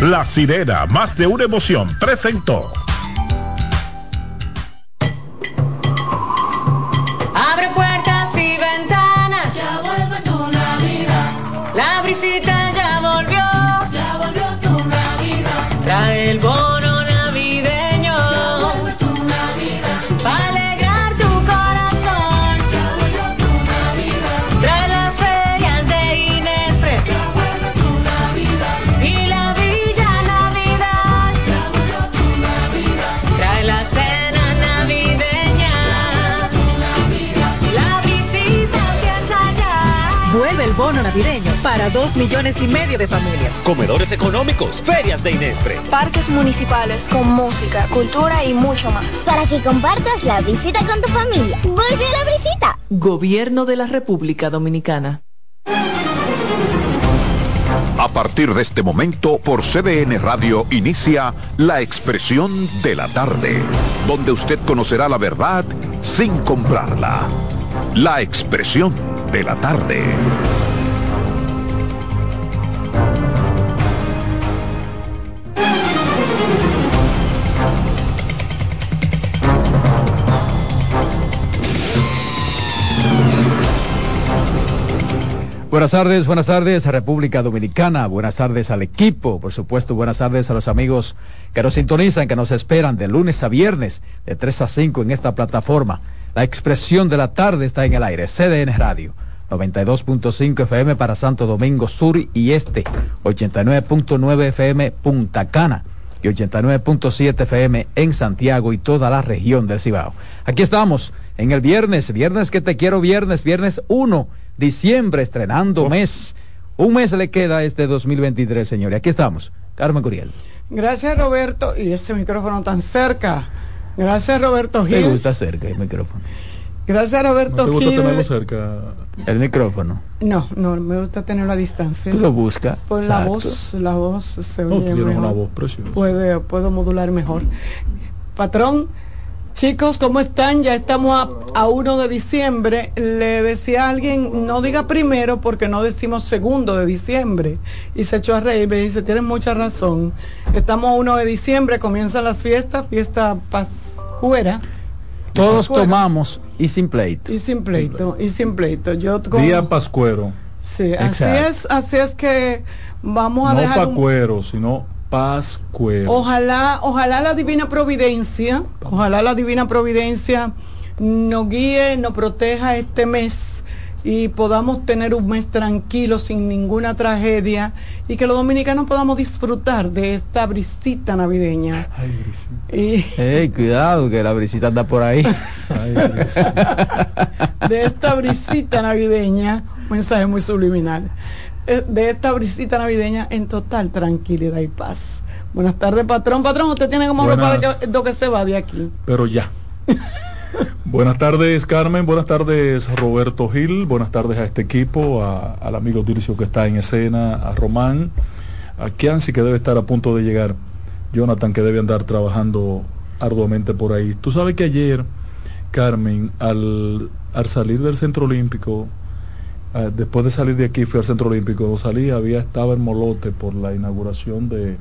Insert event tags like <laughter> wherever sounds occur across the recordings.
La sirena, más de una emoción, presentó. Para dos millones y medio de familias. Comedores económicos, ferias de Inespre. Parques municipales con música, cultura y mucho más. Para que compartas la visita con tu familia. Vuelve a la visita. Gobierno de la República Dominicana. A partir de este momento, por CDN Radio inicia La Expresión de la Tarde, donde usted conocerá la verdad sin comprarla. La Expresión de la Tarde. Buenas tardes, buenas tardes a República Dominicana, buenas tardes al equipo, por supuesto, buenas tardes a los amigos que nos sintonizan, que nos esperan de lunes a viernes, de 3 a 5 en esta plataforma. La expresión de la tarde está en el aire, CDN Radio, 92.5 FM para Santo Domingo Sur y Este, 89.9 FM Punta Cana y 89.7 FM en Santiago y toda la región del Cibao. Aquí estamos en el viernes, viernes que te quiero, viernes, viernes 1 diciembre, estrenando mes. Un mes le queda a este 2023, señores. Aquí estamos. Carmen Curiel. Gracias Roberto y ese micrófono tan cerca. Gracias Roberto Me Gil. gusta cerca el micrófono. Gracias Roberto ¿No te gusta Gil. tenerlo cerca? El micrófono. No, no, me gusta tenerlo a distancia. Tú lo buscas. Por la voz, la voz se No, oye tienes mejor. una voz preciosa. Puede, puedo modular mejor. Patrón, chicos, ¿cómo están? Ya estamos a, a 1 de diciembre. Le decía a alguien, no diga primero porque no decimos segundo de diciembre. Y se echó a reír, me dice, tienes mucha razón. Estamos a 1 de diciembre, comienzan las fiestas, fiesta pascuera. Todos Pascuera. tomamos y sin pleito. Y sin pleito, y sin pleito. Yo con- Día pascuero. Sí, así es, así es que vamos a No dejar un- pacuero, sino pascuero. Ojalá, ojalá la divina providencia, ojalá la divina providencia nos guíe, nos proteja este mes y podamos tener un mes tranquilo sin ninguna tragedia y que los dominicanos podamos disfrutar de esta brisita navideña. Ay, Gris. Y <laughs> Ey, cuidado, que la brisita anda por ahí. Ay, <laughs> de esta brisita navideña, un mensaje muy subliminal, de esta brisita navideña en total tranquilidad y paz. Buenas tardes, patrón. Patrón, usted tiene como ropa de Buenas. que, de que se va de aquí. Pero ya. <laughs> buenas tardes, Carmen. Buenas tardes, Roberto Gil. Buenas tardes a este equipo, a- al amigo Dircio que está en escena, a Román, a Kianci que debe estar a punto de llegar, Jonathan que debe andar trabajando arduamente por ahí. Tú sabes que ayer, Carmen, al, al salir del Centro Olímpico, eh, después de salir de aquí fui al Centro Olímpico, cuando salí había estaba en Molote por la inauguración de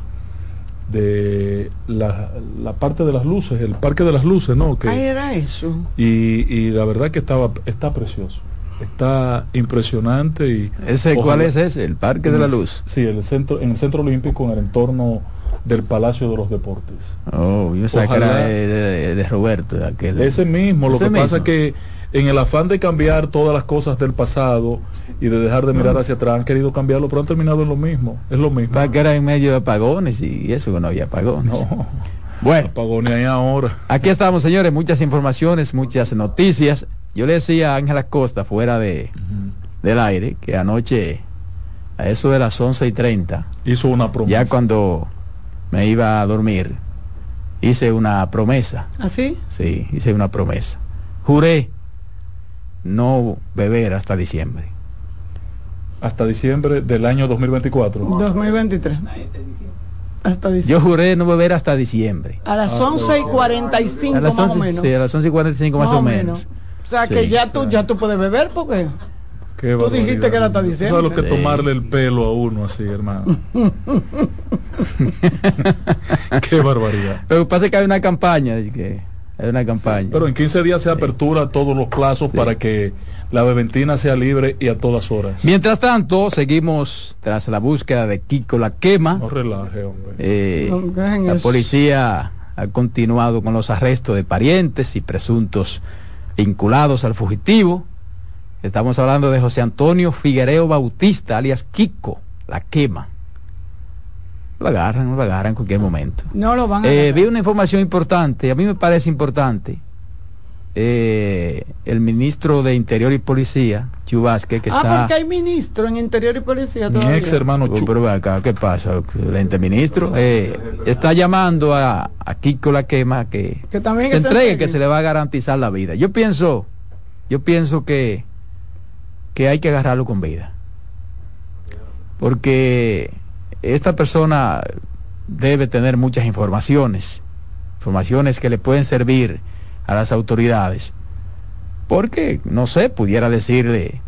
de la, la parte de las luces, el parque de las luces, ¿no? Que, Ay, era eso. y, y la verdad que estaba está precioso, está impresionante y ¿Ese cuál ojalá- es ese? El Parque de la Luz. Sí, el centro, en el centro olímpico, en el entorno del Palacio de los Deportes. Oh, yo sabía que era Ojalá- de, de- de Roberto. de aquel. Ese mismo, lo Ese que pasa mismo. es que en el afán de cambiar todas las cosas del pasado y de dejar de mirar hacia atrás, han querido cambiarlo, pero han terminado en lo mismo, es lo mismo. Para que era en medio de apagones y eso que no había apagones. No, Bueno, apagones ahí ahora. aquí estamos, señores. Muchas informaciones, muchas noticias. Yo le decía a Ángela Costa, fuera de, del aire, que anoche, a eso de las 11 y 30, Hizo una promesa. ya cuando me iba a dormir, hice una promesa. ¿Así? Sí, hice una promesa. Juré no beber hasta diciembre. Hasta diciembre del año 2024. 2023. Hasta diciembre. Yo juré no beber hasta diciembre. A las 11 y 45 A las más 11, o menos. sí, a las 11 y 45 más, o menos. O sea Sí, que ya tú, ya tú puedes beber porque Qué Tú dijiste que la está Tú diciendo. sabes lo que Sí. tomarle el pelo a uno así, hermano. <laughs> Qué barbaridad. Pero pasa que hay una campaña, de que una campaña. Pero en 15 días se apertura todos los plazos para que la beventina sea libre y a todas horas. Mientras tanto, seguimos tras la búsqueda de Kiko la quema. No relaje, hombre. Eh, No, la policía ha continuado con los arrestos de parientes y presuntos vinculados al fugitivo. Estamos hablando de José Antonio Figuereo Bautista, alias Kiko, la quema. Lo agarran, lo agarran en cualquier momento. No lo van a Eh, agarrar. vi una información importante, a mí me parece importante. Eh, el ministro de Interior y Policía, Chu Vázquez, que ah, está... porque hay ministro en Interior y Policía Mi todavía. ex hermano Oh, Chu. pero acá, ¿qué pasa? Excelente ministro. Eh, está llamando a, a Kiko la quema que, Que también se que se entregue, entregue. que se le va a garantizar la vida. Yo pienso, yo pienso que, que hay que agarrarlo con vida. Porque esta persona debe tener muchas informaciones, informaciones que le pueden servir a las autoridades. Porque, no sé, pudiera decirle,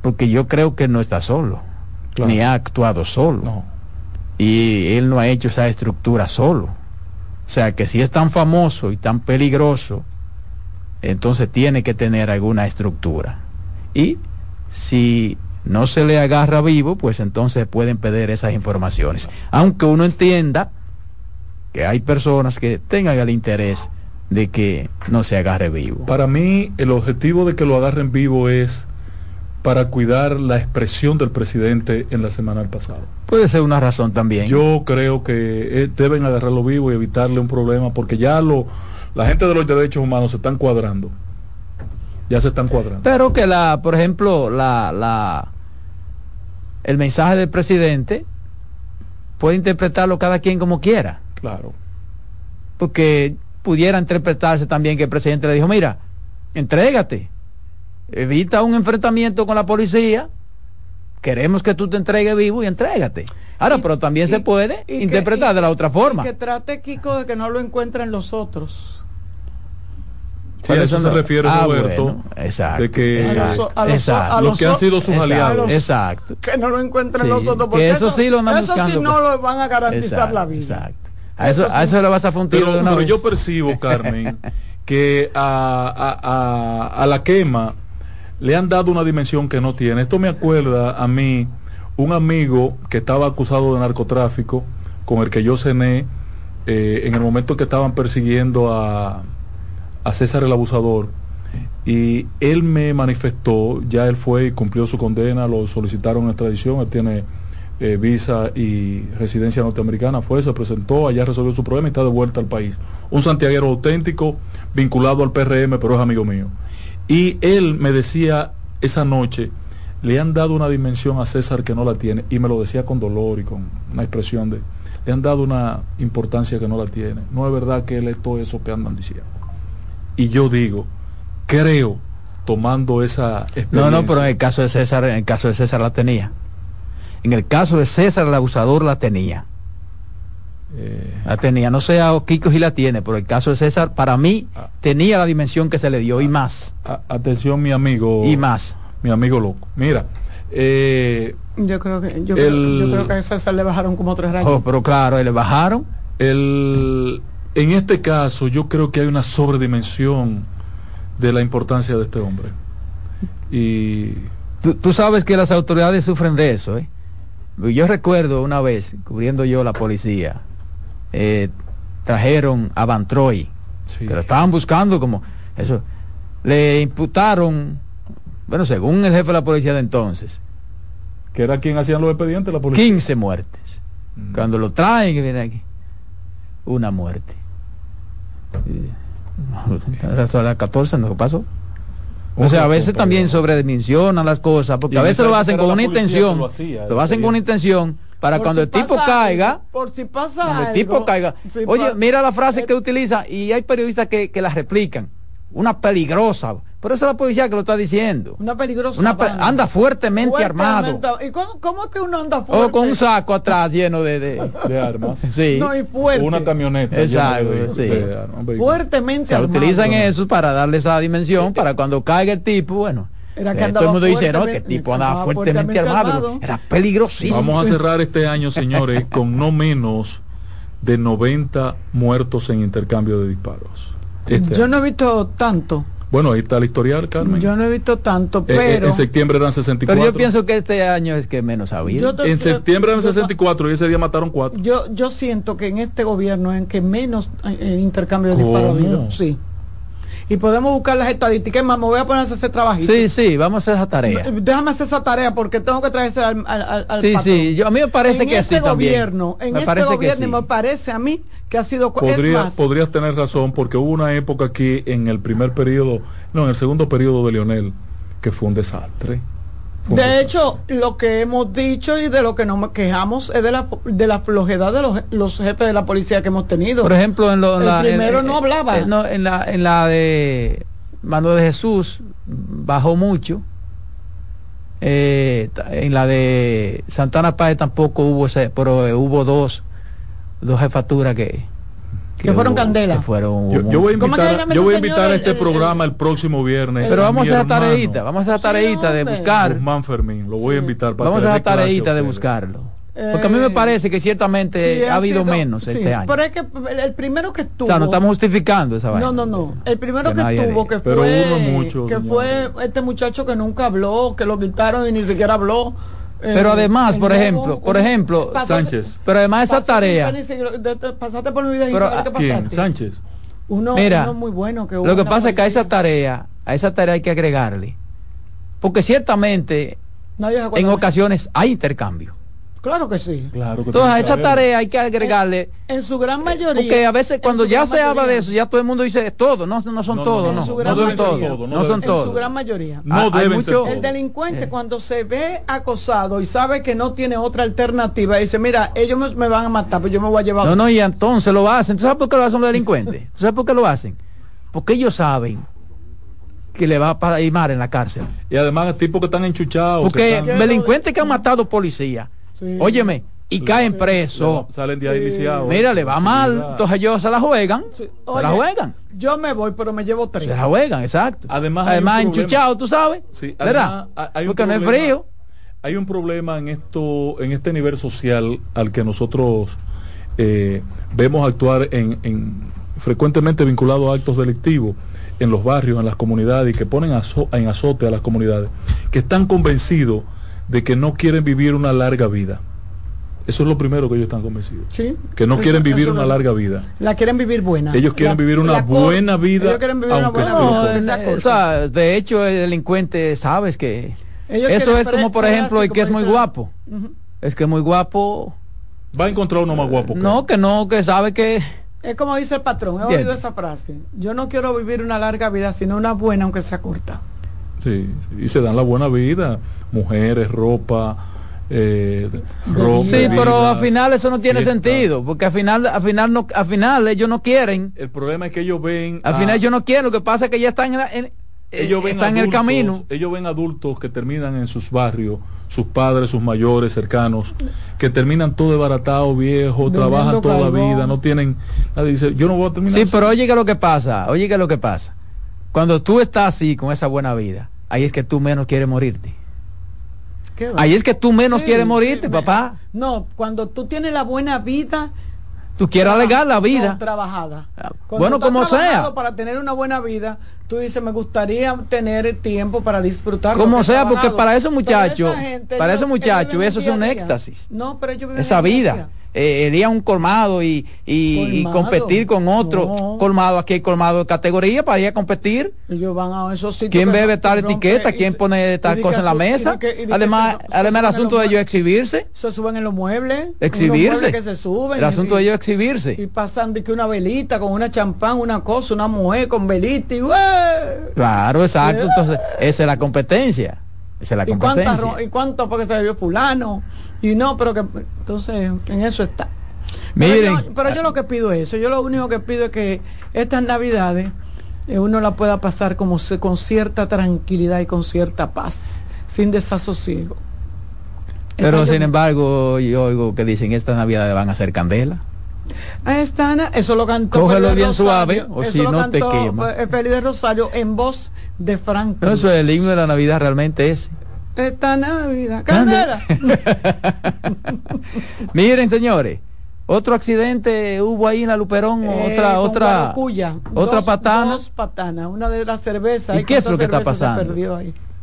porque yo creo que no está solo, Claro. ni ha actuado solo. No. Y él no ha hecho esa estructura solo. O sea que si es tan famoso y tan peligroso, entonces tiene que tener alguna estructura. Y si no se le agarra vivo, pues entonces pueden pedir esas informaciones. Aunque uno entienda que hay personas que tengan el interés de que no se agarre vivo. Para mí, el objetivo de que lo agarren vivo es para cuidar la expresión del presidente en la semana del pasado. Puede ser una razón también. Yo creo que eh, deben agarrarlo vivo y evitarle un problema porque ya lo, la gente de los derechos humanos se están cuadrando. Ya se están cuadrando. Pero que la, por ejemplo, la, la, el mensaje del presidente puede interpretarlo cada quien como quiera, Claro. porque pudiera interpretarse también que el presidente le dijo, mira, entrégate, evita un enfrentamiento con la policía, queremos que tú te entregues vivo y entrégate. Ahora, Y- pero también y- se puede que- interpretar de la otra forma. Que trate Kiko de que no lo encuentren los otros. Sí, a eso se refiere Ah, Roberto. bueno, exacto, de que exacto, A los- a los- exacto. a los que han sido sus Exacto, aliados. Exacto. Que no lo encuentren Sí, los otros. que Porque eso sí lo andan Eso sí no pues. lo van a garantizar Exacto, la vida. Exacto. A eso, Eso a sí. eso le vas a tiro Pero, de una pero vez. yo percibo, Carmen, <laughs> que a, a- a- a la quema le han dado una dimensión que no tiene. Esto me acuerda a mí un amigo que estaba acusado de narcotráfico, con el que yo cené eh, en el momento que estaban persiguiendo a, a César el abusador. Y él me manifestó, ya él fue y cumplió su condena, lo solicitaron en extradición, él tiene eh, visa y residencia norteamericana, fue, se presentó, allá resolvió su problema y está de vuelta al país. Un santiaguero auténtico, vinculado al PRM, pero es amigo mío. Y él me decía esa noche, le han dado una dimensión a César que no la tiene, y me lo decía con dolor y con una expresión de, le han dado una importancia que no la tiene. No es verdad que él es todo eso que andan diciendo. Y yo digo, creo, tomando esa experiencia. No, no, pero en el caso de César, en el caso de César la tenía. En el caso de César el abusador la tenía. eh, La tenía. No sé a Kiko si la tiene, pero el caso de César, para mí, Ah. tenía la dimensión que se le dio y más. a- atención, mi amigo. Y más. Mi amigo loco. Mira, eh, Yo creo que, yo, El- creo, yo creo que a César le bajaron como tres rayos. Oh, pero claro, le bajaron. el, en este caso, yo creo que hay una sobredimensión de la importancia de este hombre. Y Tú, tú sabes que las autoridades sufren de eso, ¿eh? Yo recuerdo una vez, cubriendo yo la policía, eh, trajeron a Van Troy, sí, que lo estaban buscando como eso. Le imputaron, bueno, según el jefe de la policía de entonces, que era quien hacían los expedientes, la policía. 15 muertes. Mm. Cuando lo traen, viene aquí, una muerte. Hasta las 14 no pasó. O sea, a veces también sobredimensionan las cosas, porque a veces lo hacen con una intención. lo hacía, Lo hacen con una intención para Por cuando si el tipo pasa caiga, por si pasa cuando el algo, tipo caiga. si Oye, mira la frase que utiliza y hay periodistas que, que la replican. Una peligrosa. Pero esa es la policía que lo está diciendo. Una peligrosa. Una pe- banda. anda fuertemente, armado. Fuertemente- ¿Y cómo, cómo es que uno anda fuerte? O con un saco atrás lleno de... de- <laughs> de armas. sí. No, y fuerte. Una camioneta. Exacto, de- sí. de armas. Fuertemente Se armado. utilizan eso para darle esa dimensión, para cuando caiga el tipo, bueno, Era que Eh, andaba todo el mundo dice, no, que fuertemente- tipo andaba andaba fuertemente fuertemente armado. armado. Era peligrosísimo. Vamos a cerrar este año, señores, <laughs> con no menos de 90 muertos en intercambio de disparos. Este Yo año. no he visto tanto. Bueno, ahí está el historial, Carmen. Yo no he visto tanto, Eh, eh, pero. en septiembre eran 64. Pero yo pienso que este año es que menos ha habido. Yo te- en septiembre eran yo- 64 y ese día mataron cuatro. Yo, yo siento que en este gobierno en que menos eh, intercambio de disparos ha habido. Sí. Y podemos buscar las estadísticas. Es más, me voy a poner a hacer ese trabajito. Sí, sí, vamos a hacer esa tarea. Déjame hacer esa tarea porque tengo que traerse al, al, al- al Sí, patrón. sí, yo, a mí me parece en que este sí también. gobierno, en me este parece que gobierno sí. me parece a mí que ha sido cu- es Podría, más, podrías tener razón porque hubo una época aquí en el primer periodo, no, en el segundo periodo de Lionel, que fue un desastre. De hecho, lo que hemos dicho y de lo que nos quejamos es de la, de la flojedad de los, los jefes de la policía que hemos tenido. Por ejemplo, en lo, en El la, primero en- no hablaba. eh, no, en la, en la de Mano de Jesús bajó mucho. Eh, en la de Santana Páez tampoco hubo ese, pero eh, hubo dos, dos jefaturas que, Que fueron candela. que fueron Yo, yo voy a ¿Cómo es que invitar, yo voy a invitar a este el- programa el próximo viernes. pero vamos a hacer tareita, vamos a hacer Sí, tareita de hombre. buscar, Guzmán Fermín, lo voy a invitar para vamos a hacer tareita de buscarlo. Porque a mí me Eh, parece que ciertamente Sí, ha habido sido- menos sí, este año. Pero es que el, primero que estuvo. O sea, no estamos justificando esa vaina. No, no, no. El primero Que que tuvo, que Pero fue, uno mucho, que señor. fue este muchacho que nunca habló, que lo quitaron y ni siquiera habló. Eh, Pero además, por ejemplo, por ejemplo, pasó- Sánchez. Pero además esa tarea, pasaste por mi vida Pero, ¿Quién? Sánchez. Uno, Mira, uno muy bueno que lo que pasa es que a esa tarea, a esa tarea hay que agregarle, porque ciertamente en ocasiones hay intercambio. Claro que sí. Claro que Entonces a esa tarea hay que agregarle, En su gran mayoría. porque a veces cuando ya se habla de eso, ya todo el mundo dice todo, no, no son todos, no, son todos, no son ser En su todos. gran mayoría. No Ah, hay mucho- todos. El delincuente Eh. cuando se ve acosado y sabe que no tiene otra alternativa, dice, mira, ellos me, me van a matar, pero yo me voy a llevar. No, no, y entonces lo hacen. ¿Tú sabes por qué lo hacen los delincuentes? ¿Tú sabes por qué lo hacen? Porque ellos saben que le va a pasar mal en la cárcel. Y además tipos que están enchuchados. Porque que están- delincuentes que han matado policías, Sí. óyeme, y Le- caen presos. Salen de ahí Sí. viciados. Mira, le va mal, entonces ellos se la juegan. Sí. Se la juegan. Yo me voy, pero me llevo tres. Se la juegan, exacto. Además, hay Además enchuchado, tú sabes. Sí, ¿Verdad? además, hay un Porque no es problema- frío. Hay un problema en esto, en este nivel social al que nosotros eh, vemos actuar en, en- frecuentemente vinculado a actos delictivos en los barrios, en las comunidades y que ponen azo- en azote a las comunidades, que están convencidos de que no quieren vivir una larga vida. Eso es lo primero que ellos están convencidos. Sí. Que no Eso- quieren vivir una larga vida. La quieren vivir buena. Ellos quieren La- vivir una buena vida, Ellos quieren vivir una aunque buena vida. No, o sea, de hecho, el delincuente sabes que Ellos eso es como, por ejemplo, el que es muy guapo. Es que es muy guapo. Va a encontrar uno más guapo. que No, él. que no, que sabe que. Es como dice el patrón, he oído esa frase. Yo no quiero vivir una larga vida, sino una buena, aunque sea corta. Sí, sí, y se dan la buena vida, mujeres, ropa, eh, ro- Sí, bebidas, pero al final eso no tiene fiestas. sentido, porque al final, al final no, al final ellos no quieren. El problema es que ellos ven, Al a- final ellos no quieren. Lo que pasa es que ya están en, la- en- ellos ven están en el adultos- camino. Ellos ven adultos que terminan en sus barrios, sus padres, sus mayores, cercanos, que terminan todo desbaratado, viejo, Vendiendo trabajan toda carbón. la vida, no tienen, nadie dice, yo no voy a terminar. Sí, así". pero oye que lo que pasa, oye que lo que pasa. Cuando tú estás así con esa buena vida, ahí es que tú menos quieres morirte. Ahí es que tú menos Sí, quieres sí, morirte, me- papá. No, cuando tú tienes la buena vida. Tú quieres alegar la no, vida. trabajada. Ah, Cuando bueno, como sea. Para tener una buena vida, tú dices, me gustaría tener tiempo para disfrutar. Como sea, porque trabajado". para esos muchachos, para esos muchachos, eso es un éxtasis. No, pero ellos viven Esa vida. Eh, iría un colmado y, y- competir con otro No. colmado. Aquí hay colmado de categoría para ir a competir. Ellos van a esos sitios. ¿Quién bebe tal etiqueta? y ¿Quién pone tal cosa en la mesa? que- Además, se- además el asunto de ellos exhibirse. Se suben en los muebles. Exhibirse. muebles que se suben. El asunto de ellos exhibirse. Y pasan de que una velita con una champán, una cosa, una mujer con velita y ¡ué! Claro, exacto. Yeah. Entonces, esa es la competencia. Esa es la ¿Y competencia. ro- ¿Y cuánto porque se bebió fulano? Y no, pero que entonces en eso está. Miren. Pero yo, pero yo lo que pido es eso, yo lo único que pido es que estas navidades eh, uno la pueda pasar como se, con cierta tranquilidad y con cierta paz, sin desasosiego. Pero sin embargo, yo oigo que dicen estas navidades van a ser candela. Ana, eso lo cantó Cógelo bien Rosario, suave, o si no te quema. Feli de Rosario en voz de Frank. No, eso es el himno de la Navidad realmente es. Esta Navidad. Candela. <laughs> Miren, señores, otro accidente hubo ahí en la Luperón, Eh, otra, otra, otra Dos- patana. Dos patanas, una de las cervezas. ¿Y qué es lo que está pasando?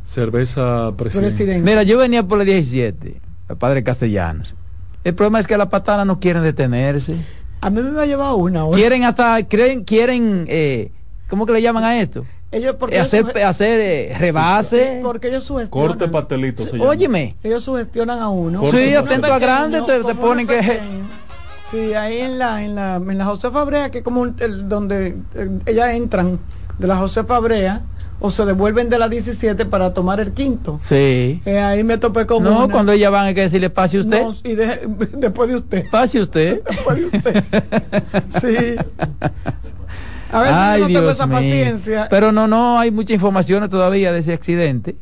Cerveza presidente. Presidente. Mira, yo venía por la 17, el padre Castellanos. El problema es que las patanas no quieren detenerse. A mí me va a llevar una hora. Quieren hasta, creen, quieren, eh, ¿cómo que le llaman a esto? Ellos, porque Eh, hacer, hacer eh, rebase. Sí, porque ellos sugestionan. Corte pastelito. se. Óyeme, Ellos sugestionan a uno. Corte sí, atento a grande, te, te ponen que... Sí, ahí en la, en la, en la Josefa Brea, que es como un- el- donde ellas entran de la Josefa Brea o se devuelven de la 17 para tomar el quinto. Sí. Eh, ahí me topé con No, una. cuando ellas van hay que decirle pase usted. No, y de- <laughs> después de usted. Pase usted. <laughs> Después de usted. Sí. A veces Ay, no tengo Dios esa mío. paciencia. Pero no, no hay mucha información todavía de ese accidente.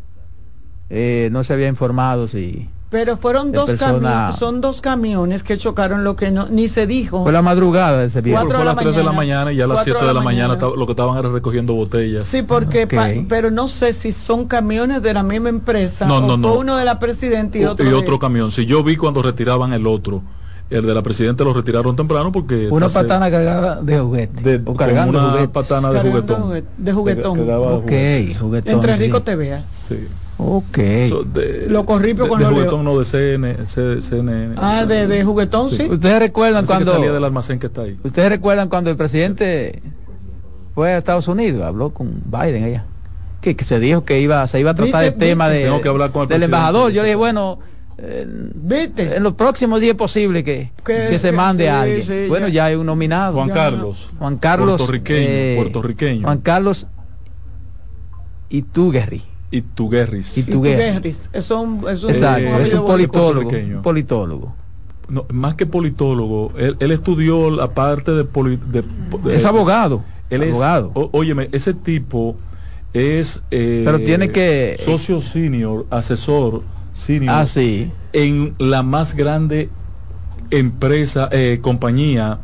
Eh, no se había informado si Pero fueron dos camiones, son dos camiones que chocaron lo que no, ni se dijo. fue la madrugada ese viernes. Cuatro Fue a de las la 3 de la mañana. y ya a las Cuatro 7 de la mañana lo que estaban era recogiendo botellas. Sí, porque, pa- pero no sé si son camiones de la misma empresa No, o no, fue no. uno de la presidenta y O- otro, y de- otro camión. Si yo vi cuando retiraban el otro, el de la presidenta lo retiraron temprano porque Una patana cargada de juguete. de, o cargando una patana de juguetón. juguet- de juguetón. Ok, juguetón. entre sí. rico te veas. Sí. Ok. De- Lo corripio de- con de lo juguetón leo. no de CN, C- CNN. Ah, de, de juguetón, sí. Ustedes recuerdan que cuando salía del almacén que está ahí. Ustedes recuerdan cuando el presidente fue a Estados Unidos, habló con Biden allá. Que, que se dijo que iba se iba a tratar ¿Viste? el tema de, Tengo que hablar con el del embajador. Yo le dije, bueno, eh, ¿Viste? en los próximos días es posible que, Que- que se mande sí, a alguien. sí, bueno, ya. ya hay un nominado. Juan Ya. Carlos. Juan Carlos Puertorriqueño. eh, puertorriqueño. Juan Carlos Ituguerri. Y Tuguerris. Y Y tú- tú Tuguerri. Guerris, es un, es un, Exacto, es un bonito. politólogo. Un politólogo. No, más que politólogo, él, él estudió la parte de, poli- de- de- es abogado. Él es, abogado. ó- óyeme, ese tipo es eh, Pero tiene que- socio senior, asesor senior ah, sí. en la más grande empresa, eh, compañía,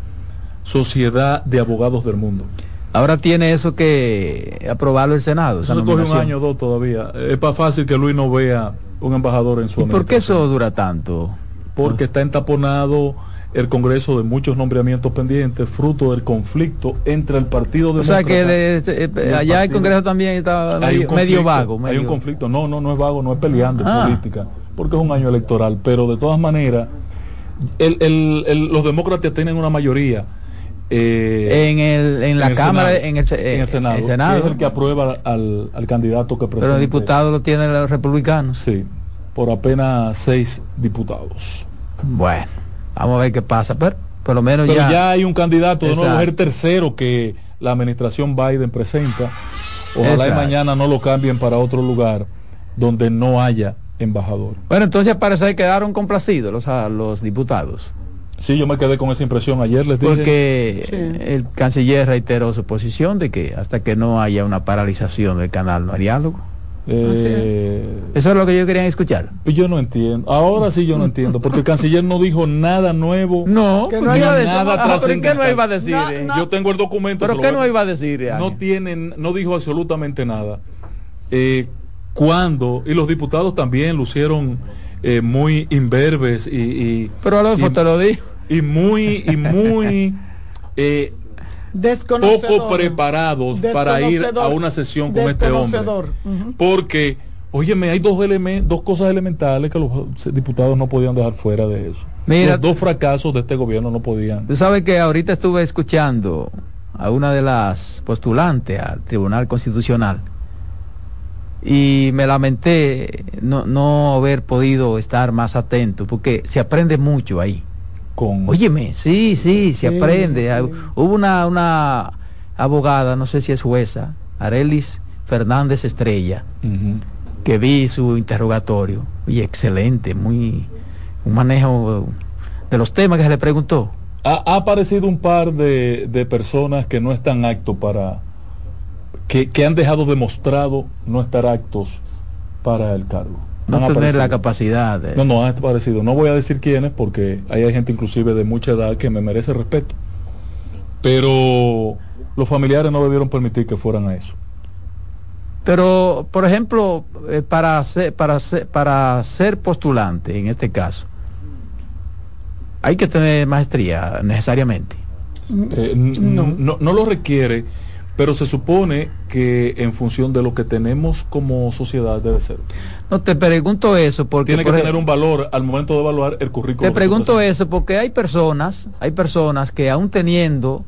sociedad de abogados del mundo. Ahora tiene eso que aprobarlo el Senado. Eso coge un año o dos todavía. Es para fácil que Luis no vea un embajador en su ¿Y por qué eso dura tanto? Porque está entaponado el Congreso de muchos nombramientos pendientes, fruto del conflicto entre el Partido O Demócrata sea que de- de- y el allá el Congreso también está medio, conflicto, medio vago. Hay un conflicto. No, no, no es vago, no es peleando, es Ah. política. Porque es un año electoral. Pero de todas maneras, el- el- el- los demócratas tienen una mayoría. Eh, En, el, en la el Cámara, Senado, en el, se- en el Senado, el Senado. que es el que aprueba al, al candidato que pero presenta. los diputados lo tienen los republicanos. Sí, por apenas seis diputados. Bueno, vamos a ver qué pasa. Pero por lo menos Pero ya. ya, hay un candidato, de nuevo, es el tercero que la administración Biden presenta. Ojalá y mañana no lo cambien para otro lugar donde no haya embajador. Bueno, entonces parece que quedaron complacidos los, a- los diputados. Sí, yo me quedé con esa impresión ayer, les dije. Porque Sí. el canciller reiteró su posición de que hasta que no haya una paralización del canal no hay diálogo. eh, Eso es lo que yo quería escuchar. yo no entiendo. Ahora sí yo no entiendo, porque el canciller no dijo nada nuevo. <laughs> No, Que no iba a decir- nada ¿Pero qué no iba a decir? No, eh? no. Yo tengo el documento. ¿Pero qué no iba a decir? no Ángel? tienen, no dijo absolutamente nada. Eh, cuando, y los diputados también lucieron eh, muy imberbes y, y, Pero y- te lo dijo. y muy, y muy <laughs> eh, poco preparados para ir a una sesión con este hombre. Porque, óyeme, hay dos, dos cosas elementales que los diputados no podían dejar fuera de eso. Mira- los dos fracasos de este gobierno no podían. Tú sabes que ahorita estuve escuchando a una de las postulantes al Tribunal Constitucional y me lamenté no, no haber podido estar más atento porque se aprende mucho ahí. Con, Óyeme, sí, sí, se Sí, aprende. sí. Hubo una, una abogada, no sé si es jueza, Arelis Fernández Estrella, que vi su interrogatorio. Y excelente, muy un manejo de los temas que se le preguntó. Ha, ha aparecido un par de, de personas que no están actos para. Que, que han dejado demostrado no estar actos para el cargo. no tener aparecido. la capacidad. de- No, no, han aparecido. No voy a decir quiénes porque ahí hay gente inclusive de mucha edad que me merece respeto. Pero los familiares no debieron permitir que fueran a eso. Pero, por ejemplo, eh, para, ser, para, ser, para ser postulante, en este caso, hay que tener maestría necesariamente. Eh, No. no. no lo requiere, pero se supone que en función de lo que tenemos como sociedad debe ser. No te pregunto eso porque Tiene que por tener un valor al momento de evaluar el currículo. te pregunto eso porque hay personas, hay personas que aún teniendo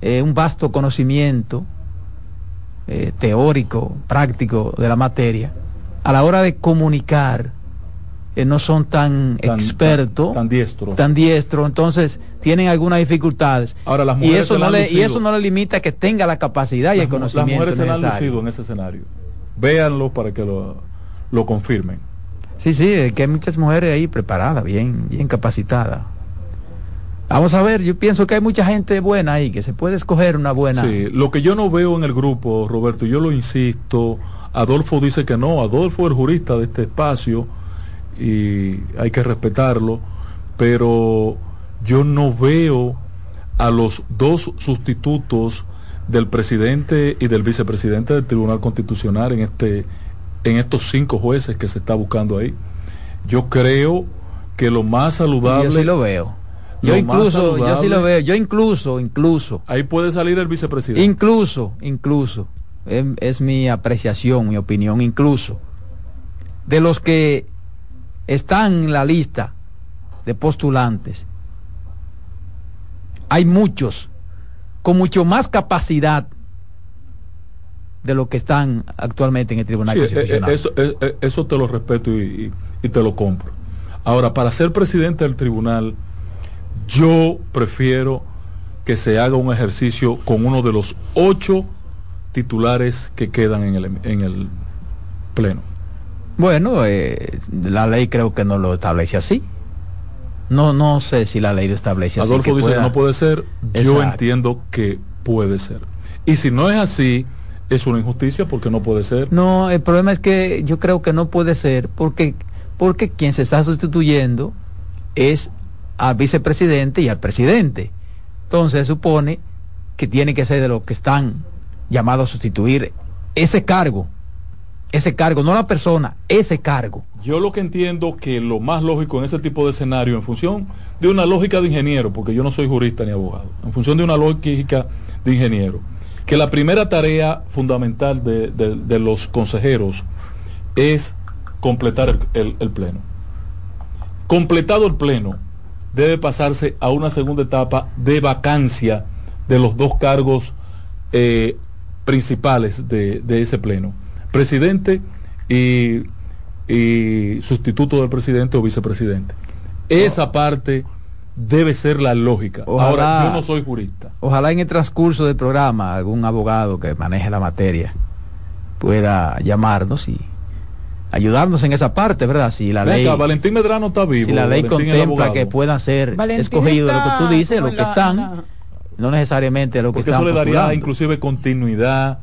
eh, un vasto conocimiento eh, teórico, práctico de la materia, a la hora de comunicar eh, no son tan, Tan- expertos, tan- tan diestros. tan diestros, entonces tienen algunas dificultades. Ahora, las y mujeres eso se no le, y eso no le limita a que tenga la capacidad y Las el mu- las conocimiento mujeres se han lucido en ese escenario. Véanlo para que lo, lo confirmen. Sí, sí, que hay muchas mujeres ahí preparadas, bien, bien capacitadas. Vamos a ver, yo pienso que hay mucha gente buena ahí, que se puede escoger una buena. Sí, lo que yo no veo en el grupo, Roberto, y yo lo insisto, Adolfo dice que no, Adolfo es el jurista de este espacio y hay que respetarlo, pero yo no veo a los dos sustitutos del presidente y del vicepresidente del Tribunal Constitucional en este en estos cinco jueces que se está buscando ahí. Yo creo que lo más saludable yo sí lo veo. Yo incluso, yo sí lo veo, yo incluso, incluso, ahí puede salir el vicepresidente. incluso, incluso, es, es mi apreciación, mi opinión, incluso, de los que están en la lista de postulantes, hay muchos con mucho más capacidad de lo que están actualmente en el Tribunal Sí, eh, Constitucional. eh, eso, eh, eso te lo respeto y, y- y te lo compro. Ahora, para ser presidente del tribunal, yo prefiero que se haga un ejercicio con uno de los ocho titulares que quedan en el, en el pleno. Bueno, eh, la ley creo que no lo establece así. No, no sé si la ley lo establece así. Adolfo que dice pueda- que no puede ser, yo Exacto. entiendo que puede ser. Y si no es así, es una injusticia porque no puede ser. No, el problema es que yo creo que no puede ser porque, porque quien se está sustituyendo es al vicepresidente y al presidente. Entonces supone que tiene que ser de los que están llamados a sustituir ese cargo. Ese cargo, no la persona, ese cargo. Yo lo que entiendo que lo más lógico en ese tipo de escenario, en función de una lógica de ingeniero, porque yo no soy jurista ni abogado, en función de una lógica de ingeniero, que la primera tarea fundamental de, los consejeros es completar el, pleno. Completado el pleno, debe pasarse a una segunda etapa de vacancia de los dos cargos eh, principales de ese pleno, presidente y, y sustituto del presidente o vicepresidente. Esa parte debe ser la lógica. Ojalá- Ahora, yo no soy jurista. Ojalá en el transcurso del programa algún abogado que maneje la materia pueda llamarnos y ayudarnos en esa parte, ¿verdad? Si la Ven ley, Valentín Medrano está vivo. si la ley Valentín contempla que puedan ser Valentín escogidos lo que tú dices, en que están, la- no necesariamente los que porque están eso le daría inclusive continuidad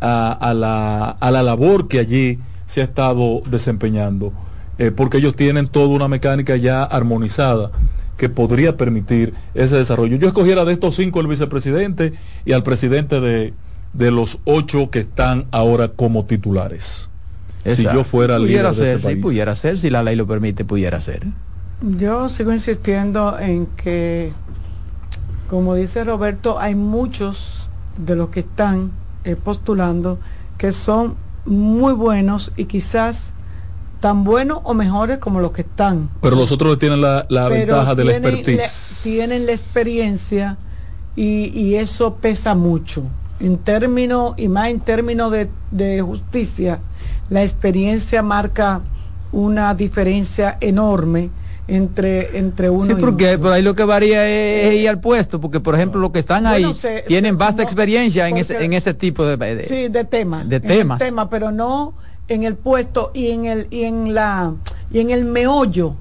a, a la, a la labor que allí se ha estado desempeñando, eh, porque ellos tienen toda una mecánica ya armonizada que podría permitir ese desarrollo. Yo escogiera de estos cinco el vicepresidente y al presidente de, de los ocho que están ahora como titulares. Si yo fuera líder pudiera de ser, este sí, país. pudiera ser, si la ley lo permite, pudiera ser. Yo sigo insistiendo en que, como dice Roberto, hay muchos de los que están eh, postulando que son muy buenos y quizás tan buenos o mejores como los que están. Pero los otros tienen la, ventaja de la expertise. tienen la experiencia y, y eso pesa mucho. En términos, y más en términos de, de justicia, la experiencia marca una diferencia enorme entre, entre uno Sí, y porque otro. por ahí lo que varía es, es ir al puesto, porque por ejemplo los que están Bueno, ahí se- tienen se- vasta no, experiencia en ese, en ese tipo de... de- sí, de temas. de temas. tema, pero no en el puesto y en el y en la y en el meollo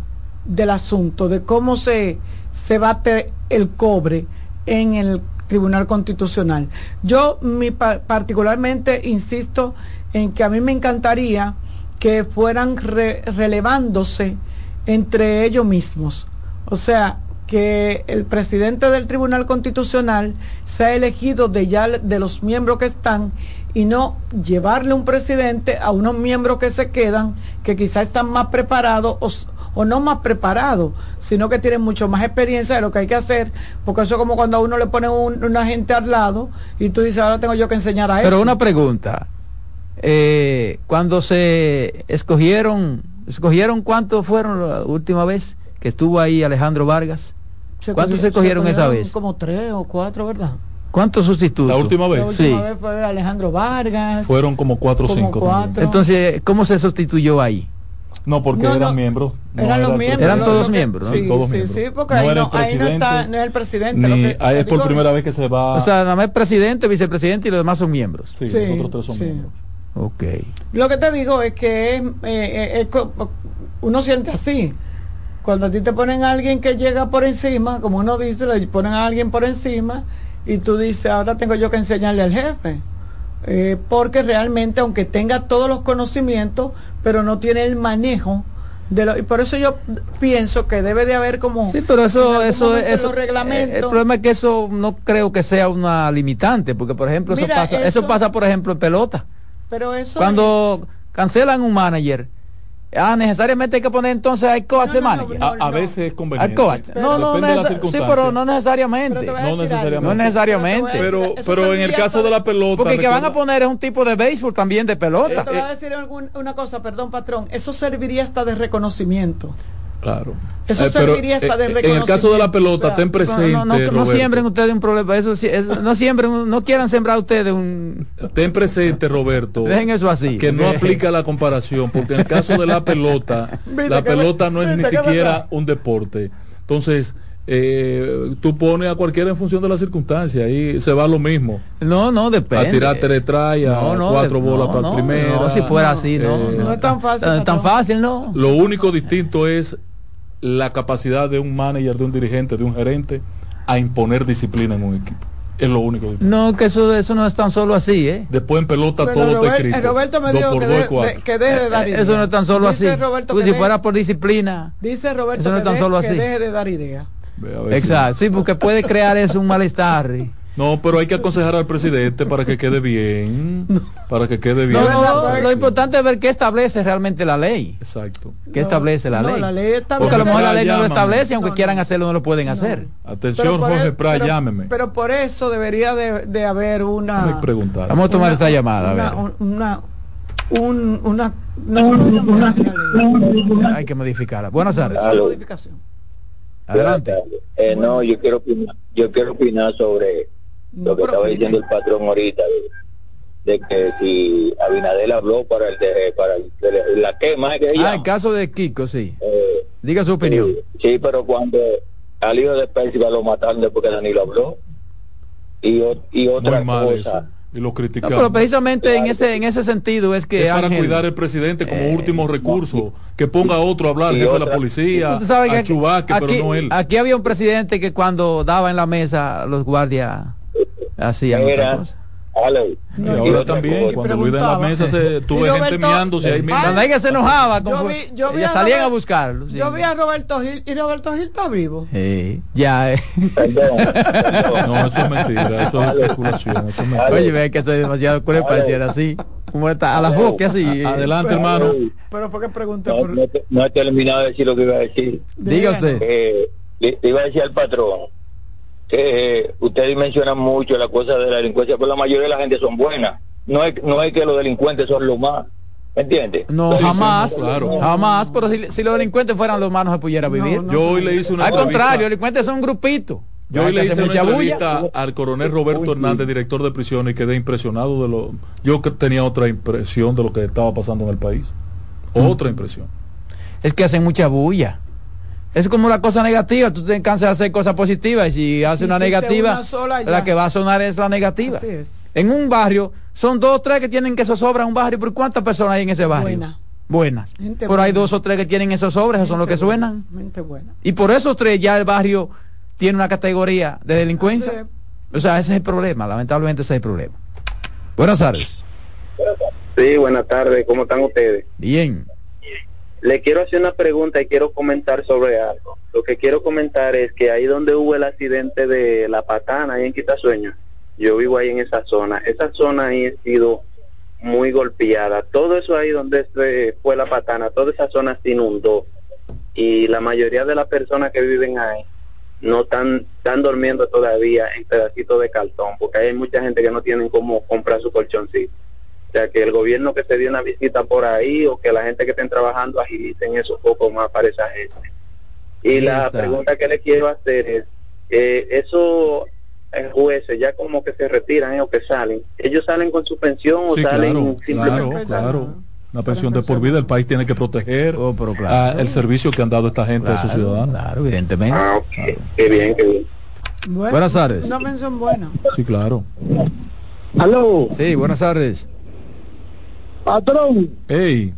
del asunto de cómo se se bate el cobre en el Tribunal Constitucional. Yo mi pa- particularmente insisto en que a mí me encantaría que fueran re- relevándose entre ellos mismos. O sea, que el presidente del Tribunal Constitucional sea elegido de ya de los miembros que están y no llevarle un presidente a unos miembros que se quedan que quizás están más preparados o, o no más preparados, sino que tienen mucho más experiencia de lo que hay que hacer, porque eso es como cuando a uno le pone un- una gente al lado y tú dices, ahora tengo yo que enseñar a él. Pero una pregunta. Eh, cuando se escogieron, escogieron cuántos fueron la última vez que estuvo ahí Alejandro Vargas? ¿Cuántos se cogieron esa vez? Como tres o cuatro, ¿verdad? ¿Cuántos sustitutos? La última La vez última Sí. vez fue Alejandro Vargas. fueron como cuatro o cinco. cuatro. Entonces, ¿cómo se sustituyó ahí? No, porque No, eran no, miembros. no eran los miembros. Eran todos que- miembros, ¿no? Sí, Todos sí, miembros. sí, porque No ahí, no, ahí está, no es el presidente. Ni, lo que- ah, es por digo- primera vez que se va. O sea, nada más presidente, vicepresidente y los demás son miembros. sí, Sí, nosotros tres somos sí. miembros. Ok. Lo que te digo es que es, eh, eh, es uno siente así. Cuando a ti te ponen a alguien que llega por encima, como uno dice, le ponen a alguien por encima y tú dices, ahora tengo yo que enseñarle al jefe. Eh, porque realmente, aunque tenga todos los conocimientos, pero no tiene el manejo de lo, y por eso yo pienso que debe de haber como Sí, pero eso, eso, eso, reglamentos. el problema es que eso no creo que sea una limitante, porque por ejemplo eso pasa, eso, eso- pasa por ejemplo en pelota. Pero eso Cuando cancelan un manager, ah, necesariamente hay que poner entonces al coach No, de no, manager. no, A, a no. veces es al conveniente. coach. Pero- no, no, Depende de la necesa- sí, pero no necesariamente. Pero No necesariamente. No necesariamente. Pero Pero, en el caso de la pelota. Porque el que van a poner es un tipo de béisbol también de pelota. Te voy a decir algún- una cosa, perdón, patrón. Eso serviría hasta de reconocimiento. Claro. Eso Eh, pero, serviría hasta de eh, En el caso de la reconocimiento, pelota, o sea, ten presente. no, no, no, no Roberto, siembren ustedes un problema. Eso, no siembren, no quieran sembrar ustedes un. Ten presente, Roberto. Dejen eso así. Que no <laughs> aplica la comparación, porque en el caso de la pelota, <laughs> la pelota me- no es ni siquiera un deporte. Entonces, eh, tú pones a cualquiera en función de las circunstancias y se va lo mismo. No, no, depende. A tirar a No, no, cuatro de- bolas no, para no, primera. No, si fuera así, no, Eh, No es tan fácil, No es tan fácil, no. Lo único distinto es la capacidad de un manager, de un dirigente, de un gerente a imponer disciplina en un equipo. Es lo único distinto. No, que eso, eso no es tan solo así, ¿eh? Después en pelota Bueno, todo Robert- escrito. eh, Roberto me dijo que, de- que deje de dar Eh, ideas. Eso no es tan solo Dice así. Roberto Pues que si de- fuera por disciplina. Dice Roberto Eso no que, es tan de- solo que así. deje de dar ideas. Exacto, sí, porque puede crear eso un malestar. No, pero hay que aconsejar al presidente para que quede bien. Para que quede bien. No, lo importante es ver qué establece realmente la ley. Exacto. ¿Qué No, establece la no, ley? la ley establece- Porque a lo mejor la ley no lo establece, aunque No, no. quieran hacerlo, no lo pueden hacer. Atención, Jorge e- Prat, pero- llámeme. Pero por eso debería de, de haber una... preguntar. Vamos a tomar una- esta llamada, a una, ver. Una, un- una, ley, Hay que modificarla. Buenas tardes. una. Adelante. Eh, no, yo quiero opinar, yo quiero opinar sobre lo que estaba diciendo el patrón ahorita de, de que si Abinadel habló para el de, para el de la quema ¿eh? que se Ah, el caso de Kiko, sí. Eh, Diga su opinión. sí, sí, pero cuando al hijo de Percival lo mataron después que Danilo habló y, y otra eso. cosa Y lo No, criticamos. pero precisamente en ese en ese sentido es que es para Ángel- cuidar al presidente como Eh, último recurso. Que ponga a otro a hablar, jefe de la policía, Tú sabes a que Chubaque, aquí, pero no él. aquí había un presidente que cuando daba en la mesa los guardias hacían otra era cosa. No, Y ahora otra también, cuando Luis en la mesa, se, tuve gente miándose ahí mismo. Cuando alguien se enojaba, Yo vi, yo vi a salían Robert- a buscarlo. sí. Yo vi a Roberto Gil y Roberto Gil está vivo. Sí, ya. eh. Perdón. No, eso es mentira, eso es especulación. Eso es mentira. Oye, ve que soy demasiado cruel para decir así. Como está a las bocas así. A- Adelante, Pero- hermano. Pero fue que pregunté No, por... no, no he terminado de decir lo que iba a decir. Diga usted. Eh, le, le iba a decir al patrón que eh, ustedes mencionan mucho la cosa de la delincuencia, pero la mayoría de la gente son buenas. No es, no es que los delincuentes son los más. ¿Me entiendes? No, jamás, claro. jamás, pero si, si los delincuentes fueran los manos se pudiera vivir. no. Yo hoy le hice una Al entrevista- contrario, los delincuentes son un grupito. Yo hoy le hice una mucha bulla. entrevista al coronel Roberto Hernández, director de prisiones, y quedé impresionado de lo... Yo que tenía otra impresión de lo que estaba pasando en el país. Otra impresión. Es que hacen mucha bulla. Es como la cosa negativa, tú te cansas de hacer cosas positivas y si haces Si una negativa, una sola, ya. la que va a sonar es la negativa. Así es. En un barrio, son dos o tres que tienen que zozobra en un barrio, pero ¿cuántas personas hay en ese barrio? Buena. Buenas. Gente Pero hay buena. dos o tres que tienen esos sobres, esos son los que buena, suenan. mente buena. Y por esos tres ya el barrio tiene una categoría de delincuencia. O sea, ese es el problema, lamentablemente ese es el problema. Buenas tardes. Sí, buenas tardes, ¿cómo están ustedes? Bien. Le quiero hacer una pregunta y quiero comentar sobre algo. Lo que quiero comentar es que ahí donde hubo el accidente de La Patana, ahí en Quitasueño, yo vivo ahí en esa zona, esa zona ahí ha sido muy golpeada. Todo eso ahí donde se fue La Patana, toda esa zona se inundó. Y la mayoría de las personas que viven ahí no están, están durmiendo todavía en pedacitos de cartón, porque hay mucha gente que no tienen cómo comprar su colchoncito. O sea, que el gobierno que se dio una visita por ahí o que la gente que estén trabajando agilicen eso un poco más para esa gente. Y Ahí la está. pregunta que le quiero hacer es, eh, esos eh, jueces ya como que se retiran eh, o que salen, ¿ellos salen con su pensión o Sí, salen claro, simplemente? claro, claro. Una pensión de por vida, el país tiene que proteger Oh, pero ah, claro. el servicio que han dado esta gente a sus ciudadanos. Claro, evidentemente. Ah. Qué bien, qué bien. Bueno, Buenas tardes. Una mención buena. Sí, claro. Aló, Sí, buenas tardes. Patrón, Ey,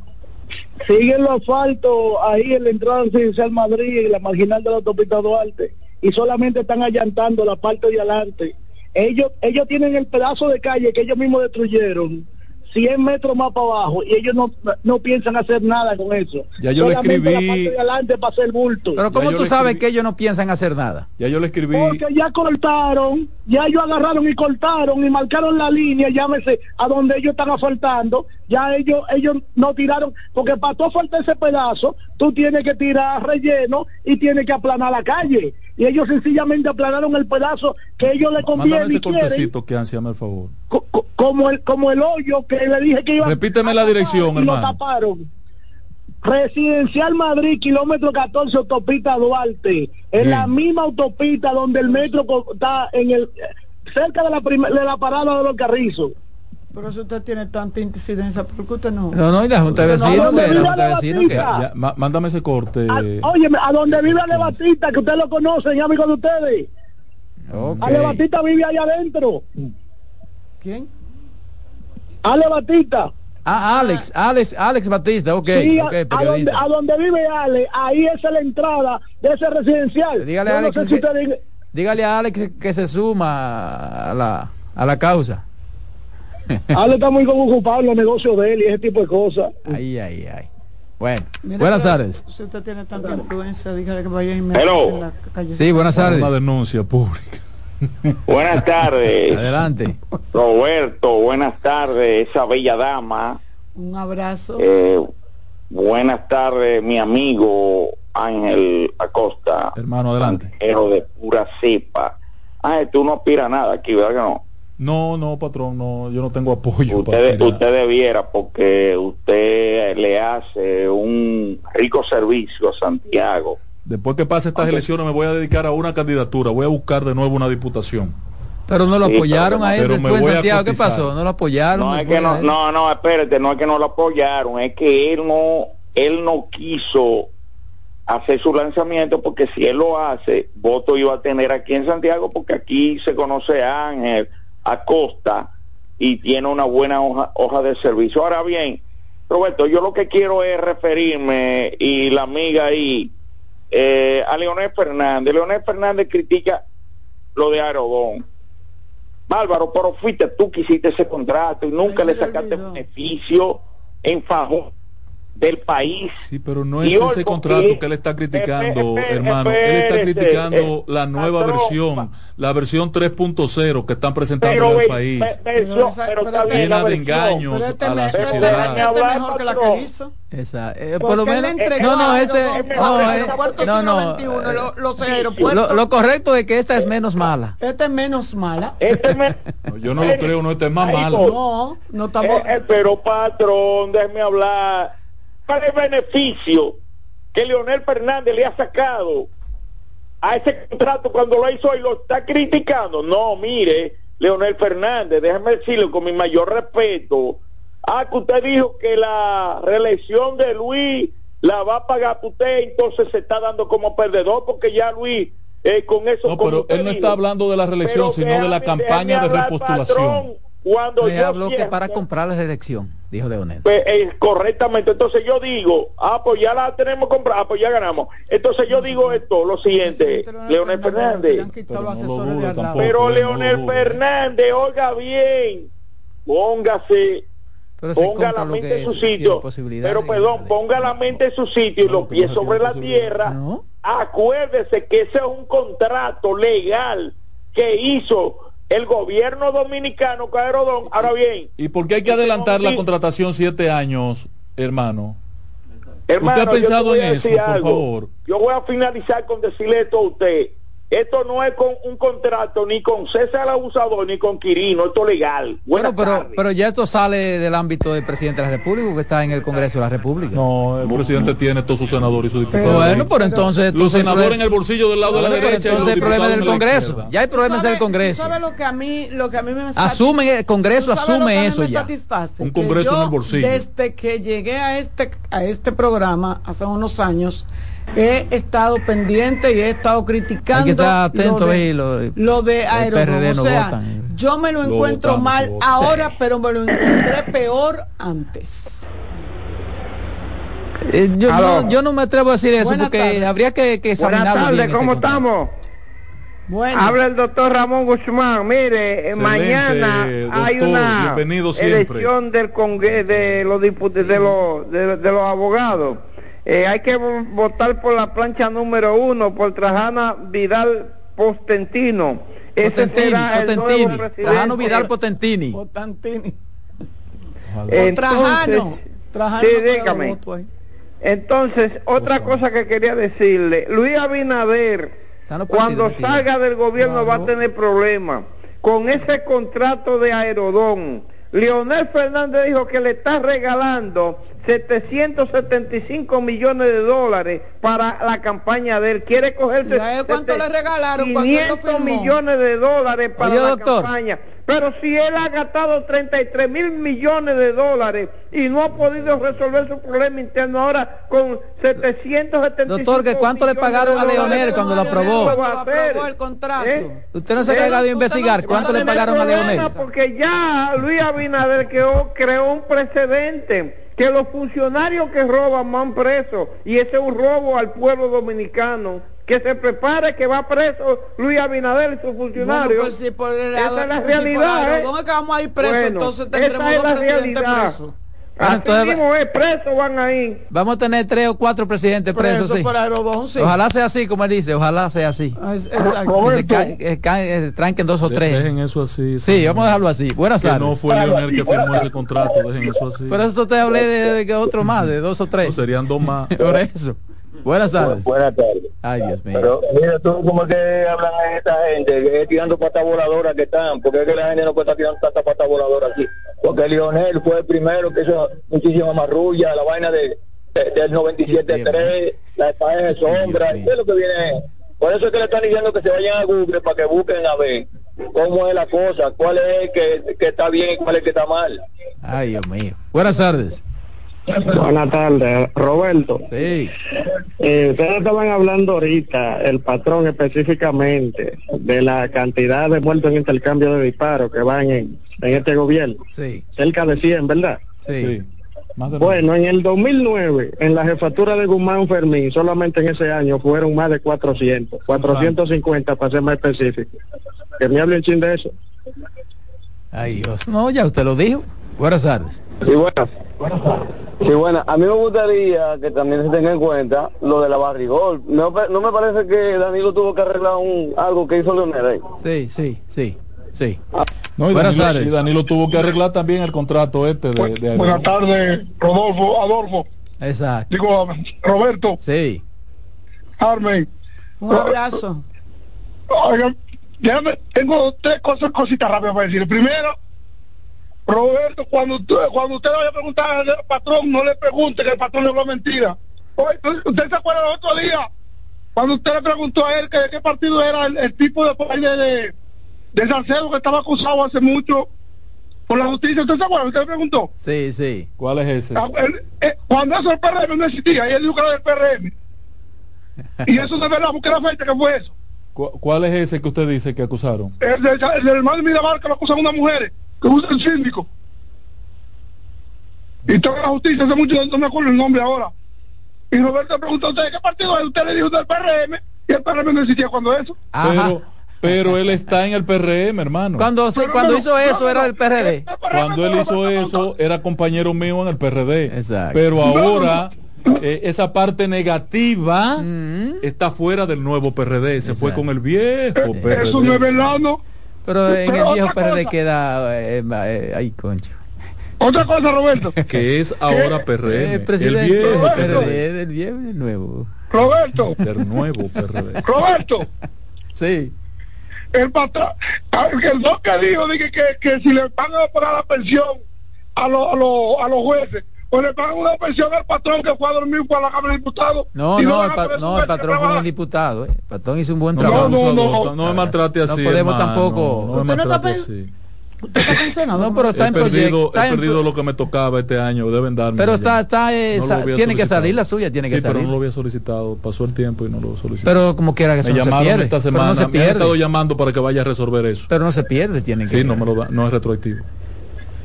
sigue el asfalto ahí en la entrada residencial Madrid y la marginal de la autopista Duarte y solamente están allantando la parte de adelante. Ellos ellos tienen el pedazo de calle que ellos mismos destruyeron 100 metros más para abajo y ellos no, no piensan hacer nada con eso. Ya yo le solamente escribí- la parte de adelante para hacer bulto. Pero ¿cómo tú le sabes que ellos no piensan hacer nada? ya yo le escribí. Porque ya cortaron, ya ellos agarraron y cortaron y marcaron la línea, llámese a donde ellos están asfaltando, ya ellos ellos no tiraron, porque para tú asfaltar ese pedazo, tú tienes que tirar relleno y tienes que aplanar la calle. Y ellos sencillamente aplanaron el pedazo que ellos le conviene ese y quieren, cortecito que ansíame el favor. co- co- como el como el hoyo que le dije que iba Repíteme a la dirección, y lo hermano. taparon. Residencial Madrid, kilómetro 14, autopista Duarte. En Bien. la misma autopista donde el metro está en el cerca de la de la parada de los carrizos. Pero si usted tiene tanta incidencia, ¿por qué usted no? No, no, y la Junta de No, Vecinos, la Junta de no, Vecinos que... Ya, mándame ese corte. A, oye, a donde vive Ale Batista, que ustedes lo conocen, amigo de ustedes. Ok. Ale Batista vive allá adentro. ¿Quién? Ale Batista. Ah, Alex, Alex, Alex Batista, ok, Sí, a- donde, a donde vive Ale, ahí es la entrada de ese residencial. Dígale Yo a no Alex sé si que- ustedes- Dígale a Alex que se suma a la, a la causa. <laughs> Ale está muy ocupado en los negocios de él y ese tipo de cosas. Ay, ay, ay. Bueno, buenas tardes. Si usted tiene tanta influencia, dígale que vaya y me Hello. en la calle. Sí, buenas tardes. Una denuncia pública. <laughs> Buenas tardes, Adelante. Roberto. Buenas tardes, esa bella dama. Un abrazo. Eh, buenas tardes, mi amigo Ángel Acosta. Hermano, adelante. Santiago de pura cepa. Ah, tú no aspiras nada aquí, ¿verdad que no? No, no, patrón, no, yo no tengo apoyo. Usted, usted debiera, porque usted le hace un rico servicio a Santiago. Después que pase estas elecciones me voy a dedicar a una candidatura, voy a buscar de nuevo una diputación. Pero no lo Sí, apoyaron pero- a él pero me después en voy a Santiago. ¿Qué pasó? No lo apoyaron. No es que no, no, no, espérate, no es que no lo apoyaron, es que él no, él no quiso hacer su lanzamiento porque si él lo hace, voto iba a tener aquí en Santiago porque aquí se conoce a Ángel Acosta y tiene una buena hoja, hoja de servicio. Ahora bien, Roberto, yo lo que quiero es referirme y la amiga ahí eh, a Leonel Fernández. Leonel Fernández critica lo de Aerodón. Bárbaro, pero fuiste tú que hiciste ese contrato y nunca Ay, le sacaste beneficio en favor del país. Sí, pero no es ese con- contrato que él está criticando, hermano. Él está criticando eh, la nueva versión, la versión 3.0 que están presentando Pero, en el país. Pero pero Llena de engaños este a la sociedad. este mejor que la que hizo. Esa, eh, por lo menos. No, no, este. No, eh, no, no. lo- los Lo, aeropuertos. lo correcto es que esta es menos mala. Este es menos mala. Este me- <laughs> No, yo no lo creo, no, este es más Ay, malo. No, no estamos. Pero patrón, déjeme hablar. ¿Cuál es el beneficio que Leonel Fernández le ha sacado a ese contrato cuando lo hizo y lo está criticando? No, mire, Leonel Fernández, déjeme decirle con mi mayor respeto. Ah, que usted dijo que la reelección de Luis la va a pagar usted, entonces se está dando como perdedor porque ya Luis eh, con eso... No, pero él no dijo. está hablando de la reelección, sino de la déjame- campaña déjame de repostulación. patrón, Cuando Me yo habló que para comprar la elección, dijo Leonel. pues, eh, correctamente, entonces yo digo, ah, pues ya la tenemos comprada, ah, pues ya ganamos. Entonces yo digo esto, lo siguiente, Leonel Le Fernández. Pero no de no, Leonel no, no. Fernández, oiga bien, póngase Pero ponga la mente en su sitio, pero perdón, ponga la mente en su sitio y los pies sobre la tierra. Acuérdese que ese es un contrato legal que hizo el gobierno dominicano, Caerodón. Ahora bien, ¿Y por qué hay que adelantar la contratación siete años, hermano? hermano, ¿Usted ha pensado en eso, por favor? Yo voy a finalizar con decirle esto a usted. Esto no es con un contrato ni con César abusador ni con Quirino, esto es legal. Buenas Bueno, pero, tardes. pero ya esto sale del ámbito del presidente de la República, que está en el Congreso de la República. No, el presidente tiene todos sus senadores y sus diputados. bueno, pero entonces... Los senadores en el bolsillo del lado de la derecha. y los Entonces el problema es del Congreso. Ya hay problemas del Congreso. ¿Sabes lo que a mí, lo que a mí me Asumen, el Congreso ¿Tú sabes lo que a asume eso ya. satisface? Un Congreso yo, en el bolsillo. Desde que llegué a este, a este programa hace unos años, he estado pendiente y he estado criticando Hay que estar atento lo, de, ahí, lo- lo de O sea, votan. yo me lo Lo encuentro votamos, mal votamos. ahora, pero me lo encontré peor antes. Eh, yo, no, yo no me atrevo a decir eso Buenas porque habría que, que Buenas tardes, ¿cómo estamos? Bueno. Habla el doctor Ramón Guzmán. Mire, eh, Excelente, mañana hay doctor, una elección del Congreso de los diputados, de los, de, de los abogados. Eh, hay que vo- votar por la plancha número uno, por Trajana Vidal Postentino. Ese Potentini, será el nuevo presidente. Trajano Vidal Potentini. Potentini. Entonces, Trajano. Trajano sí, dígame. Entonces, otra cosa que quería decirle, Luis Abinader, cuando partidos, salga del gobierno va a tener problemas con ese contrato de Aerodón. Leonel Fernández dijo que le está regalando 775 millones de dólares para la campaña de él. Quiere coger ¿Y a él cuánto le regalaron cuando él lo 500 firmó? millones de dólares para Oye, la doctor. campaña. Pero si él ha gastado 33 mil millones de dólares y no ha podido resolver su problema interno ahora con 775 Doctor, ¿que cuánto le pagaron a Leonel cuando lo aprobó? ¿qué va a hacer? aprobó el contrato. ¿Eh? Usted no se ha encargado de investigar cuánto le pagaron a Leonel. Porque ya Luis Abinader creó, creó un precedente que los funcionarios que roban van presos y ese es un robo al pueblo dominicano. Que se prepare que va preso Luis Abinader y sus funcionarios. Bueno, pues si por el Esa es la si realidad. ¿eh? Aerodón es que vamos a ir presos, Bueno, entonces esa tendremos es dos la presidentes realidad. presos. Bueno, entonces- mismo es, presos van ahí. Vamos a tener tres o cuatro presidentes presos, Presos sí. sí. Ojalá sea así, como él dice, ojalá sea así. Ah, es- exacto. Que se ca- que ca- eh, tranquen dos o tres. Dejen eso así. Sí, vamos a dejarlo así. Buenas Que tardes. no fue Leonel que firmó ese contrato, dejen eso así. Por eso te hablé de, de otro más, de dos o tres. No, serían dos más. <laughs> Por eso. Buenas tardes. Buenas tardes. Ay, Dios mío. Pero mira tú cómo es que hablan a esta gente, que es tirando patas voladoras que están, porque es que la gente no puede estar tirando tanta pata voladora aquí. Porque Lionel fue el primero que hizo muchísima marrulla, la vaina de, de- del 97.3, la españa de sombra, y es lo que viene. Por eso es que le están diciendo que se vayan a Google para que busquen a ver cómo es la cosa, cuál es el que, que está bien y cuál es el que está mal. Ay, Dios mío. Buenas tardes. Buenas tardes, Roberto. Sí. Eh, ustedes estaban hablando ahorita, el patrón específicamente, de la cantidad de muertos en intercambio de disparos que van en, en este gobierno. Sí. Cerca de 100, ¿verdad? Sí. Bueno, en el 2009, en la jefatura de Guzmán Fermín, solamente en ese año fueron más de 400, 450 para ser más específico. Que me hable un chin de eso. Ay, Dios. No, ya usted lo dijo. Buenas tardes. Sí, buenas. Sí, buenas. A mí me gustaría que también se tenga en cuenta lo de la barrigol. No, no me parece que Danilo tuvo que arreglar un, algo que hizo Leonel ahí. Sí, sí, sí, sí. No, y, Buenas Danilo, tardes. y Danilo tuvo que arreglar también el contrato este de. Buenas tardes, Rodolfo, Adolfo, Exacto. digo, Roberto, Sí. Carmen. Un abrazo. Oigan, déjame, tengo tres cosas, cositas rápidas para decir. Primero, Roberto, cuando usted, cuando usted vaya a preguntar al patrón, no le pregunte que el patrón le habló mentira. Oye, ¿Usted se acuerda el otro día? Cuando usted le preguntó a él que de qué partido era el, el tipo de de, de Salcedo que estaba acusado hace mucho por la justicia. ¿Usted se acuerda? ¿Usted le preguntó? Sí, sí. ¿Cuál es ese? Ah, él- eh, cuando eso el PRM no existía, y él dijo que era del PRM. Y eso de verdad, porque era fecha que fue eso. ¿Cu- ¿Cuál es ese que usd dice que acusaron? El, del- el del hermano Mirabal que lo acusan unas mujeres, que usa el síndico. Y toda la justicia hace mucho, no me acuerdo el nombre ahora. Y Roberto preguntó a usted, ¿qué partido es? Usted le dijo del PRM, y el PRM no existía cuando eso. Ajá. Pero, Pero él está en el PRM, hermano. Cuando, se- cuando hizo eso era del PRD. Cuando él hizo eso, era compañero mío en el PRD. Exacto. Pero ahora, eh, esa parte negativa Mm. está fuera del nuevo PRD. Se fue con el viejo PRD. Eso no es verdad, ¿no? Pero en el Pero viejo otra PRD cosa. queda. eh, eh, ay, concho. Otra cosa, Roberto. <laughs> Que es ahora PRM. El El presidente viejo del PRD. PRD, del viejo y del nuevo. Roberto, Del nuevo PRD. Roberto, Sí. el patrón, el don que dijo dije, que, que si le van a pagar la pensión a, los a, los a los jueces, pues le pagan una pensión al patrón que fue a dormir para la Cámara de Diputados. No, no, el, pa- no, el patrón fue un diputado. eh. El patrón hizo un buen No, trabajo. no, no. no, no me maltrate así. No podemos hermano. tampoco- No, me ¿Usted no está maltrate así. ¿Usted está? No, pero está He en perdido, proyecto. he está en perdido lo que me tocaba este año. Deben darme. Pero está, está, eh, No tiene que salir la suya, tiene que sí, salir. pero no lo había solicitado. Pasó el tiempo y no lo solicité. Pero como quiera que me no se llamaron pierde. esta Pero semana. no se me han pierde. estado llamando para que vaya a resolver eso. Pero no se pierde, tiene que. Sí, no me lo da, no es retroactivo.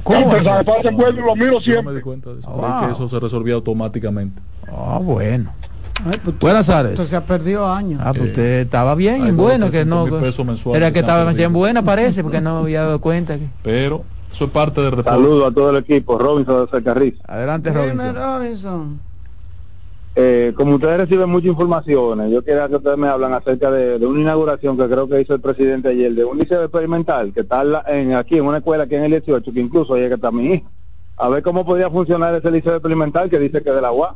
¿Cómo? Sabe, pasa el pueblo y lo miro Yo no me siempre. di cuenta de eso. Wow. Creí que eso se resolvía automáticamente. Ah, bueno. Ay, pues, Buenas tardes. Usted se ha perdido años. Ah, pues Eh, usted estaba bien, en bueno, que no. 300 mil pesos mensuales Era que estaba bien buena, parece, porque no había dado cuenta. que- Pero eso es parte del deporte. Saludos a todo el equipo, Robinson de Cercarriz. Adelante, Dime, Robinson. Robinson. Eh, como ustedes reciben muchas informaciones, yo quería que ustedes me hablan acerca de, de una inauguración que creo que hizo el presidente ayer, de un liceo experimental que está en la- en, aquí en una escuela aquí en el 18, que incluso ahí es que está mi hija. A ver cómo podría funcionar ese liceo experimental que dice que es de la UAS.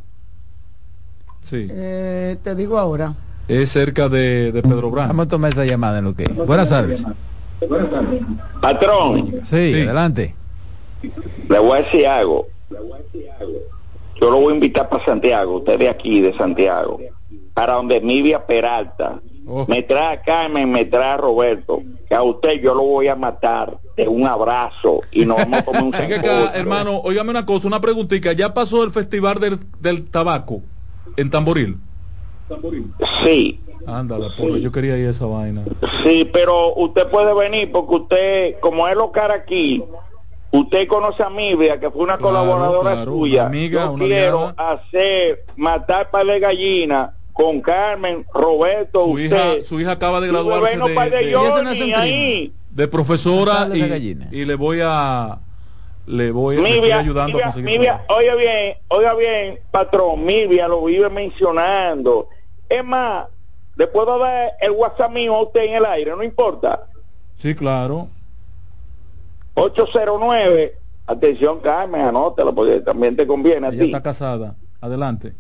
Sí. Eh, te digo ahora. Es cerca de, de Pedro Brán. Vamos a tomar esta llamada en lo que. Buenas tardes. Patrón, Sí, Sí. adelante. le voy a decir algo. Yo lo voy a invitar para Santiago, usted de aquí, de Santiago, para donde Mivia Peralta. Oh. Me trae a Carmen, me trae a Roberto, que a usted yo lo voy a matar de un abrazo y nos vamos a tomar un <laughs> acá, hermano, óigame una cosa, una preguntita. ¿Ya pasó el festival del, del tabaco en Tamboril? Sí, Ándale, yo quería ir a esa vaina. sí, pero usted puede venir porque usted, como es local aquí, usted conoce a Mivia, que fue una Claro, colaboradora claro, suya. una amiga, yo una quiero aliada. hacer, matar par de gallinas con Carmen, Roberto, Su usted. hija, su hija acaba de graduarse de, de de- Johnny ahí. de profesora y, gallina. y le voy a le voy, le estoy Mivia, ayudando a Mivia, conseguir Mivia, trabajo. oiga bien, oiga bien, patrón, Mivia lo vive mencionando. Es más, le puedo dar el WhatsApp mío a usted en el aire, no importa. Sí, claro. 809, atención Carmen, anótalo porque también te conviene a Ella ti. está casada. Adelante.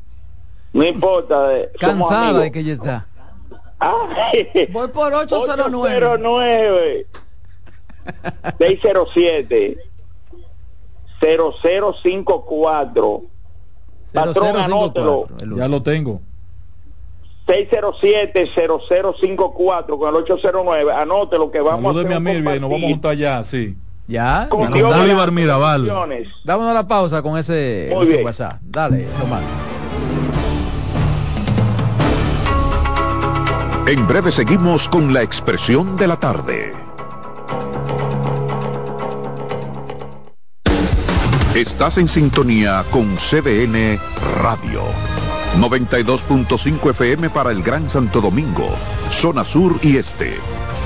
No importa, de, somos Cansada de que ella está. Ay, Voy por 809. 809 607 0054 Patrón, 0054, anótelo. el Ya lo tengo. 607-0054 con el 809. Anote lo que vamos a hacer. y nos vamos a juntar ya, sí. Ya. Bolívar Mirabal. Dámonos la pausa con ese, Muy ese bien. WhatsApp. Dale, Román. En breve seguimos con la expresión de la tarde. Estás en sintonía con CDN Radio. 92.5 FM para el Gran Santo Domingo, zona sur y este.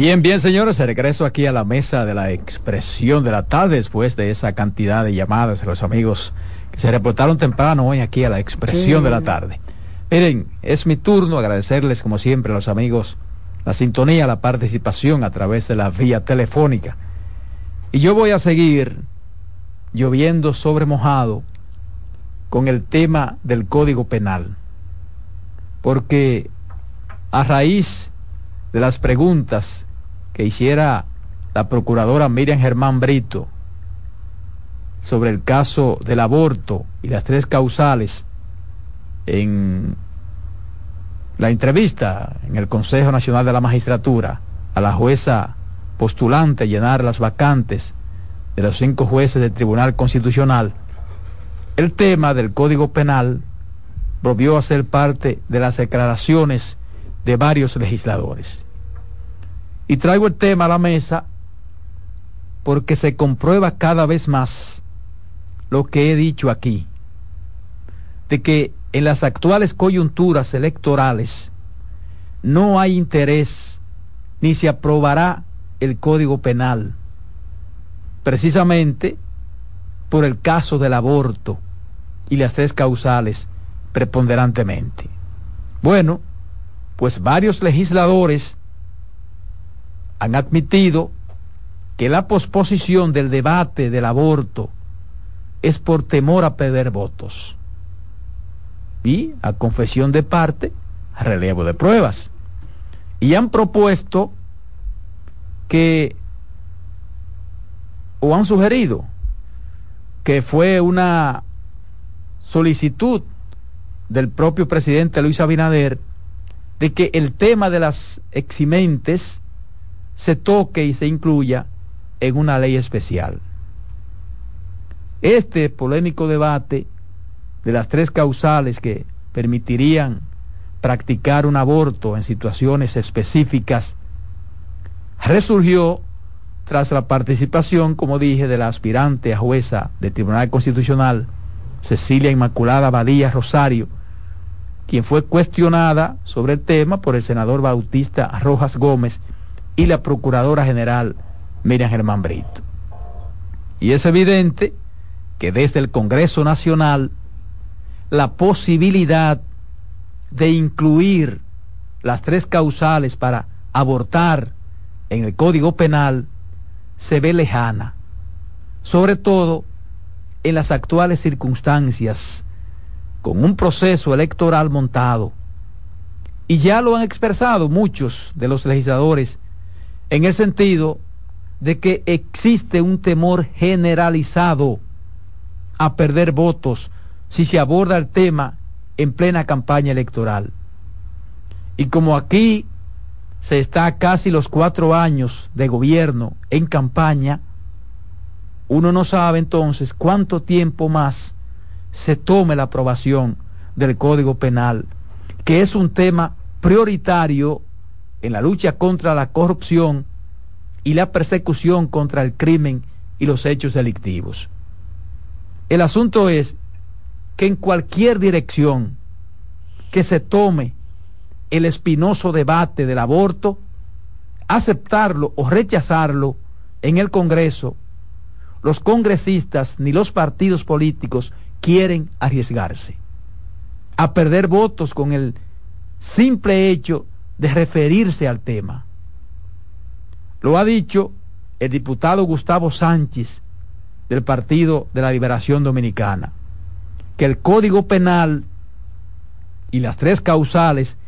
Bien, bien, señores, regreso aquí a la mesa de la expresión de la tarde después de esa cantidad de llamadas de los amigos que se reportaron temprano hoy aquí a la expresión de la tarde. Miren, es mi turno agradecerles como siempre a los amigos la sintonía, la participación a través de la vía telefónica. Y yo voy a seguir lloviendo sobre mojado con el tema del Código Penal. Porque a raíz de las preguntas que hiciera la procuradora Miriam Germán Brito sobre el caso del aborto y las tres causales en la entrevista en el Consejo Nacional de la Magistratura a la jueza postulante a llenar las vacantes de los cinco jueces del Tribunal Constitucional, el tema del Código Penal volvió a ser parte de las declaraciones de varios legisladores. Y traigo el tema a la mesa porque se comprueba cada vez más lo que he dicho aquí, de que en las actuales coyunturas electorales no hay interés ni se aprobará el Código Penal, precisamente por el caso del aborto y las tres causales preponderantemente. Bueno, pues varios legisladores han admitido que la posposición del debate del aborto es por temor a perder votos. Y a confesión de parte, relevo de pruebas. Y han propuesto que, o han sugerido, que fue una solicitud del propio presidente Luis Abinader de que el tema de las eximentes se toque y se incluya en una ley especial. Este polémico debate de las tres causales que permitirían practicar un aborto en situaciones específicas resurgió tras la participación, como dije, de la aspirante a jueza del Tribunal Constitucional, Cecilia Inmaculada Badía Rosario, quien fue cuestionada sobre el tema por el senador Bautista Rojas Gómez y la Procuradora General Miriam Germán Brito. Y es evidente que desde el Congreso Nacional la posibilidad de incluir las tres causales para abortar en el Código Penal se ve lejana, sobre todo en las actuales circunstancias, con un proceso electoral montado. Y ya lo han expresado muchos de los legisladores en el sentido de que existe un temor generalizado a perder votos si se aborda el tema en plena campaña electoral. Y como aquí se está casi los cuatro años de gobierno en campaña, uno no sabe entonces cuánto tiempo más se tome la aprobación del Código Penal, que es un tema prioritario en la lucha contra la corrupción y la persecución contra el crimen y los hechos delictivos. El asunto es que en cualquier dirección que se tome el espinoso debate del aborto, aceptarlo o rechazarlo en el Congreso, los congresistas ni los partidos políticos quieren arriesgarse a perder votos con el simple hecho de referirse al tema. Lo ha dicho el diputado Gustavo Sánchez del Partido de la Liberación Dominicana, que el Código Penal y las tres causales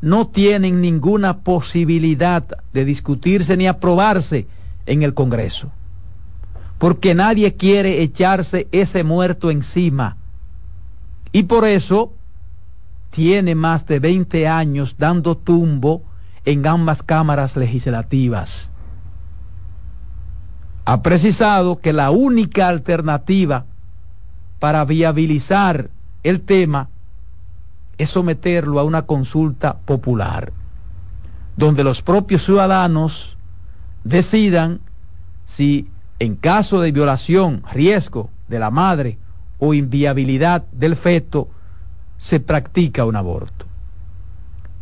no tienen ninguna posibilidad de discutirse ni aprobarse en el Congreso, porque nadie quiere echarse ese muerto encima. Y por eso tiene más de 20 años dando tumbo en ambas cámaras legislativas. Ha precisado que la única alternativa para viabilizar el tema es someterlo a una consulta popular, donde los propios ciudadanos decidan si en caso de violación, riesgo de la madre o inviabilidad del feto, se practica un aborto.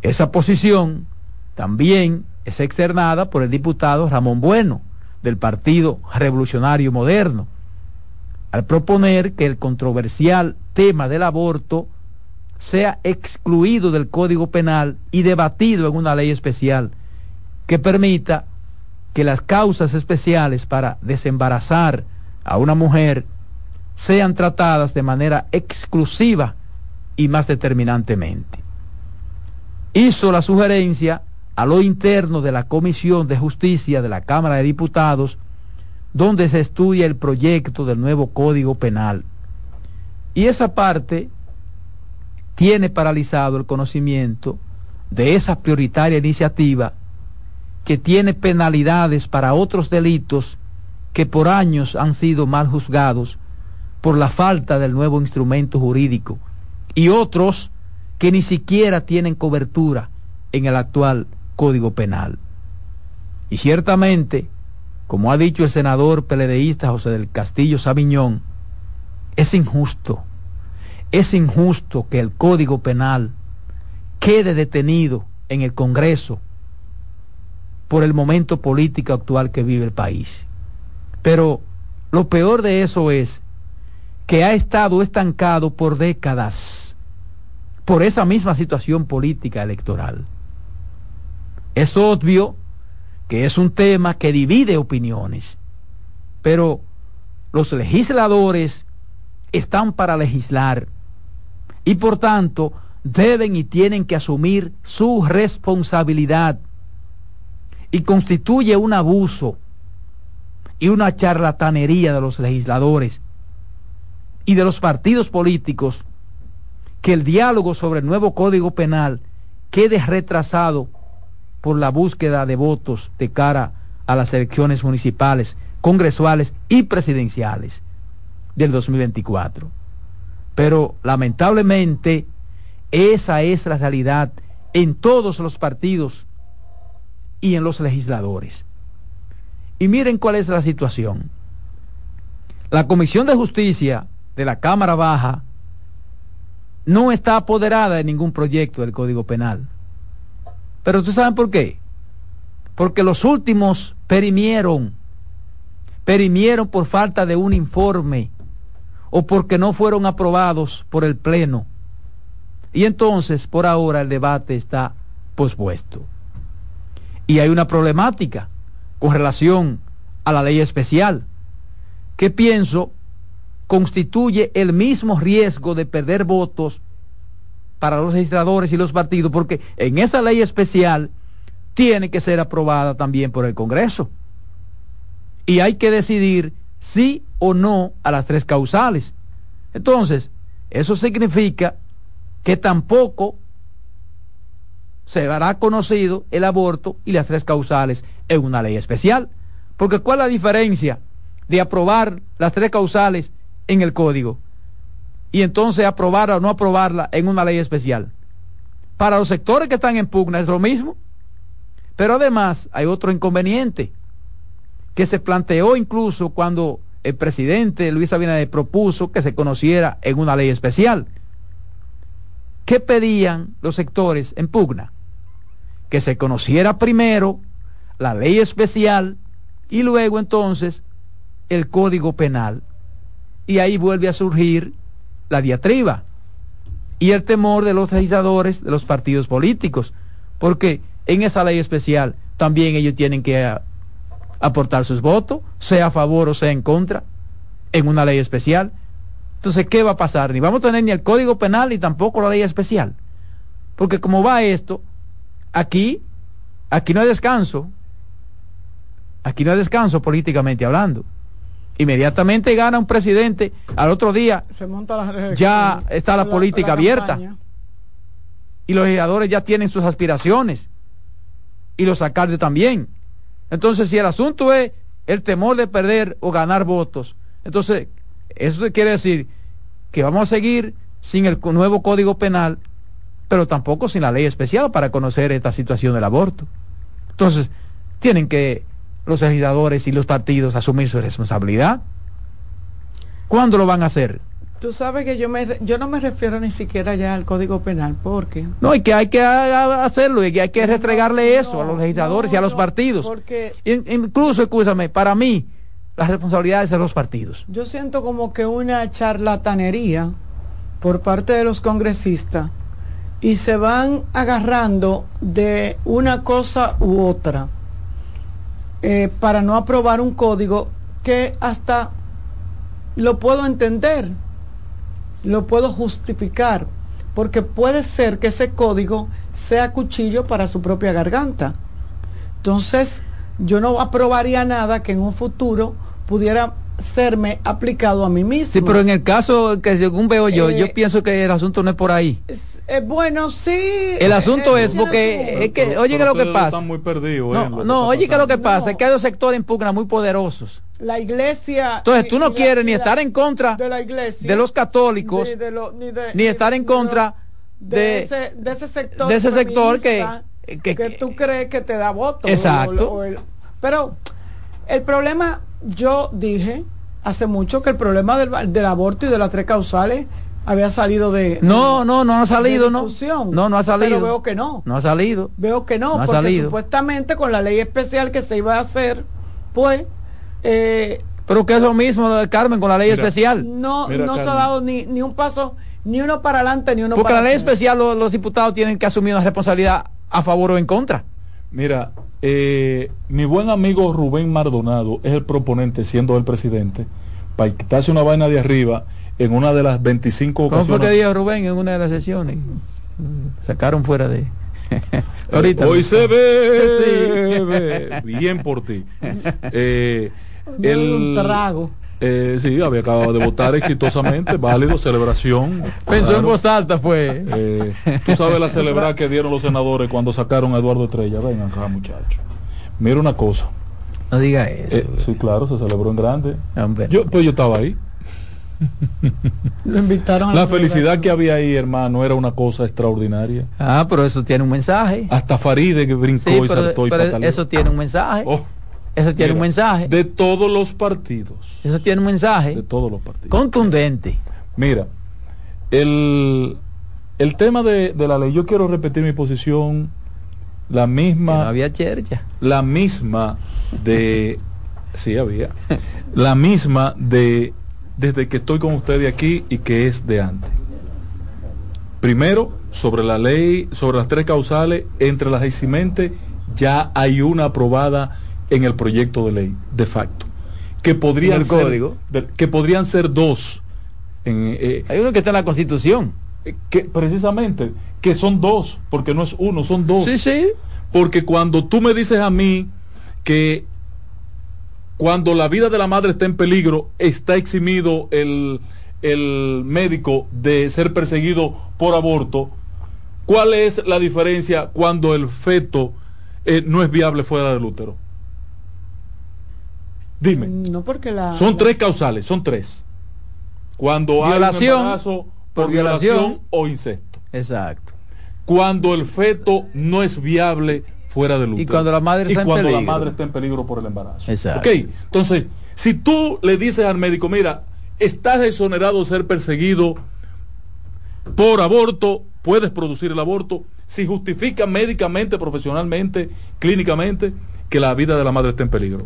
Esa posición también es externada por el diputado Ramón Bueno, del Partido Revolucionario Moderno, al proponer que el controversial tema del aborto sea excluido del Código Penal y debatido en una ley especial que permita que las causas especiales para desembarazar a una mujer sean tratadas de manera exclusiva y más determinantemente. Hizo la sugerencia a lo interno de la Comisión de Justicia de la Cámara de Diputados, donde se estudia el proyecto del nuevo Código Penal. Y esa parte tiene paralizado el conocimiento de esa prioritaria iniciativa que tiene penalidades para otros delitos que por años han sido mal juzgados por la falta del nuevo instrumento jurídico y otros que ni siquiera tienen cobertura en el actual Código Penal. Y ciertamente, como ha dicho el senador peledeísta José del Castillo Sabiñón, es injusto, es injusto que el Código Penal quede detenido en el Congreso por el momento político actual que vive el país. Pero lo peor de eso es que ha estado estancado por décadas por esa misma situación política electoral. Es obvio que es un tema que divide opiniones, pero los legisladores están para legislar y por tanto deben y tienen que asumir su responsabilidad y constituye un abuso y una charlatanería de los legisladores y de los partidos políticos que el diálogo sobre el nuevo Código Penal quede retrasado por la búsqueda de votos de cara a las elecciones municipales, congresuales y presidenciales del 2024. Pero lamentablemente esa es la realidad en todos los partidos y en los legisladores. Y miren cuál es la situación. La Comisión de Justicia de la Cámara Baja no está apoderada de ningún proyecto del Código Penal. Pero ustedes saben por qué. Porque los últimos perimieron, perimieron por falta de un informe o porque no fueron aprobados por el Pleno. Y entonces, por ahora, el debate está pospuesto. Y hay una problemática con relación a la ley especial, que pienso constituye el mismo riesgo de perder votos para los legisladores y los partidos, porque en esa ley especial tiene que ser aprobada también por el Congreso. Y hay que decidir sí o no a las tres causales. Entonces, eso significa que tampoco se hará conocido el aborto y las tres causales en una ley especial. Porque ¿cuál es la diferencia de aprobar las tres causales en el código y entonces aprobarla o no aprobarla en una ley especial? Para los sectores que están en pugna es lo mismo. Pero además hay otro inconveniente que se planteó incluso cuando el presidente Luis Abinader propuso que se conociera en una ley especial. ¿Qué pedían los sectores en pugna? que se conociera primero la ley especial y luego entonces el código penal. Y ahí vuelve a surgir la diatriba y el temor de los legisladores de los partidos políticos, porque en esa ley especial también ellos tienen que aportar sus votos, sea a favor o sea en contra, en una ley especial. Entonces, ¿qué va a pasar? Ni vamos a tener ni el código penal ni tampoco la ley especial. Porque como va esto, aquí, aquí no hay descanso. Aquí no hay descanso políticamente hablando. Inmediatamente gana un presidente, al otro día Se monta la ya está la, la- política la abierta. campaña. y los legisladores ya tienen sus aspiraciones y los alcaldes también. Entonces, si el asunto es el temor de perder o ganar votos, entonces eso quiere decir que vamos a seguir sin el nuevo código penal, pero tampoco sin la ley especial para conocer esta situación del aborto. Entonces, tienen que los legisladores y los partidos asumir su responsabilidad. ¿Cuándo lo van a hacer? Tú sabes que yo me yo no me refiero ni siquiera ya al Código Penal, porque no y que hay que hacerlo y que hay que restregarle eso a los legisladores y a los partidos. Porque incluso, escúchame, para mí las responsabilidades de los partidos. Yo siento como que una charlatanería por parte de los congresistas y se van agarrando de una cosa u otra eh, para no aprobar un código que hasta lo puedo entender lo puedo justificar, porque puede ser que ese código sea cuchillo para su propia garganta. Entonces, yo no aprobaría nada que en un futuro pudiera serme aplicado a mí mismo. Sí, pero en el caso que según veo yo, yo eh, pienso que el asunto no es por ahí. Eh, bueno, sí. El asunto es porque, es que, oye, ¿qué es lo que pasa? Están muy perdidos. No, no oye, ¿qué es lo que pasa? Es que hay dos sectores en pugna muy poderosos. La iglesia. Entonces, tú no quieres ni estar en contra de la iglesia, de los católicos, ni, estar en contra de, ese, de ese sector, de ese sector que, que, tú crees que te da voto. Exacto. pero el problema, yo dije hace mucho que el problema del, del aborto y de las tres causales había salido de no no no ha salido no no no ha salido. pero veo que no. No ha salido. Veo que no, porque supuestamente con la ley especial que se iba a hacer pues eh, pero que es lo mismo Carmen con la ley especial. No no se ha dado ni, ni un paso ni uno para adelante ni uno porque la ley especial los diputados tienen que asumir una responsabilidad a favor o en contra. Mira eh, mi buen amigo Rubén Mardonado es el proponente siendo el presidente para quitarse una vaina de arriba en una de las 25 ocasiones. ¿Cómo fue que dijo Rubén en una de las sesiones? Sacaron fuera de... <laughs> Ahorita. Hoy se ve, <laughs> bien por ti. Eh, el, un trago. Eh, sí, había acabado de votar exitosamente, <laughs> válido, celebración. Pensó en voz alta, fue. Eh, tú sabes la celebrar que dieron los senadores cuando sacaron a Eduardo Estrella. Vengan acá, muchachos. Mira una cosa. No diga eso. Eh, sí, claro, se celebró en grande. Yo, pues yo estaba ahí. Lo invitaron la felicidad que había ahí, hermano, era una cosa extraordinaria. Ah, pero eso tiene un mensaje. Hasta Faride que brincó y saltó y Eso tiene un mensaje. Oh, eso tiene un mensaje. De todos los partidos. Eso tiene un mensaje. De todos los partidos. Contundente. Mira, el, el tema de, de la ley, yo quiero repetir mi posición, la misma. había chercha. La misma de. sí, había. La misma de desde que estoy con ustedes aquí y que es de antes. Primero, sobre la ley, sobre las tres causales, entre las y ya hay una aprobada en el proyecto de ley, de facto. Que podrían, ser, código? que podrían ser dos. Eh, hay uno que está en la Constitución. Eh, que precisamente, que son dos, porque no es uno, son dos. Sí, sí. Porque cuando tú me dices a mí que cuando la vida de la madre está en peligro, está eximido el, médico de ser perseguido por aborto. ¿Cuál es la diferencia cuando el feto eh, no es viable fuera del útero? Dime. No porque la, son tres causales, son tres. Cuando hay un embarazo por, violación o incesto. Exacto. Cuando el feto no es viable fuera del útero. Y cuando la madre está y cuando en la madre está en peligro por el embarazo. Exacto. Ok, entonces, si tú le dices al médico, mira, estás exonerado de ser perseguido por aborto, puedes producir el aborto, si justifica médicamente, profesionalmente, clínicamente, que la vida de la madre está en peligro.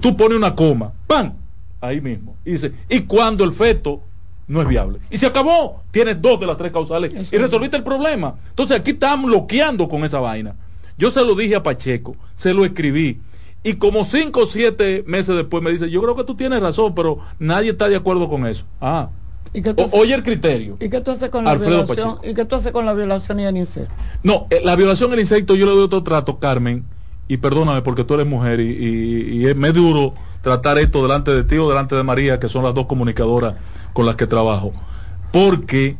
Tú pones una coma, ¡pam! Ahí mismo. Y dice, y cuando el feto no es viable. Y se acabó. Tienes dos de las tres causales y resolviste el problema. Entonces aquí estamos bloqueando con esa vaina. Yo se lo dije a Pacheco, se lo escribí. Y como cinco o siete meses después me dice, yo creo que tú tienes razón, pero nadie está de acuerdo con eso. Ah. ¿Y oye el criterio. ¿Y qué tú haces con la violación? ¿Y qué tú haces con la violación y el incesto? No, eh, la violación y el incesto yo le doy otro trato, Carmen, y perdóname porque tú eres mujer y, y es muy duro tratar esto delante de ti o delante de María, que son las dos comunicadoras con las que trabajo. Porque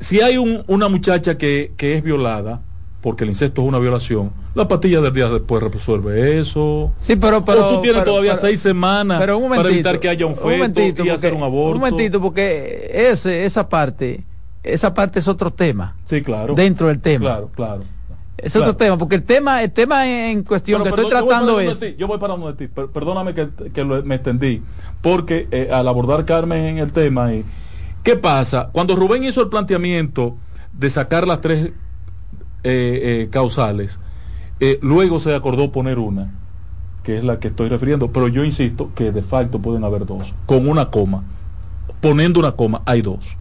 si hay un- una muchacha que, que es violada, porque el incesto es una violación, la pastilla del día después resuelve eso. Sí, pero, pero o tú tienes pero- todavía pero- seis semanas para evitar que haya un feto y hacer un aborto. Un momentito, porque ese, esa parte, esa parte es otro tema. Sí, claro. Dentro del tema. Claro, claro. Es Claro. otro tema, porque el tema, el tema en cuestión que estoy perdón, tratando es. ti, yo voy para donde ti. Per- Perdóname que, que lo- me extendí. Porque eh, al abordar Carmen en el tema, y, ¿qué pasa? Cuando Rubén hizo el planteamiento de sacar las tres eh, eh, causales, eh, luego se acordó poner una, que es la que estoy refiriendo. Pero yo insisto que de facto pueden haber dos, con una coma. Poniendo una coma, hay dos.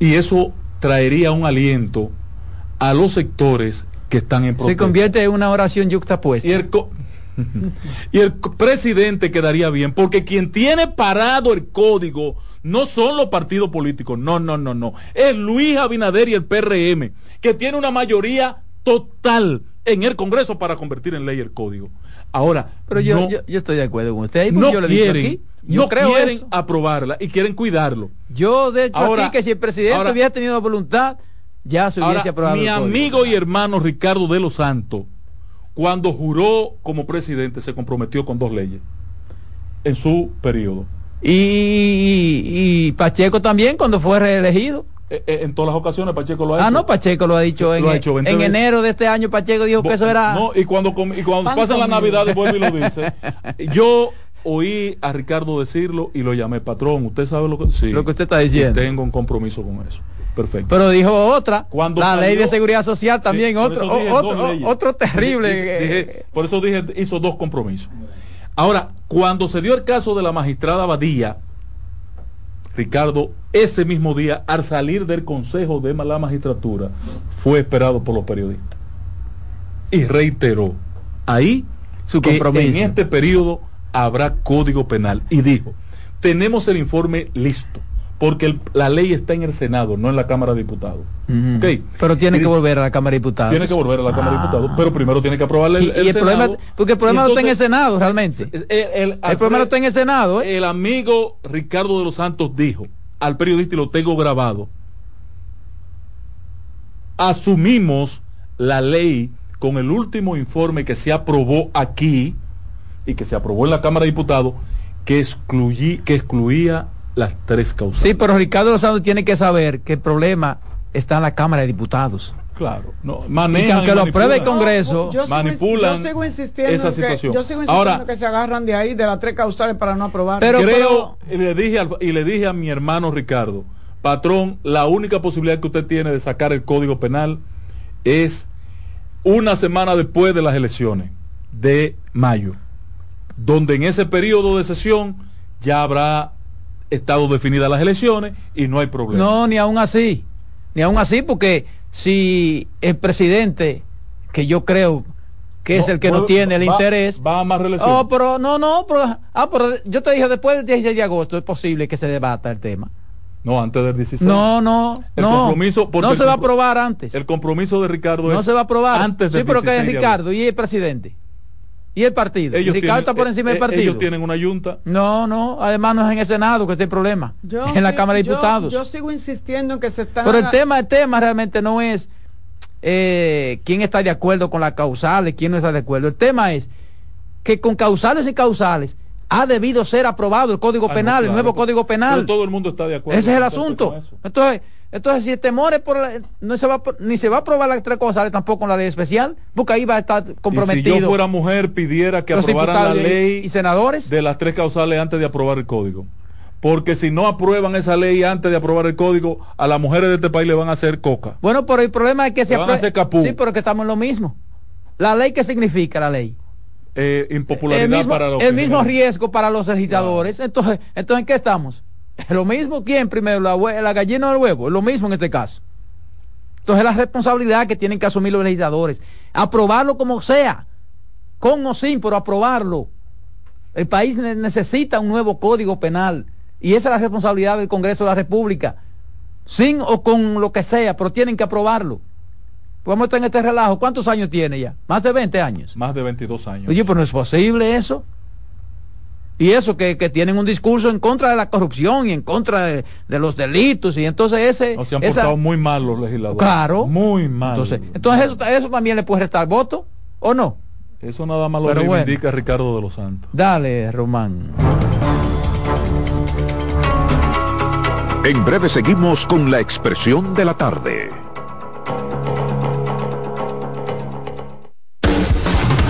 Y eso traería un aliento a los sectores que están en Se protesta. convierte en una oración yuxtapuesta. Y el, co- <laughs> y el presidente quedaría bien, porque quien tiene parado el código no son los partidos políticos, no, no, no, no. Es Luis Abinader y el PRM, que tiene una mayoría total en el Congreso para convertir en ley el código. Ahora, Pero yo, no, yo, yo estoy de acuerdo con usted. Ahí, no yo dicho quieren, aquí. Yo no creo quieren eso. aprobarla y quieren cuidarlo. Yo, de hecho, Ahora- aquí que si el presidente ahora- hubiera tenido voluntad, ya se hubiese Ahora, aprobado. mi el código. amigo y hermano Ricardo de los Santos, cuando juró como presidente, se comprometió con dos leyes en su periodo. Y, y- Pacheco también, cuando fue reelegido. Eh, eh, en todas las ocasiones Pacheco lo ha Ah, hecho. no, Pacheco lo ha dicho Lo en, ha hecho 20 en enero de este año. Pacheco dijo que eso era. No, y cuando, y cuando pasan las comido. navidades vuelve y lo dice. <laughs> Yo oí a Ricardo decirlo y lo llamé patrón. ¿Usted sabe lo que, sí, Lo que usted está diciendo. Tengo un compromiso con eso. Perfecto. Pero dijo otra. Cuando la ley de seguridad social también, Sí, otro, dije otro, otro <laughs> terrible. Dije- eh, dije- por eso dije, hizo dos compromisos. Ahora, cuando se dio el caso de la magistrada Badía, Ricardo, ese mismo día, al salir del Consejo de la Magistratura, fue esperado por los periodistas. Y reiteró ahí Su que compromiso. en este periodo habrá código penal. Y dijo, tenemos el informe listo, porque el- la ley está en el Senado, no en la Cámara de Diputados. Ujú. Ok. Pero tiene Y- que volver a la Cámara de Diputados. tiene que volver a la Cámara de Ah. Diputados, pero primero tiene que aprobarle el, Y, y el Senado. problema, porque el problema no está en el Senado realmente. El, problema no está en el Senado. ¿eh? el amigo Ricardo de los Santos dijo al periodista y lo tengo grabado. Asumimos la ley con el último informe que se aprobó aquí y que se aprobó en la Cámara de Diputados que excluí, que excluía las tres causas. Sí, pero Ricardo Lozano tiene que saber que el problema está en la Cámara de Diputados. Claro, no, Y que aunque lo apruebe el. Congreso, Yo sigo, manipulan yo sigo insistiendo esa en que, situación. yo sigo insistiendo Ahora- que se agarran de ahí de las tres causales para no aprobar. Pero- creo y le dije al- y le dije a mi hermano Ricardo patrón la única posibilidad que usted tiene de sacar el código penal es una semana después de las elecciones de mayo donde en ese periodo de sesión ya habrá estado definidas las elecciones y no hay problema no, ni aún así. Ni aún así, porque si el presidente, que yo creo que es el que no tiene el va- interés. va a más reelección Oh, pero no, no, pero, ah, pero yo te dije después del 16 de agosto es posible que se debata el tema. no antes del 16 No, no, El no. compromiso- no se va a aprobar antes. el compromiso de Ricardo No es se va a aprobar. antes del sí, pero que es 16 de Ricardo y el presidente. Y el partido. ellos Ricardo tienen, está por encima del eh, partido. ellos tienen una junta No, no, además no es en el Senado que está el problema. Yo es en la Cámara de yo- Diputados. Yo, sigo insistiendo en que se están. Pero el tema, el tema realmente no es eh, quién está de acuerdo con las causales, quién no está de acuerdo. El tema es que con causales y causales ha debido ser aprobado el Código Ah, no, Penal, el nuevo pero- Código Penal. pero todo el mundo está de acuerdo Ese es el asunto. Entonces, entonces si el temor es por la- no se va ni se va a aprobar las tres causales tampoco en la ley especial, porque ahí va a estar Y comprometido si yo fuera mujer pidiera que aprobaran la y- ley y senadores. de las tres causales antes de aprobar el código. Porque si no aprueban esa ley antes de aprobar el código, a las mujeres de este país le van a hacer coca. Bueno, pero el problema es que se van a hacer capú. Sí, pero que estamos en lo mismo. La ley, ¿qué significa la ley? Eh, impopularidad el mismo, para los el mismo riesgo para los legisladores. Entonces, entonces, ¿en qué estamos? Lo mismo, ¿quién primero? La, la gallina o el huevo. Es lo mismo en este caso. Entonces, la responsabilidad que tienen que asumir los legisladores. Aprobarlo como sea. Con o sin, pero aprobarlo. El país ne- necesita un nuevo código penal. Y esa es la responsabilidad del Congreso de la República. Sin o con lo que sea, pero tienen que aprobarlo. Vamos a estar en este relajo. ¿Cuántos años tiene ya? Más de 20 años. Más de 22 años. Oye, pero no es posible eso. Y eso que, que tienen un discurso en contra de la corrupción y en contra de, de los delitos. Y entonces ese... O se han esa- portado muy mal los legisladores. Claro. Muy mal. Entonces, entonces eso, eso también le puede restar voto, ¿o no? Eso nada más lo Pero bueno. reivindica Ricardo de los Santos. Dale, Román. En breve seguimos con la expresión de la tarde.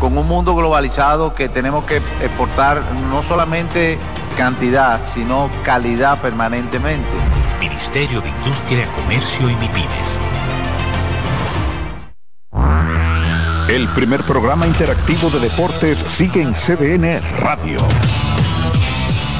con un mundo globalizado que tenemos que exportar no solamente cantidad, sino calidad permanentemente. Ministerio de Industria, Comercio y MIPIMES. El primer programa interactivo de deportes sigue en CDN Radio.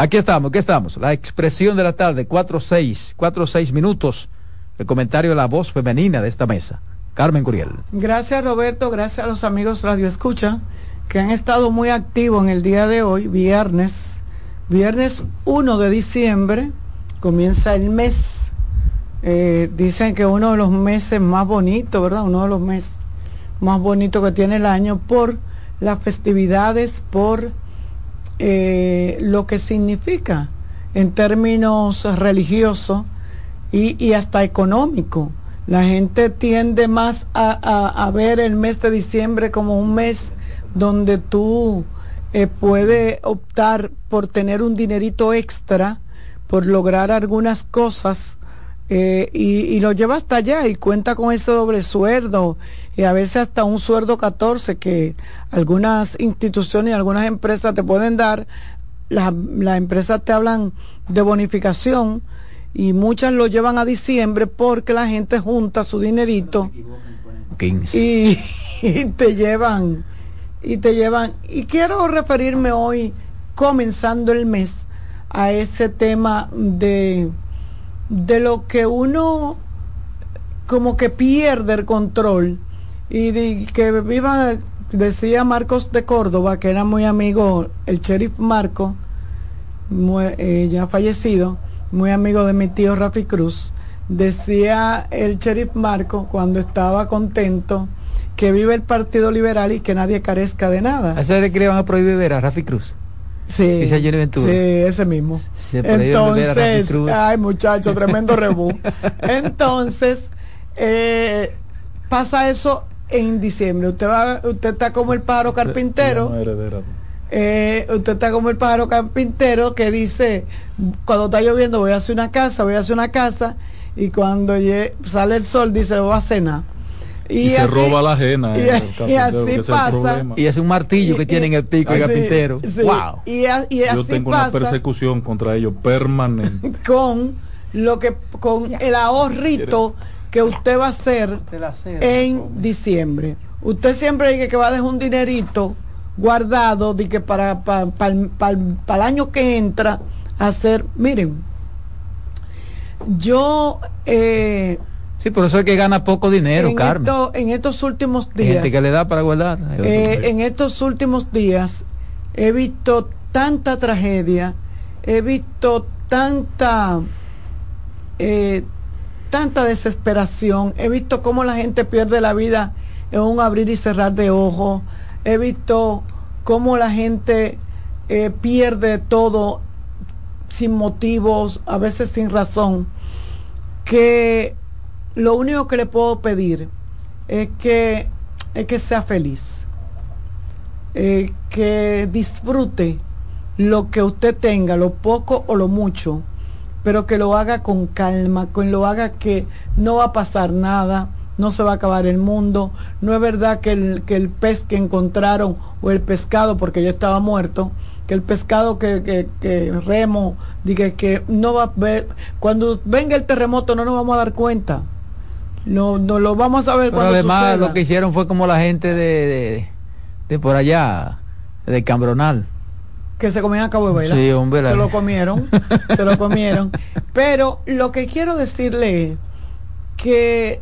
Aquí estamos, aquí estamos. La expresión de la tarde, 4-6, 4-6 minutos. El comentario de la voz femenina de esta mesa. Carmen Curiel. Gracias Roberto, gracias a los amigos Radio Escucha que han estado muy activos en el día de hoy, viernes, viernes 1 de diciembre, comienza el mes. Eh, dicen que uno de los meses más bonitos, ¿verdad? Uno de los meses más bonitos que tiene el año por las festividades, por eh, lo que significa en términos religiosos y, y hasta económico. La gente tiende más a, a- ver el mes de diciembre como un mes donde tú eh, puedes optar por tener un dinerito extra, por lograr algunas cosas eh, y, y lo lleva hasta allá y cuenta con ese doble sueldo y a veces hasta un sueldo 14 que algunas instituciones y algunas empresas te pueden dar. Las las empresas te hablan de bonificación y muchas lo llevan a diciembre porque la gente junta su dinerito 15. y, <laughs> y te llevan y te llevan y quiero referirme hoy comenzando el mes a ese tema de de lo que uno como que pierde el control y que viva decía Marcos de Córdoba que era muy amigo el sheriff Marco eh, ya fallecido muy amigo de mi tío Rafi Cruz decía el sheriff Marco cuando estaba contento que vive el Partido Liberal y que nadie carezca de nada ¿A ese que le van a prohibir ver a Rafi Cruz? Sí, Dice Jenny Ventura. sí, ese mismo. Entonces, ay muchacho, tremendo rebú. <laughs> Entonces, eh, pasa eso en diciembre. Usted va, usted está como el pájaro carpintero. No. Eh, usted está como el pájaro carpintero que dice, cuando está lloviendo voy a hacer una casa, voy a hacer una casa, y cuando sale el sol dice voy a cenar. Y, se así- roba la ajena. y- carpintero, así pasa. Y es un martillo que tiene en el pico el carpintero. sí. ¡Wow! Y, a- y Yo así tengo una persecución contra ellos permanente. <laughs> con lo que con el ahorrito que usted va a hacer en diciembre. Usted siempre dice que va a dejar un dinerito guardado de que para, para, para, el año que entra hacer, miren, yo eh, Sí, por eso es que gana poco dinero, en Carmen. en estos últimos Hay días. gente que le da para guardar. eh, en estos últimos días he visto tanta tragedia, he visto tanta, eh, tanta desesperación, he visto cómo la gente pierde la vida en un abrir y cerrar de ojos, he visto cómo la gente eh, pierde todo sin motivos, a veces sin razón, que lo único que le puedo pedir es que, es que sea feliz, eh, que disfrute lo que usted tenga, lo poco o lo mucho, pero que lo haga con calma, que lo haga que no va a pasar nada, no se va a acabar el mundo, no es verdad que el, que el pez que encontraron o el pescado, porque ya estaba muerto, que el pescado que, que, que remo, diga que no va a ver, cuando venga el terremoto no nos vamos a dar cuenta, no, no lo vamos a ver Pero cuando además suceda. lo que hicieron fue como la gente de, de, de por allá, de Cambronal. que se comían a cabo de. Sí, hombre. Se lo comieron, <laughs> se lo comieron. Pero lo que quiero decirle es que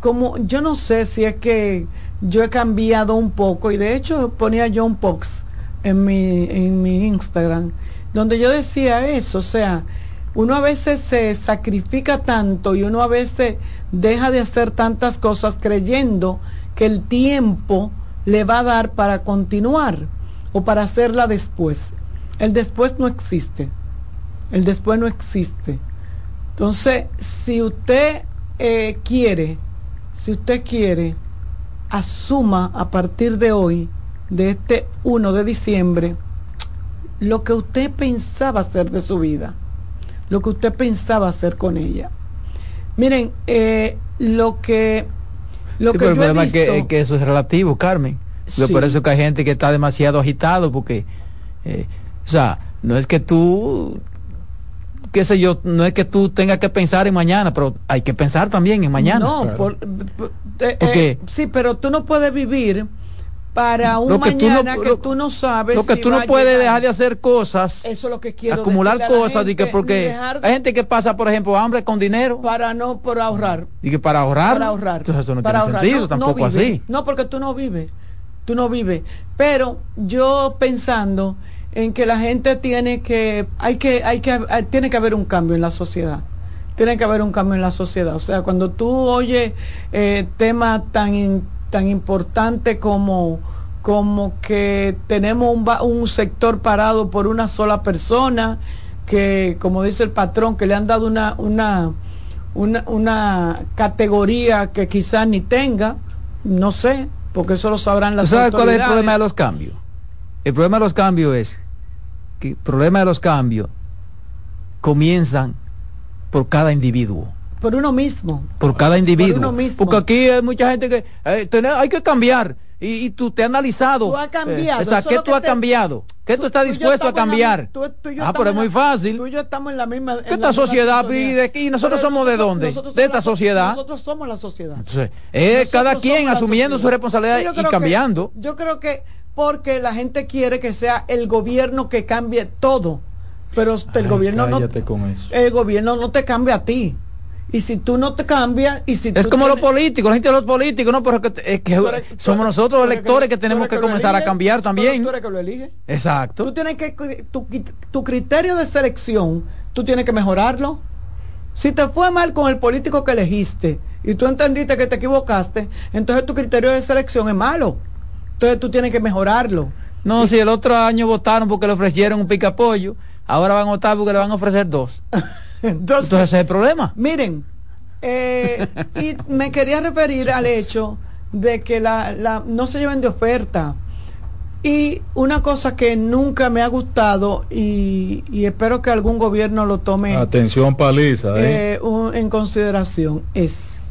como yo no sé si es que yo he cambiado un poco y de hecho ponía yo un post en mi en mi Instagram donde yo decía eso, o sea, uno a veces se sacrifica tanto y uno a veces deja de hacer tantas cosas creyendo que el tiempo le va a dar para continuar o para hacerla después. El después no existe. El después no existe. Entonces, si usted eh, quiere, si usted quiere, asuma a partir de hoy, de este 1 de diciembre, lo que usted pensaba hacer de su vida, lo que usted pensaba hacer con ella. Miren, eh, lo que lo Sí, que pero el yo he problema es que, visto- es que eso es relativo, Carmen. Yo Sí. Por eso que hay gente que está demasiado agitado, porque, eh, o sea, no es que tú, qué sé yo, no es que tú tengas que pensar en mañana, pero hay que pensar también en mañana. No, por- por- eh, ¿Por qué? eh, sí, pero tú no puedes vivir para un Lo que tú no- mañana que lo- tú no sabes. Lo que si tú no puedes dejar de hacer cosas, Eso es lo que quiero acumular decirle a la cosas, y que porque de- hay gente que pasa, por ejemplo, hambre con dinero, para no por ahorrar. y que para ahorrar, Para ahorrar. entonces eso no para tiene ahorrar. sentido, No- tampoco así. No, porque tú no vives. Tú no vives. Pero yo pensando en que la gente tiene que, hay que, hay que, hay- tiene que haber un cambio en la sociedad. Tiene que haber un cambio en la sociedad. O sea, cuando tú oyes eh, temas tan, in- tan importantes como, como que tenemos un, sector parado por una sola persona, que como dice el patrón, que le han dado una, una, una, una categoría que quizás ni tenga, no sé, porque eso lo sabrán las ¿Tú ¿Sabes cuál es el problema de los cambios? El problema de los cambios es que el problema de los cambios comienzan por cada individuo. Por uno mismo. Por cada individuo. uno mismo. Porque aquí hay mucha gente que eh, tener- hay que cambiar. Y, y tú te has analizado. Tú has cambiado, eh, o sea, ¿qué tú has te- cambiado? ¿Qué tú estás Tú dispuesto a la cambiar? tú- tú y yo ah, pero es muy fácil. Tú y yo estamos en la misma. ¿Qué esta sociedad pide? ¿Y nosotros somos de dónde? De esta la sociedad. Nosotros somos la sociedad. Entonces, es Nosotros cada quien asumiendo su responsabilidad y que- cambiando. yo creo que porque la gente quiere que sea el gobierno que cambie todo, pero el gobierno no, con eso. el gobierno no te cambia a ti. Y si tú no te cambias y si Es tú como los políticos, la gente de los políticos, ¿no? Pero es que, es que Tú eres- somos nosotros los que electores que tú tenemos que comenzar a cambiar también. Tú eres que lo elige. Exacto. Tú tienes que tu, tu criterio de selección, tú tienes que mejorarlo. Si te fue mal con el político que elegiste y tú entendiste que te equivocaste, entonces tu criterio de selección es malo. Entonces tú tienes que mejorarlo. No, si el otro año votaron porque le ofrecieron un picapollo, ahora van a votar porque le van a ofrecer dos. <laughs> Entonces, ese es el problema. Miren, eh, y me quería referir al hecho de que la, la- no se lleven de oferta. Y una cosa que nunca me ha gustado y, y espero que algún gobierno lo tome Atención paliza, ¿eh? eh, un- en consideración es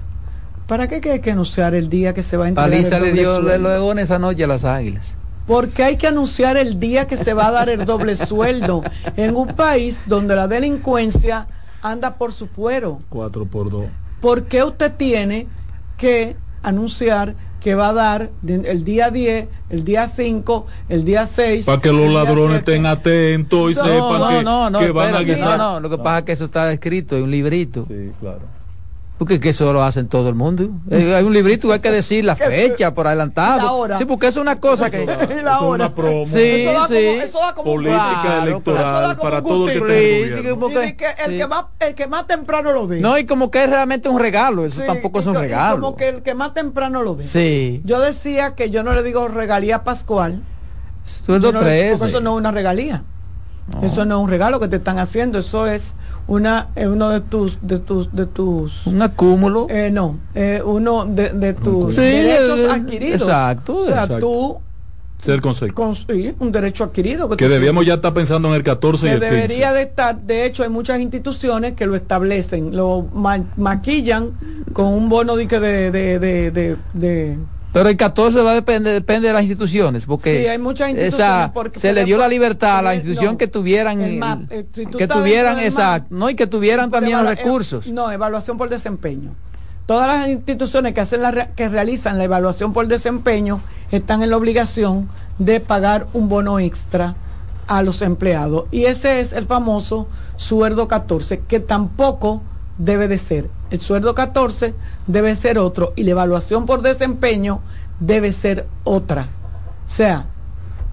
¿para qué que hay que anunciar el día que se va a entregar Paliza el le doble dio sueldo? luego en esa noche a las águilas. Porque hay que anunciar el día que se va a dar el doble <laughs> sueldo en un país donde la delincuencia anda por su fuero. 4 por 2. ¿por qué usted tiene que anunciar que va a dar el día 10, el día 5, el día 6? Para que los ladrones estén atentos y No, sepan no, que, no, no, que van a guisar. no, no, lo que pasa es que eso está escrito en un librito. Sí, claro. Porque que eso lo hacen todo el mundo. Eh, <laughs> Hay un librito que hay que decir la fecha por adelantado. La hora. Sí, porque eso es una cosa que. <laughs> Y la hora. promo. Sí, Eso sí. como- eso como un Política Claro, electoral para todo el que en el Y que el, Sí. que más, el que más temprano lo dé. No, y como que es realmente un regalo. Eso Sí, tampoco es un regalo. Como que el que más temprano lo dé. Sí. Yo decía que yo no le digo regalía pascual. Sueldo no le- 13. Porque eso no es una regalía. Eso no es un regalo que te están haciendo, eso es una es uno de tus de tus de tus Un acúmulo. eh, no, eh, uno de, de tus Sí, derechos eh, adquiridos. exacto, O sea, exacto. tú Ser consejo. construir un derecho adquirido que, Que debíamos ya estar pensando en el 14 y el 15. debería de estar, de hecho hay muchas instituciones que lo establecen, lo ma- maquillan con un bono de que de, de, de, de- de- Pero el 14 va a depender depende de las instituciones, porque Sí, hay muchas esa- instituciones, porque, se le dio la libertad a la institución no, que tuvieran el MAP, eh, si que tuvieran MAP, no y que tuvieran también los evalua- recursos. eh, no, evaluación por desempeño. Todas las instituciones que hacen la que realizan la evaluación por desempeño están en la obligación de pagar un bono extra a los empleados y ese es el famoso sueldo 14 que tampoco debe de ser. El sueldo 14 debe ser otro y la evaluación por desempeño debe ser otra. O sea,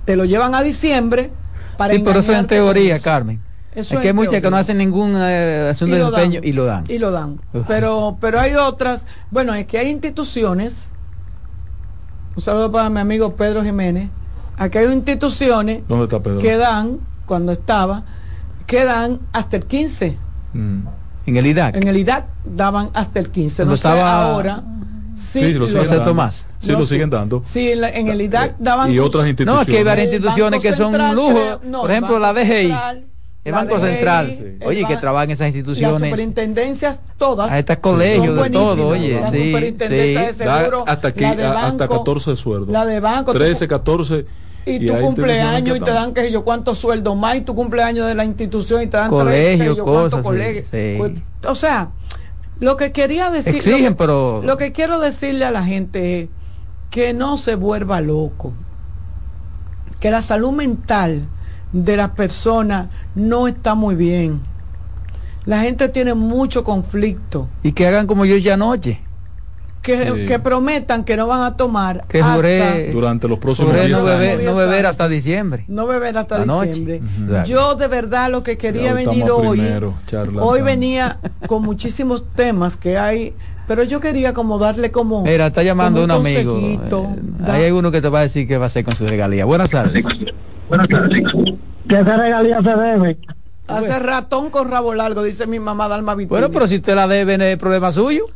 te lo llevan a diciembre para sí, pero eso en teoría. Carmen. Eso es es que hay muchas que no hacen ningún eh, asunto de dan. desempeño y lo dan. Y lo dan. Uf. Pero, pero hay otras. Bueno, es que hay instituciones. Un saludo para mi amigo Pedro Jiménez. Aquí hay instituciones ¿Dónde está Pedro? que dan, cuando estaba, que dan hasta el 15. Mm. En el IDAC. En el IDAC daban hasta el 15. Cuando No sé estaba- ahora. Sí, Sí, lo siguen dando. Tomás. Sí, No, lo sí. siguen dando. Sí, en, la- en el IDAC daban. Y otras No, instituciones. aquí hay varias instituciones Banco que son un lujo. no, Por ejemplo, la Banco DGI. Central, El Banco DGI, Central. el Oye, que ba- trabajan esas Las instituciones. superintendencias todas. A estas colegios, de todo, oye, La sí, superintendencia sí. de Da seguro, hasta aquí, la de a- hasta banco, 14 sueldos. La de banco. tú- 13, 14. Y tu cumpleaños y te dan que yo cuántos sueldos más y tu cumpleaños de la institución y te dan Colegio, yo cosas, sí. Pues, o sea, lo que quería decir Exigen, lo que, pero- lo que quiero decirle a la gente es que no se vuelva loco. Que la salud mental de las personas no está muy bien. La gente tiene mucho conflicto. Y que hagan como yo ya anoche. Que, Sí. que prometan que no van a tomar Que hasta Durante los próximos juré 10 no beber, no hasta diciembre. no beber hasta La diciembre. Yo de verdad lo que quería venir hoy, primero, hoy venía con muchísimos temas que hay, pero yo quería como darle como Mira, está llamando un amigo. Eh, hay uno que te va a decir qué va a hacer con su regalía. Buenas tardes. Que esa regalía se debe. Hace ratón con rabo largo, dice mi mamá Dalma Vitina. Bueno, pero si usted la debe, no es problema suyo.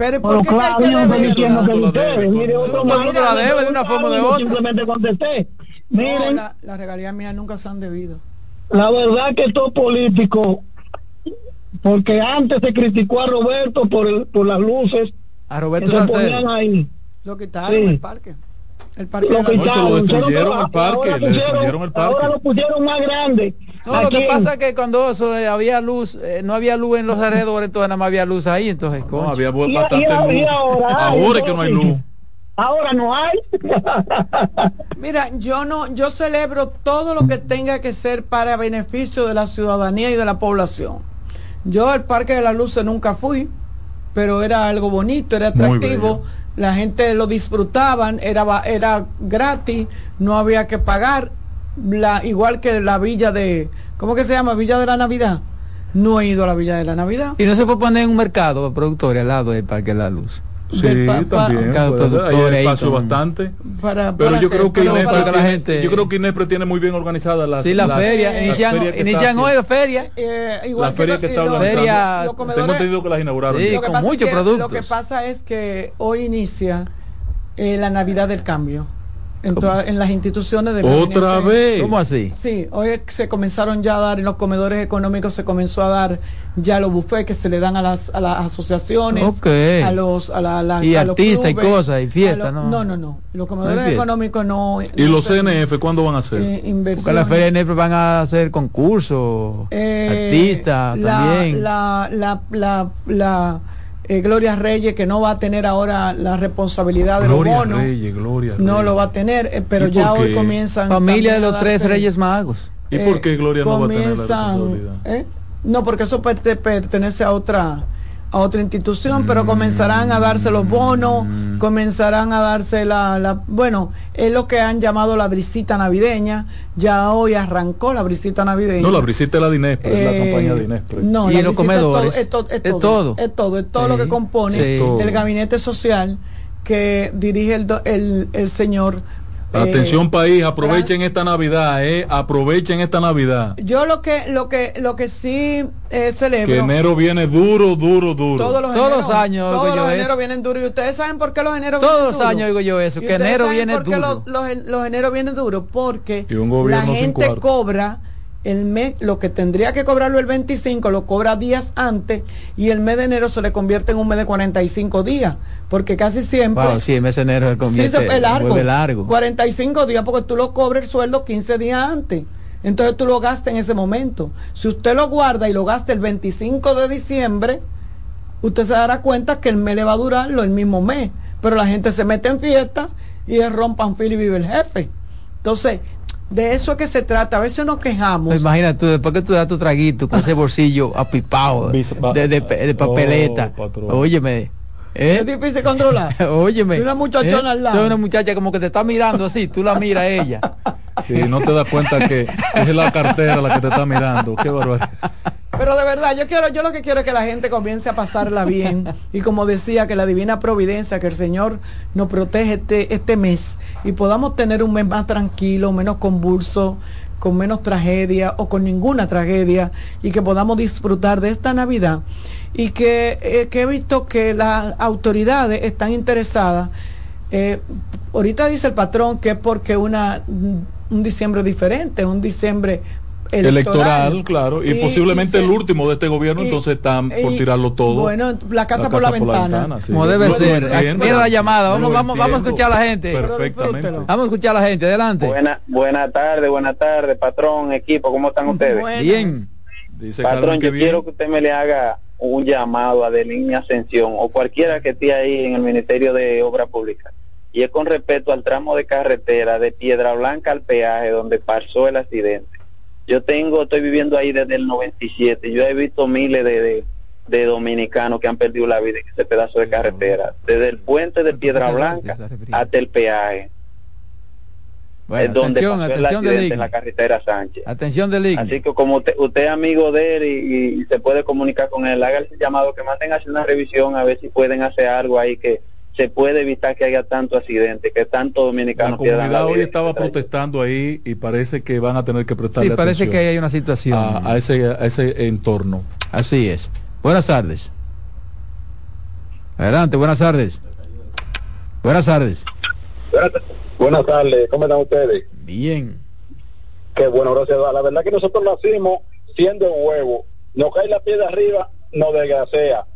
Pero ¿por qué que claro, que yo no estoy diciendo que ustedes, mire, otro mundo la debe de una forma o de yo otra. Simplemente contesté. No, Miren, la, la regalía mía nunca se han debido. la verdad que estos políticos, porque antes se criticó a Roberto por, el, por las luces A que Roberto se Salcedo. ponían ahí. Lo quitaron Sí. el parque. El parque Lo No, se lo quitaron, destruyeron el parque, le destruyeron el parque. Ahora lo pusieron más grande. No, lo que pasa es que cuando eso, eh, había luz, eh, no había luz en los alrededores, entonces nada más había luz ahí, entonces, No, concha. había Y- bastante y ahora- y luz. ahora hay, Ahora es que no hay luz. Ahora no hay. Mira, yo no, yo celebro todo lo que tenga que ser para beneficio de la ciudadanía y de la población. Yo al Parque de la Luces nunca fui, pero era algo bonito, era atractivo, la gente lo disfrutaban, era era gratis, no había que pagar, la, igual que la villa de, ¿cómo que se llama? Villa de la Navidad. No he ido a la Villa de la Navidad. Y no se puede poner en un mercado de productores al lado del Parque de la Luz. Sí, pa- también. Productor Hay espacio con- bastante. Para, Pero para yo creo que para- la gente- yo creo que Inespre tiene muy bien organizadas las Sí, la las- feria, las inician, ferias inician hoy la feria. eh, igual La feria que lo- está y lo- organizando. Feria- Tengo entendido que las inauguraron. Sí, con muchos que- productos. Lo que pasa es que hoy inicia eh, la Navidad del Cambio en, toda- en las instituciones de Otra vez. ¿Cómo así? Sí, hoy se comenzaron ya a dar en los comedores económicos, se comenzó a dar ya los buffets que se le dan a las, a las asociaciones, Ok. a los, a la, la- Y a los artistas y cosas, y fiestas, ¿no? No, no, no. Los comedores económicos no. ¿Y no los CNF cuándo van a hacer? eh, Porque en la inversiones. feria de Nepre van a hacer concursos, Eh, artistas la, también. La, la, la, la, eh, Gloria Reyes, que no va a tener ahora la responsabilidad de Gloria los bonos. Reyes, Gloria no lo va a tener, eh, pero ¿Y ya hoy comienzan. Familia de los tres reyes magos. ¿Y eh, por qué Gloria no va a tener la comienzan, responsabilidad? ¿eh? No, porque eso perte- pertenece a otra a otra institución, pero comenzarán a darse los bonos, Mm. comenzarán a darse la, la- bueno, es lo que han llamado la brisita navideña, ya hoy arrancó la brisita navideña. No, la brisita es la de Inespre, es la Eh, campaña de Inespre. No, Y la en los brisita es todo- comedores. Es, to- es Es todo, todo. es todo, es todo lo que compone Sí. Todo. el gabinete social que dirige el, do- el, el señor. Eh, Atención país, aprovechen esta Navidad, eh, aprovechen esta Navidad. Yo lo que lo que lo que sí eh, celebro Que enero viene duro, duro, duro. todos los, Todos eneros, los años todos los eso. eneros vienen duros y ustedes saben por qué los eneros Todos vienen los duros? años oigo yo eso, ¿Y que enero saben viene por qué duro. Los, los, los eneros vienen duros porque Y un la gobierno gente cobra el mes lo que tendría que cobrarlo el 25 lo cobra días antes y el mes de enero se le convierte en un mes de 45 días porque casi siempre Wow, sí, el mes de enero se Sí, convierte, se fue largo. vuelve largo. 45 días porque tú lo cobras el sueldo 15 días antes. Entonces tú lo gastas en ese momento. Si usted lo guarda y lo gasta el 25 de diciembre, usted se dará cuenta que el mes le va a durar lo el mismo mes. Pero la gente se mete en fiesta y es rompan fil y vive el jefe. Entonces, de eso es que se trata. A veces nos quejamos. Pues imagina tú, después que tú das tu traguito con ese bolsillo apipado <laughs> de, de, de- de papeleta. Oh. Óyeme. ¿eh? Es difícil controlar. <laughs> Óyeme. Y una muchachona ¿eh? al lado. Una muchacha como que te está mirando así, tú la miras a ella. Sí, no te das cuenta que es la cartera la que te está mirando. Qué barbaridad. <laughs> Pero de verdad, yo quiero, yo lo que quiero es que la gente comience a pasarla bien. <laughs> Y como decía, que la divina providencia, que el Señor nos protege este, este mes y podamos tener un mes más tranquilo, menos convulso, con menos tragedia o con ninguna tragedia y que podamos disfrutar de esta Navidad. Y que, eh, que he visto que las autoridades están interesadas. eh, ahorita dice el patrón que es porque una un diciembre diferente, un diciembre Electoral, claro, y, Y- posiblemente y se- el último de este gobierno, y- entonces están por y- tirarlo todo. Bueno, la casa por la ventana. sí. Como debe ser. entiendo. Mira la llamada, vamos, vamos, vamos a escuchar a la gente. Perfectamente. Vamos a escuchar a la gente, adelante. Buena, buena tarde, buena tarde, patrón, equipo, ¿cómo están ustedes? Bien. Dice Patrón, que yo bien. quiero que usted me le haga un llamado a Delín Ascensión o cualquiera que esté ahí en el Ministerio de Obra Pública. Y es con respecto al tramo de carretera de Piedra Blanca al peaje donde pasó el accidente. Yo tengo, estoy viviendo ahí desde el 97. Yo he visto miles de, de, de dominicanos que han perdido la vida en ese pedazo de carretera. Desde el puente de Piedra Blanca hasta el peaje. Bueno, es donde atención, pasó el atención accidente en la carretera Sánchez. Atención del. Así que como usted, usted es amigo de él y, y se puede comunicar con él, haga ese llamado que manden a hacer una revisión a ver si pueden hacer algo ahí que se puede evitar que haya tanto accidente, que tanto La dominicano pierdan comunidad la hoy estaba protestando ahí y parece que van a tener que prestarle Sí, parece atención que hay una situación. a, a ese, a ese entorno. Así es. Buenas tardes. Adelante, buenas tardes. Buenas tardes. Buenas tardes, ¿cómo están ustedes? Bien. Qué bueno, gracias. a Dios. La verdad que nosotros nacimos siendo huevo. Nos cae la piedra arriba, nos desgracea.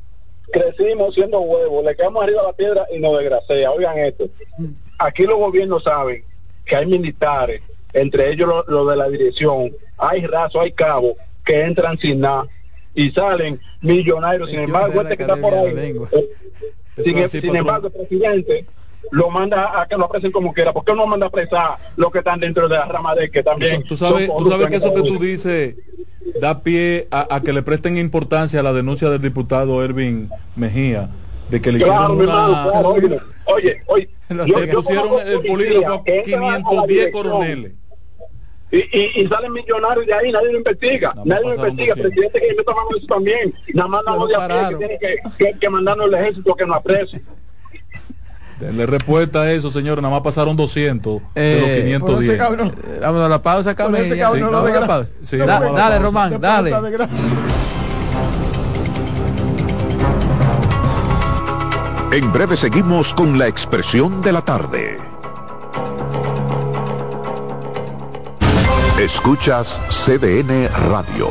Crecimos siendo huevo, le caemos arriba a la piedra y nos desgracea. Oigan esto. Aquí los gobiernos saben que hay militares, entre ellos los lo de la dirección, hay raso, hay cabo, que entran sin nada y salen millonarios. Sin embargo, este que está por ahí, eh, sin, patrón. embargo, el presidente lo manda a que lo apresen como quiera. ¿Por qué no manda a apresar los que están dentro de la rama de que también Tú sabes, tú sabes que eso que tú dices da pie a, a que le presten importancia a la denuncia del diputado Ervin Mejía de que le Claro, hicieron una claro, oye, oye, <laughs> oye, le yo- yo pusieron el polígrafo a que entran a la 510 dirección coroneles. Y, y, y salen millonarios de ahí, nadie lo investiga, nadie lo investiga, 200. presidente que mano en eso también, nada más nada de a pie que tiene que, que, que mandarnos el ejército que nos aprecie. Denle respuesta a eso, señor. Nada más pasaron 200 de los Eh, 510. Eh, Vámonos a la pausa, ese cabrón sí, no vamos la pausa. Sí, Da- vamos dale, pausa. Román, dale. En breve seguimos con la expresión de la tarde. Escuchas CDN Radio,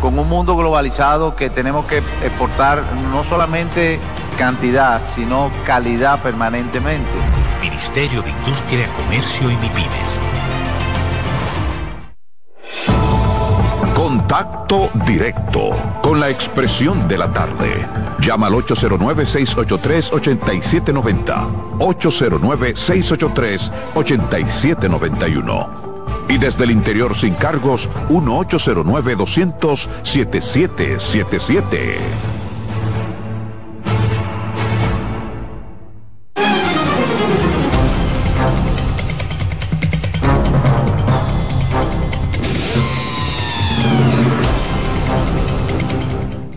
con un mundo globalizado que tenemos que exportar no solamente cantidad, sino calidad permanentemente. Ministerio de Industria, Comercio y MIPIMES. Contacto directo con la expresión de la tarde. Llama al 809-683-8790. 809-683-8791. Y desde el interior sin cargos, 1-809-200-7777.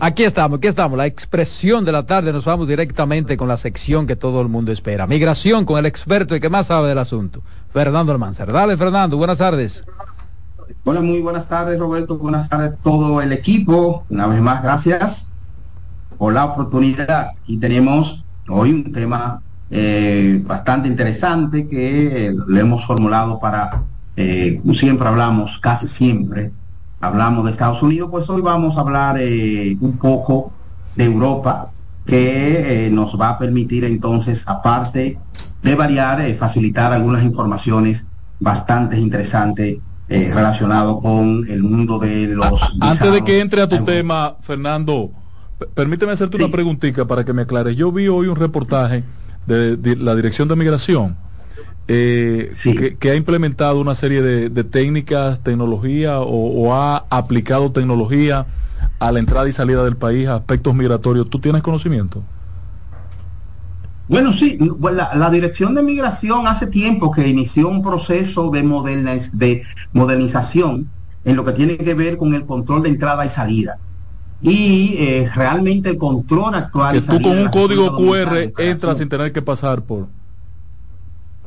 Aquí estamos, aquí estamos, la expresión de la tarde. Nos vamos directamente con la sección que todo el mundo espera. Migración con el experto y que más sabe del asunto, Fernando Almanzar. Dale, Fernando, buenas tardes. Hola, muy buenas tardes, Roberto. Buenas tardes todo el equipo. Una vez más, gracias por la oportunidad. Aquí tenemos hoy un tema eh, bastante interesante que le hemos formulado para, eh, siempre hablamos, casi siempre, hablamos de Estados Unidos, pues hoy vamos a hablar eh, un poco de Europa, que eh, nos va a permitir entonces, aparte de variar, eh, facilitar algunas informaciones bastante interesantes eh, relacionado con el mundo de los... Antes de que entre a tu tema, Fernando, permíteme hacerte una preguntita para que me aclares. Yo vi hoy un reportaje de, de la Dirección de Migración eh, que, que ha implementado una serie de, de técnicas, tecnología o, o ha aplicado tecnología a la entrada y salida del país, a aspectos migratorios. ¿Tú tienes conocimiento? Bueno, sí, bueno, la, la Dirección de Migración hace tiempo que inició un proceso de, moderniz- de modernización en lo que tiene que ver con el control de entrada y salida. Y eh, realmente el control actual... Que tú salida con un código QR entras sin tener que pasar por...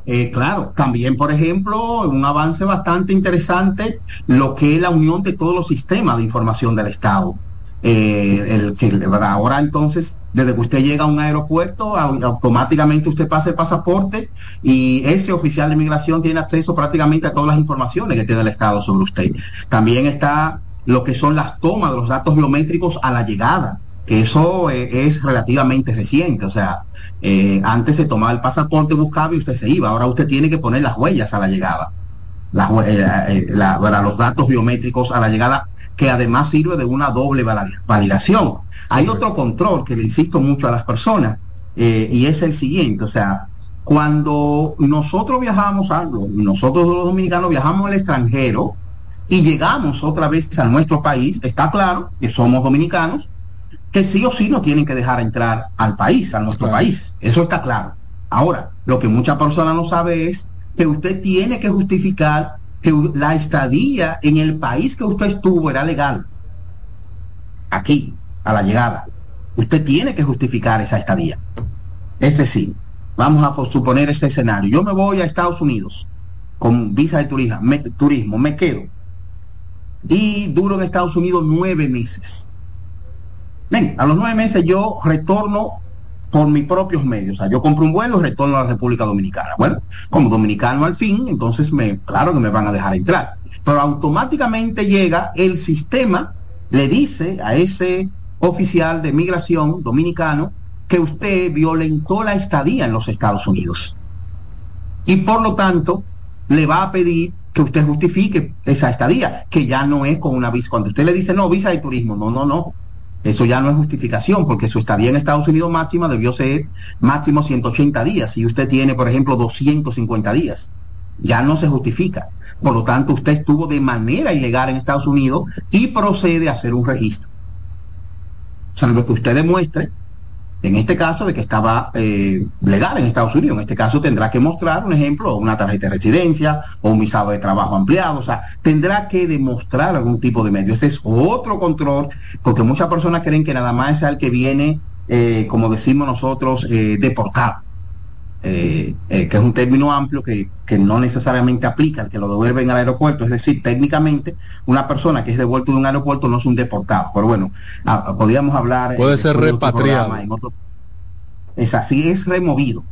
Eh, claro, también, por ejemplo, un avance bastante interesante, lo que es la unión de todos los sistemas de información del Estado. Eh, el que ahora entonces, desde que usted llega a un aeropuerto, au- automáticamente usted pasa el pasaporte y ese oficial de migración tiene acceso prácticamente a todas las informaciones que tiene el Estado sobre usted. También está lo que son las tomas de los datos biométricos a la llegada, que eso eh, es relativamente reciente, o sea, eh, antes se tomaba el pasaporte, buscaba y usted se iba. Ahora usted tiene que poner las huellas a la llegada. Los datos biométricos a la llegada, que además sirve de una doble validación. Hay otro control que le insisto mucho a las personas, eh, y es el siguiente, o sea, cuando nosotros viajamos, a, nosotros los dominicanos viajamos al extranjero y llegamos otra vez a nuestro país, está claro que somos dominicanos, que sí o sí nos tienen que dejar entrar al país, a nuestro país. Eso está claro. Ahora, lo que muchas personas no saben es que usted tiene que justificar que la estadía en el país que usted estuvo era legal. Aquí, a la llegada. Usted tiene que justificar esa estadía. Es decir, vamos a po- suponer este escenario. Yo me voy a Estados Unidos con visa de turismo, me, turismo, me quedo. Y duro en Estados Unidos nueve meses. Ven, a los nueve meses yo retorno por mis propios medios. O sea, yo compro un vuelo y retorno a la República Dominicana. Bueno, como dominicano al fin, entonces me, claro que me van a dejar entrar. Pero automáticamente llega el sistema, le dice a ese oficial de migración dominicano que usted violentó la estadía en los Estados Unidos. Y por lo tanto, le va a pedir que usted justifique esa estadía, que ya no es con una visa. Cuando usted le dice, no, visa de turismo, no, no, no. Eso ya no es justificación, porque su estadía en Estados Unidos máxima debió ser máximo 180 días, y usted tiene, por ejemplo, 250 días. Ya no se justifica. Por lo tanto, usted estuvo de manera ilegal en Estados Unidos y procede a hacer un registro. Salvo que usted demuestre en este caso de que estaba eh, legal en Estados Unidos. En este caso tendrá que mostrar un ejemplo, una tarjeta de residencia o un visado de trabajo ampliado. O sea, tendrá que demostrar algún tipo de medio. Ese es otro control, porque muchas personas creen que nada más es el que viene, eh, como decimos nosotros, eh, deportado. Que es un término amplio que, que, no necesariamente aplica al que lo devuelven al aeropuerto. Es decir, técnicamente, una persona que es devuelto de un aeropuerto no es un deportado. Pero bueno, podríamos hablar. Puede ser repatriado. Es así, es removido.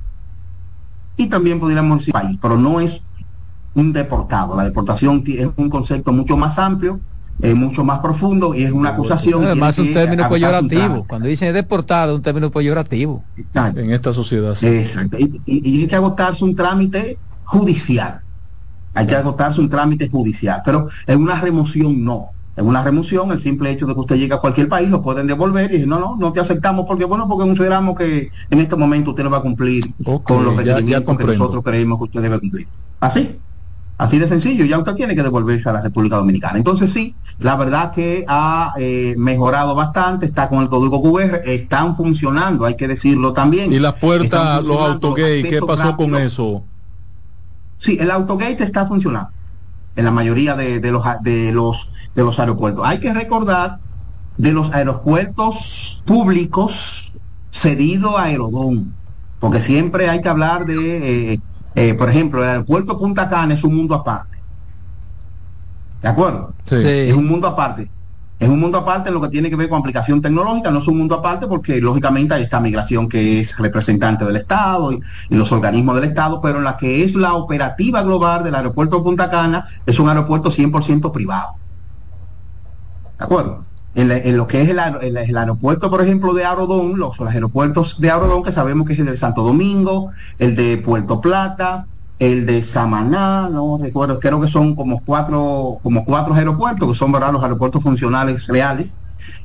Y también podríamos decir país, pero no es un deportado. La deportación es un concepto mucho más amplio, es mucho más profundo y es una acusación. Además, un término peyorativo. Cuando dicen deportado, un término peyorativo. En esta sociedad. Sí. Exacto. Y, y, hay que agotarse un trámite judicial. Hay que agotarse un trámite judicial. Pero en una remoción no. En una remoción, el simple hecho de que usted llegue a cualquier país lo pueden devolver y decir, no, no, no te aceptamos porque, bueno, porque consideramos que en este momento usted no va a cumplir con los requerimientos que nosotros creemos que usted debe cumplir. Así, así de sencillo, ya usted tiene que devolverse a la República Dominicana. Entonces sí, la verdad que ha eh, mejorado bastante, está con el código QR, están funcionando, hay que decirlo también. Y las puertas, los autogates, ¿qué pasó con eso? Sí, el autogate está funcionando en la mayoría de, de los de los de los aeropuertos. Hay que recordar de los aeropuertos públicos cedido a Aerodón, porque siempre hay que hablar de, eh, eh, por ejemplo, el aeropuerto Punta Cana es un mundo aparte. ¿De acuerdo? Sí. Es un mundo aparte. Es un mundo aparte en lo que tiene que ver con aplicación tecnológica, no es un mundo aparte porque lógicamente hay esta migración que es representante del Estado y, y, los organismos del Estado, pero en la que es la operativa global del aeropuerto Punta Cana es un aeropuerto 100% privado. ¿De acuerdo? En, la, lo que es el, aeropuerto, por ejemplo, de Arodón, los, los, aeropuertos de Arodón, que sabemos que es el de Santo Domingo, el de Puerto Plata, el de Samaná, no recuerdo, creo que son como cuatro, como cuatro aeropuertos, que son ¿verdad? los aeropuertos funcionales reales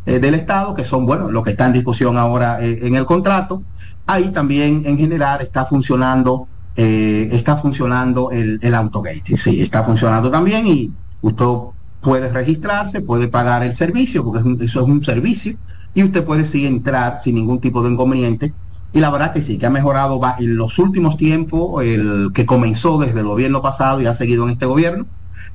eh, del Estado, que son, bueno, lo que está en discusión ahora eh, en el contrato. Ahí también, en general, está funcionando, eh, está funcionando el, el autogate. Sí, está funcionando también y usted puede registrarse, puede pagar el servicio, porque eso es un servicio, y usted puede sí entrar sin ningún tipo de inconveniente. Y la verdad que sí, que ha mejorado en los últimos tiempos, el que comenzó desde el gobierno pasado y ha seguido en este gobierno,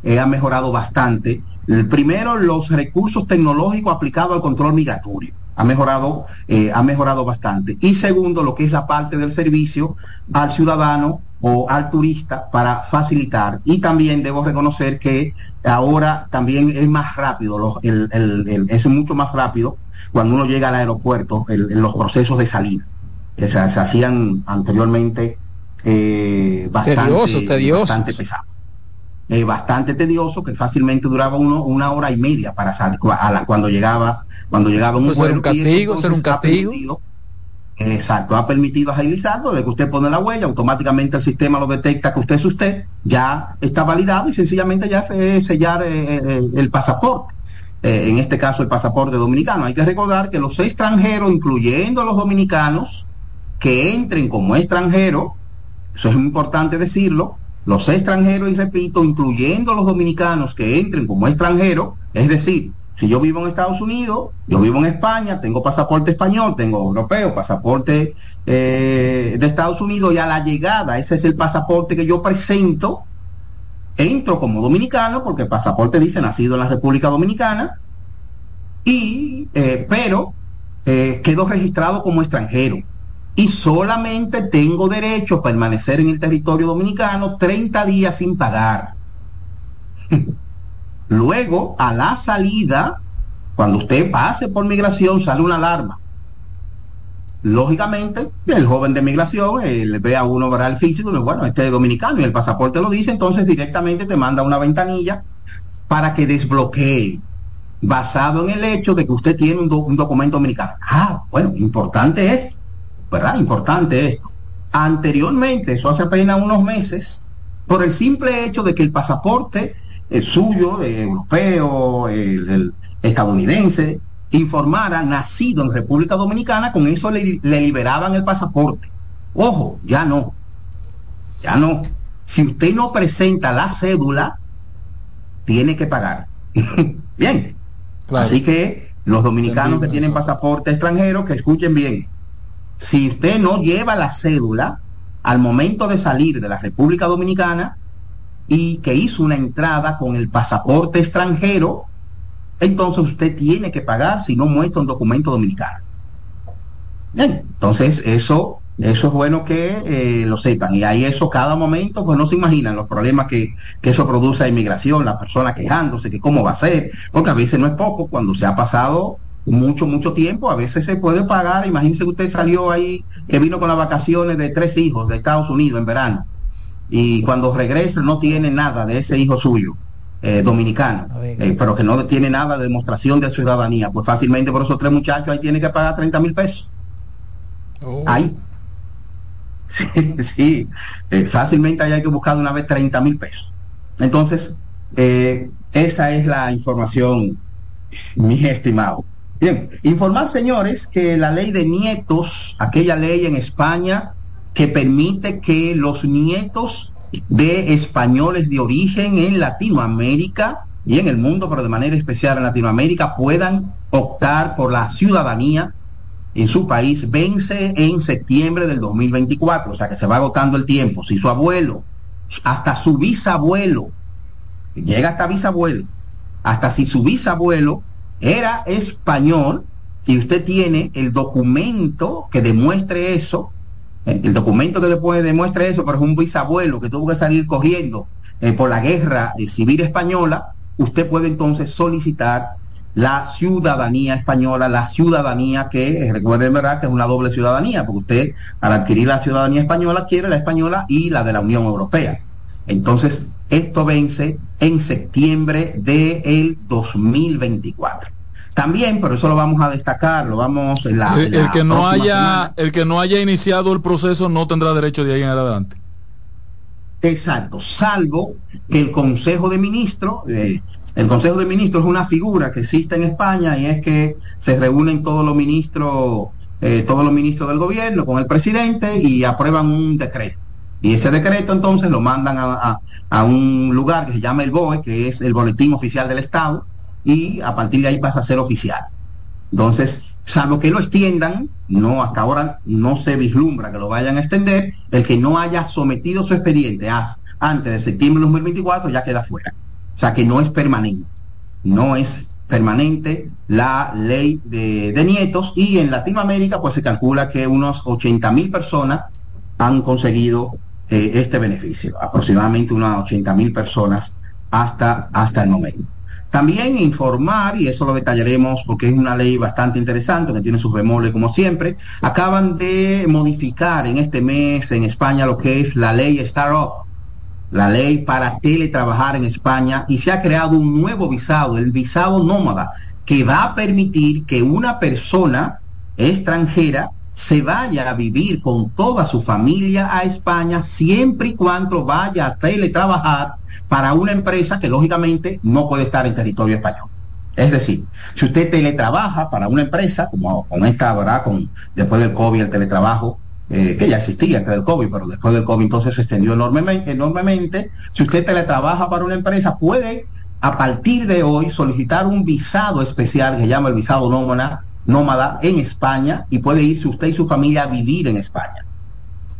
eh, ha mejorado bastante. El primero, los recursos tecnológicos aplicados al control migratorio. Ha mejorado, eh, ha mejorado bastante. Y segundo, lo que es la parte del servicio al ciudadano o al turista para facilitar. Y también debo reconocer que ahora también es más rápido, los, el, el, el, es mucho más rápido cuando uno llega al aeropuerto, los procesos de salida, que se, se hacían anteriormente eh, bastante, tedioso, tedioso. bastante pesado. Eh, bastante tedioso que fácilmente duraba uno una hora y media para salir a la, cuando llegaba cuando llegaba un vuelo un castigo ser un castigo Exacto, ha permitido agilizarlo, de que usted pone la huella, automáticamente el sistema lo detecta que usted es usted, ya está validado y sencillamente ya es sellar eh, eh, el pasaporte. Eh, en este caso el pasaporte dominicano. Hay que recordar que los extranjeros, incluyendo los dominicanos, que entren como extranjeros, eso es muy importante decirlo, los extranjeros, y repito, incluyendo los dominicanos que entren como extranjeros, es decir, si yo vivo en Estados Unidos, yo vivo en España, tengo pasaporte español, tengo europeo, pasaporte eh, de Estados Unidos y a la llegada, ese es el pasaporte que yo presento, entro como dominicano porque el pasaporte dice nacido en la República Dominicana, y, eh, pero eh, quedo registrado como extranjero y solamente tengo derecho a permanecer en el territorio dominicano 30 días sin pagar. <laughs> Luego, a la salida, cuando usted pase por migración, sale una alarma. Lógicamente, el joven de migración le ve a uno para el físico y bueno, este es dominicano y el pasaporte lo dice, entonces directamente te manda una ventanilla para que desbloquee, basado en el hecho de que usted tiene un, un documento dominicano. Ah, bueno, importante esto, ¿verdad? Importante esto. Anteriormente, eso hace apenas unos meses, por el simple hecho de que el pasaporte es suyo, eh, europeo, el, el estadounidense, informara nacido en República Dominicana, con eso le, le liberaban el pasaporte. Ojo, ya no, ya no. Si usted no presenta la cédula, tiene que pagar. <laughs> bien. Así que los dominicanos que tienen pasaporte extranjero, que escuchen bien. Si usted no lleva la cédula al momento de salir de la República Dominicana y que hizo una entrada con el pasaporte extranjero, entonces usted tiene que pagar si no muestra un documento dominicano. Bien, entonces eso eso es bueno que eh, lo sepan. Y ahí eso cada momento, pues no se imaginan los problemas que, que eso produce a inmigración, las personas quejándose, que cómo va a ser, porque a veces no es poco, cuando se ha pasado mucho, mucho tiempo, a veces se puede pagar. Imagínense que usted salió ahí, que vino con las vacaciones de tres hijos de Estados Unidos en verano, y cuando regresa no tiene nada de ese hijo suyo. eh, dominicano, eh, pero que no tiene nada de demostración de ciudadanía, pues fácilmente por esos tres muchachos ahí tiene que pagar 30 mil pesos. Ahí. <laughs> Sí, sí. Eh, fácilmente ahí hay que buscar de una vez 30 mil pesos. Entonces, esa es la información, <laughs> mi estimado. Bien, informar, señores, que la ley de nietos, aquella ley en España que permite que los nietos de españoles de origen en Latinoamérica y en el mundo, pero de manera especial en Latinoamérica, puedan optar por la ciudadanía en su país, vence en septiembre del 2024, o sea que se va agotando el tiempo. Si su abuelo, hasta su bisabuelo, llega hasta bisabuelo, hasta si su bisabuelo era español y usted tiene el documento que demuestre eso, el, el documento que después demuestre eso, pero es un bisabuelo que tuvo que salir corriendo eh, por la guerra eh, civil española, usted puede entonces solicitar la ciudadanía española, la ciudadanía que, eh, recuerden verdad que es una doble ciudadanía, porque usted al adquirir la ciudadanía española quiere la española y la de la Unión Europea. Entonces, esto vence en septiembre del 2024. También, pero eso lo vamos a destacar, lo vamos en la... El, que no haya, semana. el que no haya iniciado el proceso no tendrá derecho de ahí en adelante. Exacto, salvo que el Consejo de Ministros, eh, el Consejo de Ministros es una figura que existe en España y es que se reúnen todos los ministros, eh, todos los ministros del gobierno con el presidente y aprueban un decreto. Y ese decreto entonces lo mandan a, a- a un lugar que se llama el BOE, que es el Boletín Oficial del Estado, y a partir de ahí pasa a ser oficial. Entonces, salvo que lo extiendan, no hasta ahora no se vislumbra que lo vayan a extender, el que no haya sometido su expediente antes de septiembre de 2024 ya queda fuera. O sea que no es permanente, no es permanente la ley de, de nietos y en Latinoamérica pues se calcula que unos 80 mil personas han conseguido eh, este beneficio, aproximadamente unas 80 mil personas hasta, hasta el momento. También informar, y eso lo detallaremos porque es una ley bastante interesante, que tiene sus bemoles como siempre, acaban de modificar en este mes en España lo que es la ley Startup, la ley para teletrabajar en España, y se ha creado un nuevo visado, el visado nómada, que va a permitir que una persona extranjera se vaya a vivir con toda su familia a España siempre y cuando vaya a teletrabajar para una empresa que lógicamente no puede estar en territorio español. Es decir, si usted teletrabaja para una empresa, como con esta, ¿verdad? Con, después del COVID, el teletrabajo, eh, que ya existía antes del COVID, pero después del COVID entonces se extendió enormemente, enormemente. Si usted teletrabaja para una empresa, puede a partir de hoy solicitar un visado especial que se llama el visado nómada, nómada en España y puede irse usted y su familia a vivir en España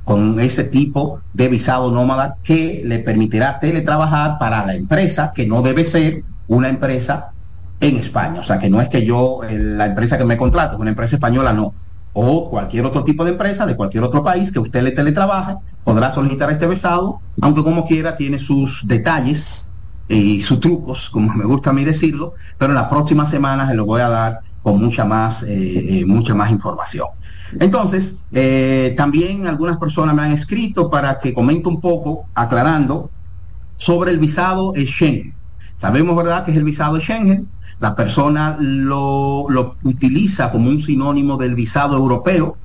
con ese tipo de visado nómada que le permitirá teletrabajar para la empresa, que no debe ser una empresa en España. O sea, que no es que yo, eh, la empresa que me contrate, es una empresa española, no. O cualquier otro tipo de empresa de cualquier otro país que usted le teletrabaje, podrá solicitar este visado, aunque como quiera tiene sus detalles y sus trucos, <laughs> como me gusta a mí decirlo, pero en las próximas semanas se lo voy a dar con mucha más, eh, eh, mucha más información. Entonces, eh, también algunas personas me han escrito para que comente un poco, aclarando, sobre el visado Schengen. Sabemos, ¿verdad?, que es el visado Schengen. La persona lo, lo utiliza como un sinónimo del visado europeo.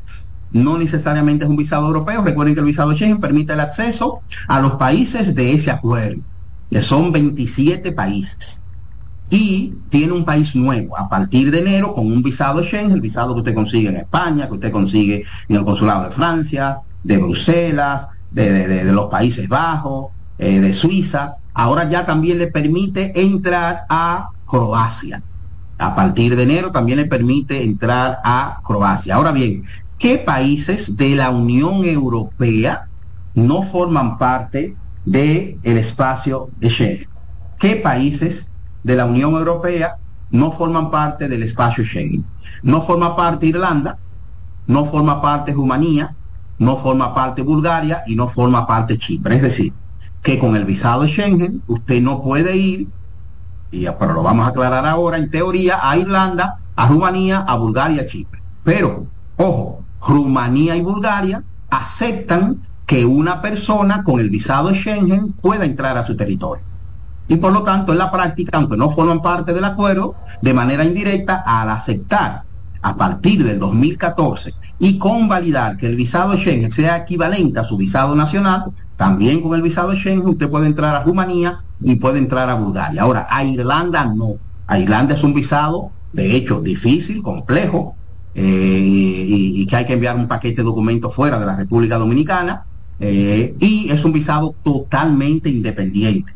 no necesariamente es un visado europeo. Recuerden que el visado Schengen permite el acceso a los países de ese acuerdo, que son 27 países. Y tiene un país nuevo a partir de enero con un visado Schengen, el visado que usted consigue en España, que usted consigue en el consulado de Francia, de Bruselas, de, los Países Bajos, eh, de Suiza. Ahora ya también le permite entrar a Croacia. A partir de enero también le permite entrar a Croacia. Ahora bien, ¿qué países de la Unión Europea no forman parte del espacio de Schengen? ¿Qué países de la Unión Europea no forman parte del espacio Schengen? No forma parte Irlanda, no forma parte Rumanía, no forma parte Bulgaria y no forma parte Chipre. Es decir, que con el visado de Schengen usted no puede ir y, pero lo vamos a aclarar ahora, en teoría, a Irlanda, a Rumanía, a Bulgaria, a Chipre. Pero, ojo, Rumanía y Bulgaria aceptan que una persona con el visado Schengen pueda entrar a su territorio. Y por lo tanto, en la práctica, aunque no forman parte del acuerdo, de manera indirecta, al aceptar a partir del 2014 y convalidar que el visado Schengen sea equivalente a su visado nacional, también con el visado Schengen usted puede entrar a Rumanía y puede entrar a Bulgaria. Ahora, a Irlanda no. A Irlanda es un visado, de hecho, difícil, complejo, eh, y, que hay que enviar un paquete de documentos fuera de la República Dominicana, eh, y es un visado totalmente independiente.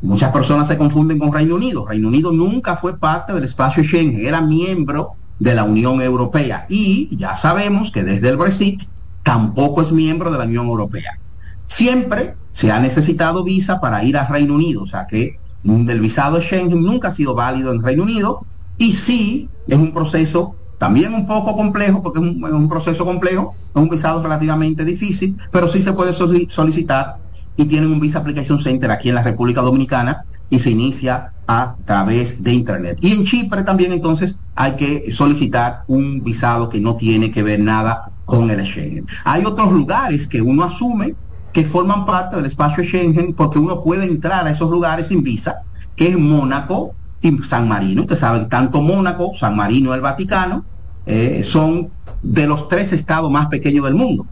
Muchas personas se confunden con Reino Unido. Reino Unido nunca fue parte del espacio Schengen, era miembro de la Unión Europea y ya sabemos que desde el Brexit tampoco es miembro de la Unión Europea. Siempre se ha necesitado visa para ir a Reino Unido, o sea que el visado Schengen nunca ha sido válido en Reino Unido y sí es un proceso también un poco complejo, porque es un, es un proceso complejo, es un visado relativamente difícil, pero sí se puede soli- solicitar y tienen un Visa Application Center aquí en la República Dominicana y se inicia a través de Internet. Y en Chipre también entonces hay que solicitar un visado que no tiene que ver nada con el Schengen. Hay otros lugares que uno asume que forman parte del espacio Schengen porque uno puede entrar a esos lugares sin visa, que es Mónaco y San Marino. Ustedes saben, tanto Mónaco, San Marino el Vaticano eh, son de los tres estados más pequeños del mundo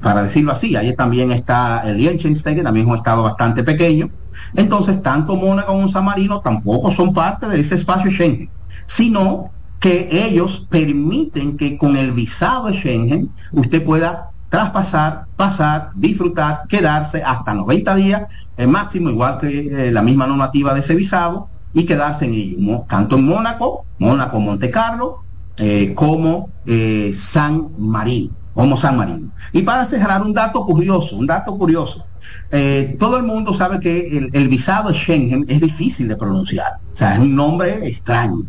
para decirlo así. Ahí también está el Liechtenstein, que también es un estado bastante pequeño. Entonces, tanto Mónaco como San Marino tampoco son parte de ese espacio Schengen, sino que ellos permiten que con el visado Schengen usted pueda traspasar, pasar, disfrutar, quedarse hasta 90 días, el máximo, igual que eh, la misma normativa de ese visado, y quedarse en ello, tanto en Mónaco, Mónaco, Monte Carlo, eh, como eh, San Marino, como San Marino. Y para cerrar, un dato curioso, un dato curioso. Eh, todo el mundo sabe que el, visado Schengen es difícil de pronunciar, o sea, es un nombre extraño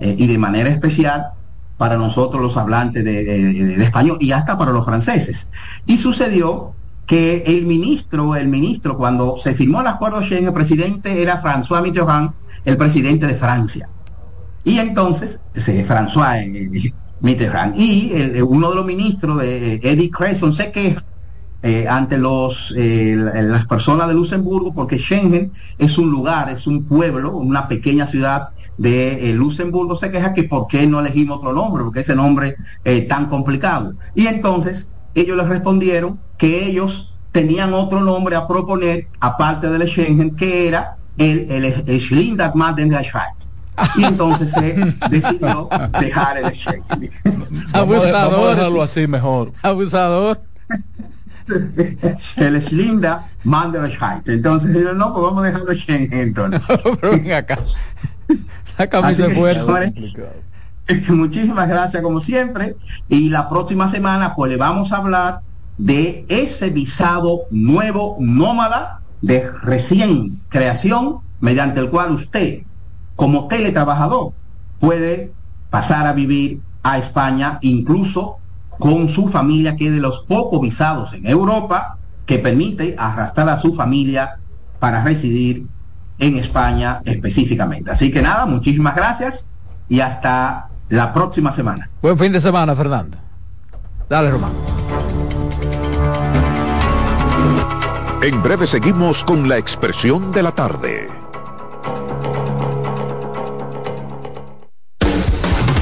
eh, y de manera especial para nosotros los hablantes de, español y hasta para los franceses. Y sucedió que el ministro, el ministro, cuando se firmó el acuerdo Schengen, el presidente era François Mitterrand, el presidente de Francia. Y entonces, ese François eh, Mitterrand, y el- uno de los ministros de eh, Eddie Cresson se queja eh, ante los eh, la- las personas de Luxemburgo porque Schengen es un lugar, es un pueblo, una pequeña ciudad de eh, Luxemburgo se queja que por qué no elegimos otro nombre, porque ese nombre es tan complicado. Y entonces ellos les respondieron que ellos tenían otro nombre a proponer aparte del Schengen que era el, el, el. Y entonces se decidió dejar el. Vamos vamos a Abusador. dejarlo así mejor. Abusador. el Schlinda Manderscheid. Entonces, yo, no, pues vamos a dejarlo Schengen entonces. <laughs> Pero ven acá. Muchísimas gracias como siempre. Y la próxima semana pues le vamos a hablar de ese visado nuevo nómada de recién creación mediante el cual usted como teletrabajador puede pasar a vivir a España incluso con su familia que es de los pocos visados en Europa que permite arrastrar a su familia para residir en España específicamente. Así que nada, muchísimas gracias y hasta la próxima semana. Buen fin de semana, Fernando. Dale, Román. En breve seguimos con la expresión de la tarde.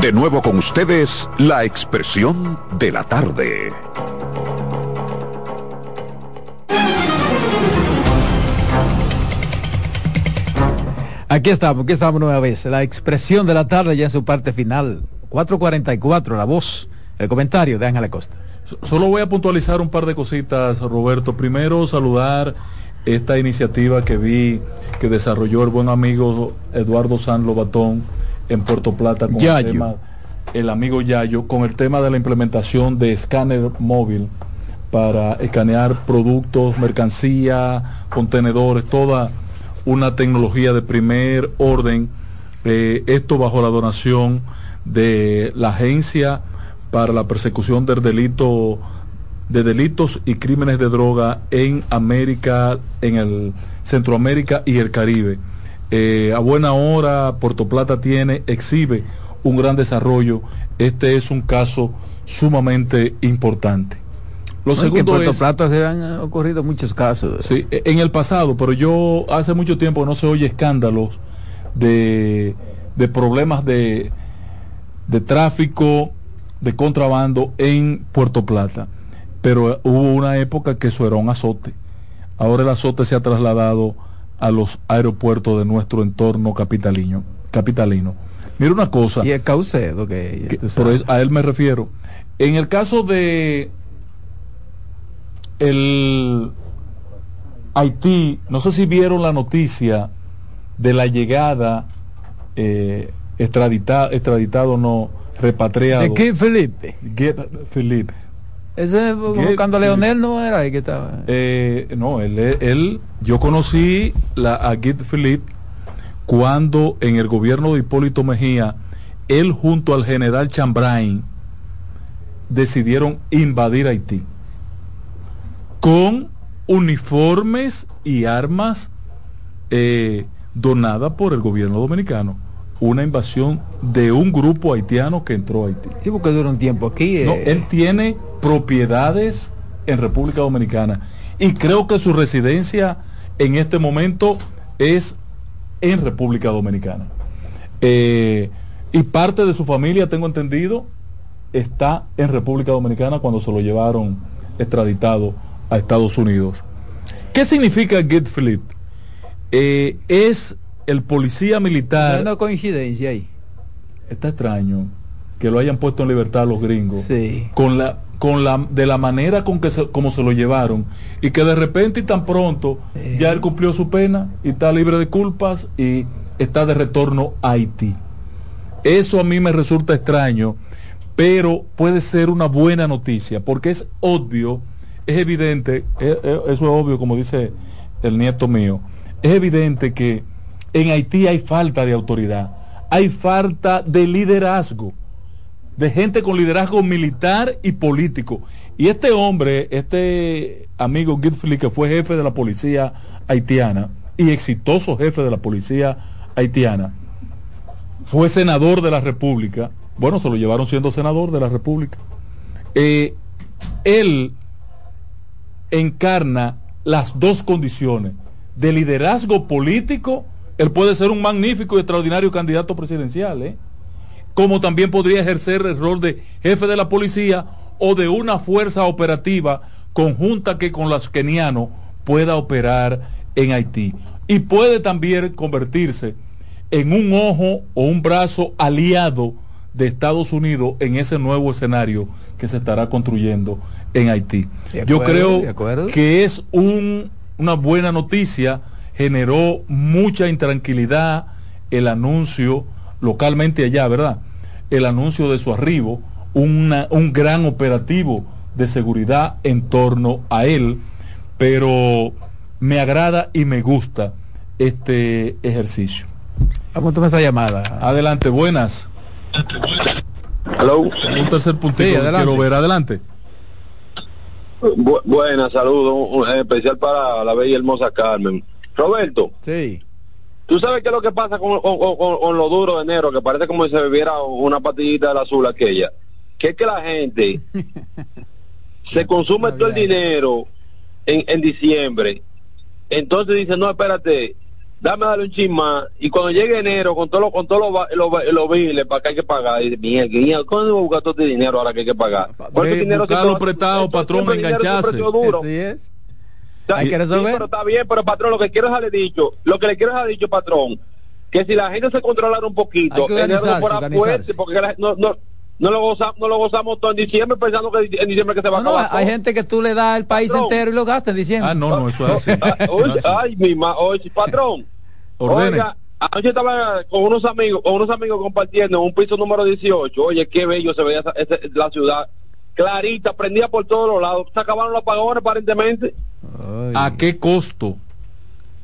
De nuevo con ustedes, la expresión de la tarde. Aquí estamos, aquí estamos nueva vez. La expresión de la tarde ya en su parte final. 444, la voz, el comentario de Ángel Costa. Solo voy a puntualizar un par de cositas, Roberto. Primero, saludar esta iniciativa que vi que desarrolló el buen amigo Eduardo San Lobatón en Puerto Plata con Yayo. el tema, el amigo Yayo, con el tema de la implementación de escáner móvil para escanear productos, mercancía, contenedores, toda una tecnología de primer orden. Eh, esto bajo la donación de la Agencia para la Persecución del Delito de delitos y crímenes de droga en América, en el Centroamérica y el Caribe. Eh, a buena hora, Puerto Plata tiene, exhibe un gran desarrollo. Este es un caso sumamente importante. Lo No, que en segundo Puerto es, Plata se han ocurrido muchos casos. Sí, en el pasado, pero yo hace mucho tiempo no se oye escándalos de, de problemas de, de tráfico, de contrabando en Puerto Plata. Pero hubo una época que eso era un azote. Ahora el azote se ha trasladado a los aeropuertos de nuestro entorno capitalino. capitalino. Mira una cosa. Y el Caucedo, que, que- eso- a él me refiero. En el caso de el Haití, no sé si vieron la noticia de la llegada eh, extraditado, extraditado no, repatriado. ¿De qué, Felipe? Get Philippe. Ese buscando a Leonel no era ahí que estaba. Eh, no, él, él, yo conocí la, a Git Philippe cuando en el gobierno de Hipólito Mejía, él junto al general Chambrain decidieron invadir Haití con uniformes y armas eh, donadas por el gobierno dominicano. Una invasión de un grupo haitiano que entró a Haití. Sí, porque dura un tiempo aquí. eh. No, él tiene propiedades en República Dominicana y creo que su residencia en este momento es en República Dominicana. Eh, y parte de su familia, tengo entendido, está en República Dominicana cuando se lo llevaron extraditado a Estados Unidos. ¿Qué significa Get Flip? Eh, es el policía No hay militar. una coincidencia ahí. Está extraño que lo hayan puesto en libertad los gringos. Sí. Con la, con la, de la manera con que se, como se lo llevaron. Y que de repente y tan pronto ya él cumplió su pena y está libre de culpas y está de retorno a Haití. Eso a mí me resulta extraño, pero puede ser una buena noticia, porque es obvio, es evidente, eh, eh, eso es obvio como dice el nieto mío, es evidente que en Haití hay falta de autoridad, hay falta de liderazgo, de gente con liderazgo militar y político. Y este hombre, este amigo Gitfli, que fue jefe de la policía haitiana y exitoso jefe de la policía haitiana, fue senador de la República. Bueno, se lo llevaron siendo senador de la República. Eh, él encarna las dos condiciones de liderazgo político. Él puede ser un magnífico y extraordinario candidato presidencial, ¿eh? como también podría ejercer el rol de jefe de la policía o de una fuerza operativa conjunta que con los kenianos pueda operar en Haití. Y puede también convertirse en un ojo o un brazo aliado de Estados Unidos en ese nuevo escenario que se estará construyendo en Haití. Yo creo que es un- una buena noticia, generó mucha intranquilidad el anuncio localmente allá, ¿verdad? El anuncio de su arribo, una- un gran operativo de seguridad en torno a él, pero me agrada y me gusta este ejercicio. Vamos a tomar esta llamada. Adelante, buenas. Hello. Un tercer puntito Sí, adelante. quiero ver. Adelante. Bu- buenas, saludos, especial para la bella y hermosa Carmen. Roberto, Sí. ¿tú sabes qué es lo que pasa con, con, con- con lo duro de enero? Que parece como si se bebiera una patillita del azul aquella. Que es que la gente <laughs> se consume todo el dinero en, en diciembre. Entonces dice, no, espérate, dame darle un chin más. Y cuando llegue enero, con todos los con todos los los los biles para que hay que pagar, y dice, mierda, ¿cuándo voy a buscar todo este dinero ahora que hay que pagar? Porque Eh, buscarlo prestado, patrón, el dinero engancharse. Así es. Hay que sí, resolver. pero está bien, pero patrón, lo que quiero dejarle dicho, lo que le quiero dejar dicho, patrón, que si la gente se controlara un poquito, el fuera fuerte, porque la- no, no, no lo gozamos, no lo gozamos todo en diciembre pensando que en diciembre que se va No, a acabar. hay todo. gente que tú le das el país Patrón. entero y lo gastas en diciembre. Ah, no, no, eso es así. <laughs> Ah, oye, es ay, mi ma, oye, patrón. <laughs> Ordene. Oiga, anoche estaba con unos amigos, con unos amigos compartiendo en un piso número 18. Oye, qué bello se veía esa- la ciudad. Clarita, prendía por todos los lados. Se acabaron los apagones aparentemente. ¿A qué costo?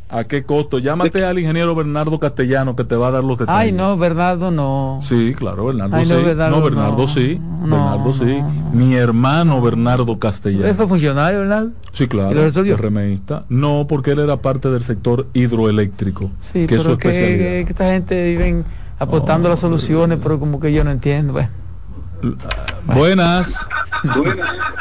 ¿A qué costo? Llámate al ingeniero Bernardo Castellano que te va a dar los detalles. Ay, no, Bernardo, no. Sí, claro, Bernardo Ay, sí. no, Bernardo, no, Bernardo no. sí. Bernardo sí. Mi hermano Bernardo Castellano. ¿Él fue funcionario, Bernardo? Sí, claro. ¿Y lo resolvió? RMista. No, porque él era parte del sector hidroeléctrico. Sí, que es su pero que, especialidad. que esta gente viven apostando las soluciones, pero como que yo no entiendo. Bueno. Buenas.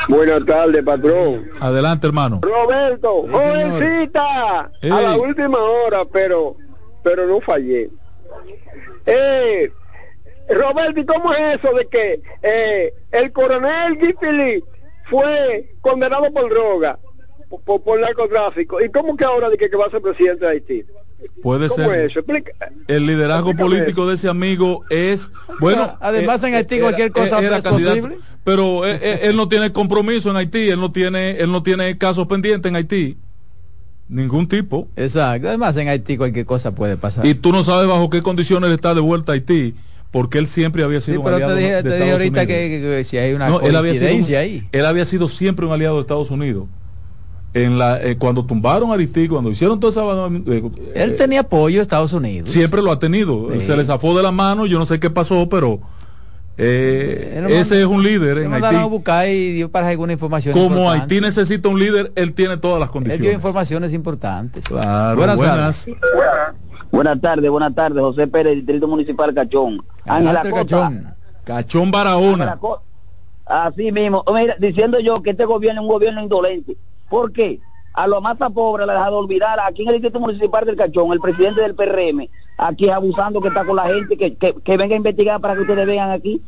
Buenas tardes, patrón. Adelante, hermano. Roberto, Sí, jovencita, Ey. a la última hora, pero pero no fallé. Eh, Roberto, ¿y cómo es eso de que eh, el coronel Gifili fue condenado por droga, por narcotráfico? ¿Y cómo que ahora de que, que va a ser presidente de Haití? Puede ¿Cómo ser. es eso? Explica. El liderazgo Explícame político de ese amigo es bueno. Además, en Haití era- cualquier cosa era es candidato, posible. Pero él, él- él no tiene compromiso en Haití, él no tiene, él no tiene casos pendientes en Haití, ningún tipo. Exacto. Además, en Haití cualquier cosa puede pasar. Y tú no sabes bajo qué condiciones está de vuelta a Haití, porque él siempre había Sí, sido un aliado te dije, de te dije Estados ahorita Unidos. que, que- que si hay una No, él había sido un- coincidencia ahí. Él había sido siempre un aliado de Estados Unidos. En la, eh, cuando tumbaron a Haití, cuando hicieron toda esa... eh, Él tenía apoyo de Estados Unidos. siempre lo ha tenido. Sí. Se le zafó de la mano, yo no sé qué pasó, pero eh, ese es un líder en a buscar y dio para alguna información. Como importante. Haití necesita un líder, él tiene todas las Él dio condiciones. informaciones importantes. Claro, buenas, buenas. tardes. Buenas tardes, buenas tardes. José Pérez, Distrito Municipal Cachón. Ángela. Cachón. Cachón Barahona. Así mismo. Mira, diciendo yo que este gobierno es un gobierno indolente. ¿Por qué? A los más pobres le ha dejado olvidar. Aquí en el Distrito Municipal del Cachón, el presidente del PRM, aquí abusando que está con la gente, que, que, que venga a investigar para que ustedes vean aquí.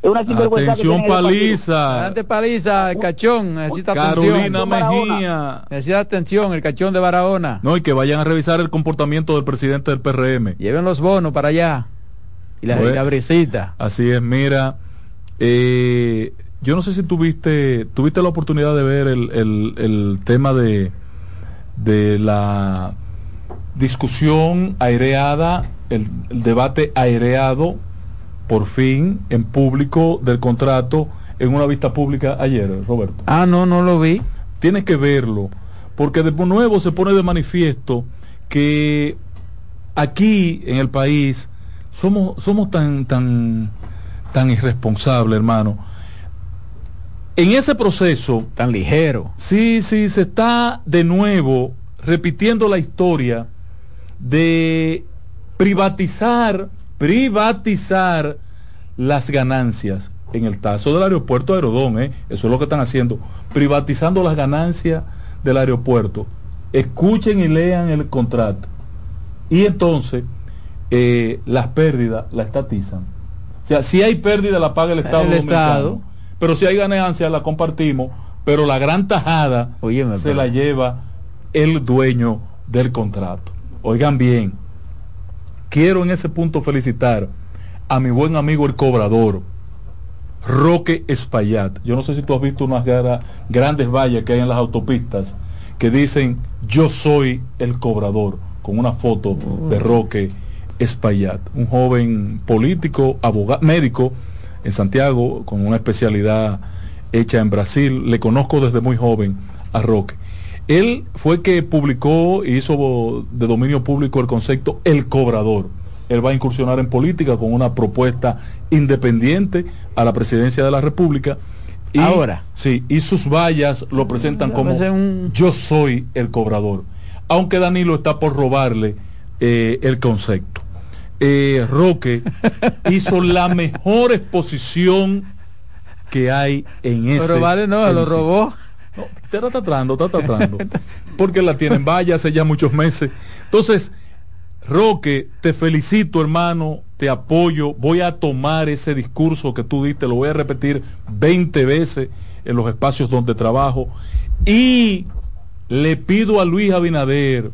Es una sinvergüenza que Atención, partido. paliza. Adelante, Paliza, el cachón. Necesita Carolina atención. Mejía. Necesita atención, el cachón de Barahona. No, y que vayan a revisar el comportamiento del presidente del PRM. Lleven los bonos para allá. Y la, Bueno. y la brisita. Así es, mira, eh, yo no sé si tuviste, tuviste la oportunidad de ver el, el- el tema de, de la discusión aireada, el, el debate aireado, por fin, en público del contrato en una vista pública ayer, Roberto. Ah, no, no lo vi. Tienes que verlo, porque de nuevo se pone de manifiesto que aquí en el país somos, somos tan, tan, tan irresponsables, hermano. En ese proceso... Tan ligero. Sí, sí, se está de nuevo repitiendo la historia de privatizar, privatizar las ganancias. En el caso del aeropuerto de Aerodón, ¿eh? eso es lo que están haciendo, privatizando las ganancias del aeropuerto. Escuchen y lean el contrato. Y entonces eh, las pérdidas la estatizan. O sea, si hay pérdida la paga el Estado. El dominicano. Estado. Pero si hay ganancia la compartimos, pero la gran tajada se pero- la lleva el dueño del contrato. Oigan bien, quiero en ese punto felicitar a mi buen amigo el cobrador, Roque Espaillat. Yo no sé si tú has visto unas gara- grandes vallas que hay en las autopistas que dicen yo soy el cobrador, con una foto de Roque Espaillat, un joven político, abogado, médico en Santiago, con una especialidad hecha en Brasil. Le conozco desde muy joven a Roque. Él fue que publicó y hizo de dominio público el concepto el cobrador. Él va a incursionar en política con una propuesta independiente a la presidencia de la República. Y, Ahora. Sí, y sus vallas lo presentan como yo soy el cobrador. Aunque Danilo está por robarle eh, el concepto. Eh, Roque <laughs> hizo la mejor exposición que hay en ese. Pero vale, no, lo robó. No, te está tratando, está tratando. <laughs> Porque la tienen vaya hace ya muchos meses. Entonces, Roque, te felicito, hermano, te apoyo. Voy a tomar ese discurso que tú diste, lo voy a repetir 20 veces en los espacios donde trabajo. Y le pido a Luis Abinader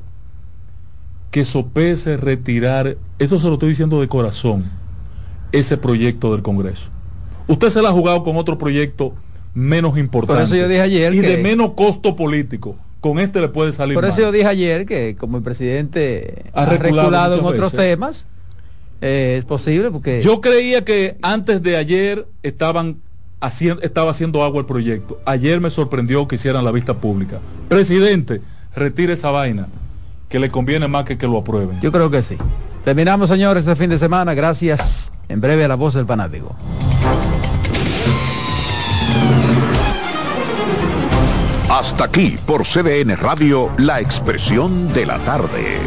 que sopese retirar, esto se lo estoy diciendo de corazón, ese proyecto del Congreso. Usted se la ha jugado con otro proyecto menos importante. Por eso yo dije ayer Y que- de menos costo político. Con este le puede salir Por eso mal. yo dije ayer que como el presidente Ha ha, reculado en otros veces. temas, eh, es posible porque Yo creía que antes de ayer estaban haciendo, estaba haciendo agua el proyecto. Ayer me sorprendió que hicieran la vista pública. Presidente, retire esa vaina, que le conviene más que que lo aprueben. yo creo que sí. Terminamos, señores, este fin de semana. Gracias. En breve a la voz del fanático. Hasta aquí por CDN Radio, la expresión de la tarde.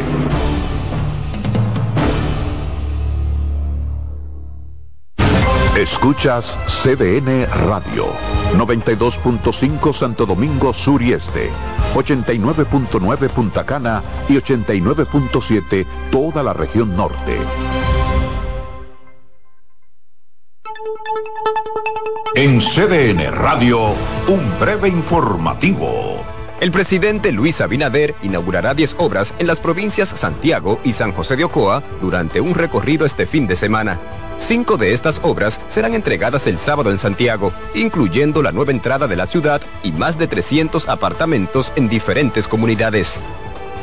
Escuchas CDN Radio, 92.5 Santo Domingo Sur y Este, 89.9 Punta Cana y 89.7 toda la región norte. En CDN Radio, un breve informativo. El presidente Luis Abinader inaugurará 10 obras en las provincias Santiago y San José de Ocoa durante un recorrido este fin de semana. Cinco de estas obras serán entregadas el sábado en Santiago, incluyendo la nueva entrada de la ciudad y más de 300 apartamentos en diferentes comunidades.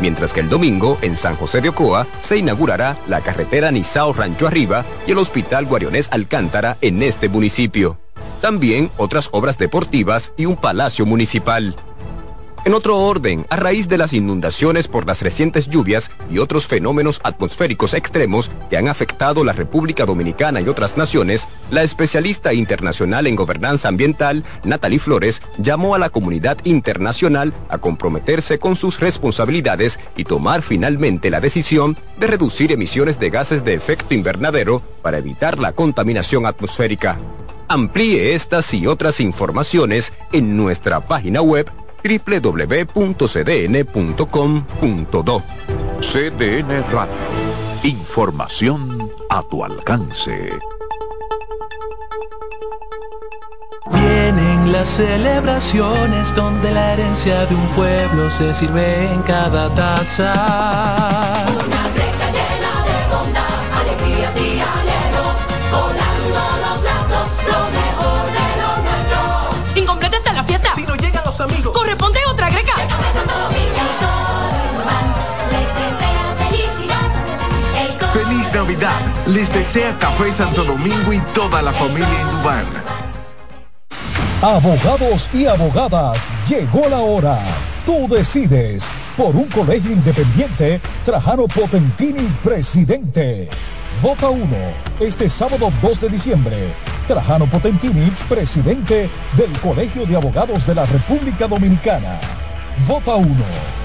Mientras que el domingo, en San José de Ocoa, se inaugurará la carretera Nizao Rancho Arriba y el Hospital Guarionés Alcántara en este municipio. También otras obras deportivas y un palacio municipal. En otro orden, a raíz de las inundaciones por las recientes lluvias y otros fenómenos atmosféricos extremos que han afectado la República Dominicana y otras naciones, la especialista internacional en gobernanza ambiental, Natalie Flores, llamó a la comunidad internacional a comprometerse con sus responsabilidades y tomar finalmente la decisión de reducir emisiones de gases de efecto invernadero para evitar la contaminación atmosférica. Amplíe estas y otras informaciones en nuestra página web www.cdn.com.do. CDN Radio. Información a tu alcance. Vienen las celebraciones donde la herencia de un pueblo se sirve en cada taza. Les desea Café Santo Domingo y toda la familia Indubán. Abogados y abogadas, llegó la hora. Tú decides por un colegio independiente, Trajano Potentini, presidente. Vota 1 este sábado 2 de diciembre. Trajano Potentini, presidente del Colegio de Abogados de la República Dominicana. Vota 1.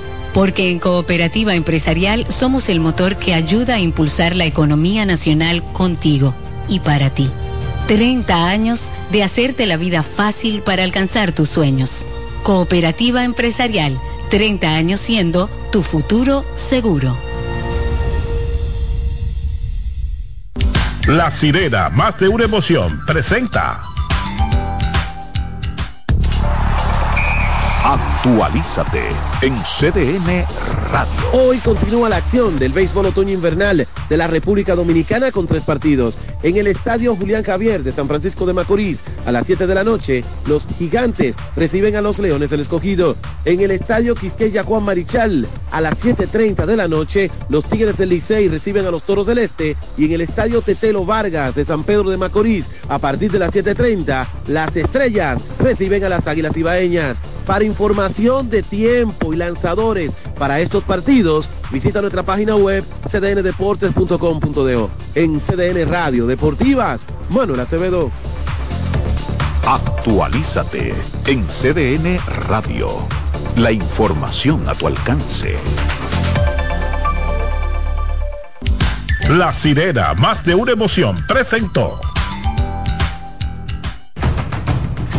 Porque en Cooperativa Empresarial somos el motor que ayuda a impulsar la economía nacional contigo y para ti. 30 años de hacerte la vida fácil para alcanzar tus sueños. Cooperativa Empresarial, 30 años siendo tu futuro seguro. La sirena, más de una emoción, presenta. Actualízate en CDN Radio. Hoy continúa la acción del béisbol otoño invernal de la República Dominicana con tres partidos. En el Estadio Julián Javier de San Francisco de Macorís, a las 7 de la noche, los gigantes reciben a los Leones del Escogido. En el Estadio Quisqueya Juan Marichal, a las 7.30 de la noche, los Tigres del Licey reciben a los Toros del Este. Y en el Estadio Tetelo Vargas de San Pedro de Macorís, a partir de las 7.30, las Estrellas reciben a las Águilas Ibaeñas. Para información de tiempo y lanzadores para estos partidos, visita nuestra página web cdndeportes.com.do. En CDN Radio Deportivas, Manuel Acevedo. Actualízate en CDN Radio. La información a tu alcance. La sirena, más de una emoción, presentó.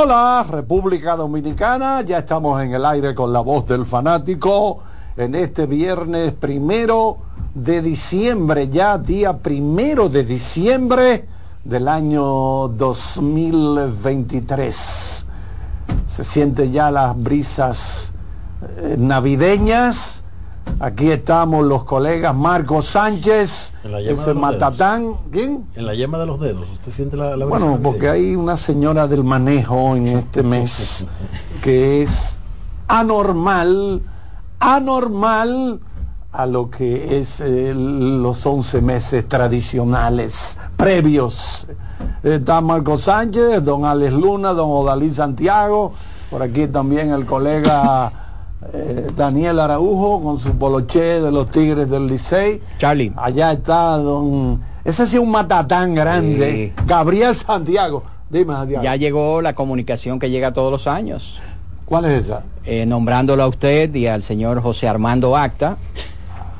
Hola, República Dominicana, ya estamos en el aire con la voz del fanático en este viernes primero de diciembre, ya día primero de diciembre del año 2023. Se sienten ya las brisas eh, navideñas. Aquí estamos los colegas Marco Sánchez, ese Matatán, ¿quién? En la yema de los dedos, ¿usted siente la, la Bueno, porque hay una señora del manejo en este mes <laughs> que es anormal, anormal a lo que es eh, los 11 meses tradicionales previos. Está Marco Sánchez, don Alex Luna, don Odalí Santiago, por aquí también el colega eh, Daniel Araujo con su poloché de los Tigres del Licey. Charlie. Allá está don... Ese sí es un matatán grande. Gabriel Santiago. Dime, Santiago. Ya llegó la comunicación que llega todos los años. ¿Cuál es esa? Eh, nombrándolo a usted y al señor José Armando Acta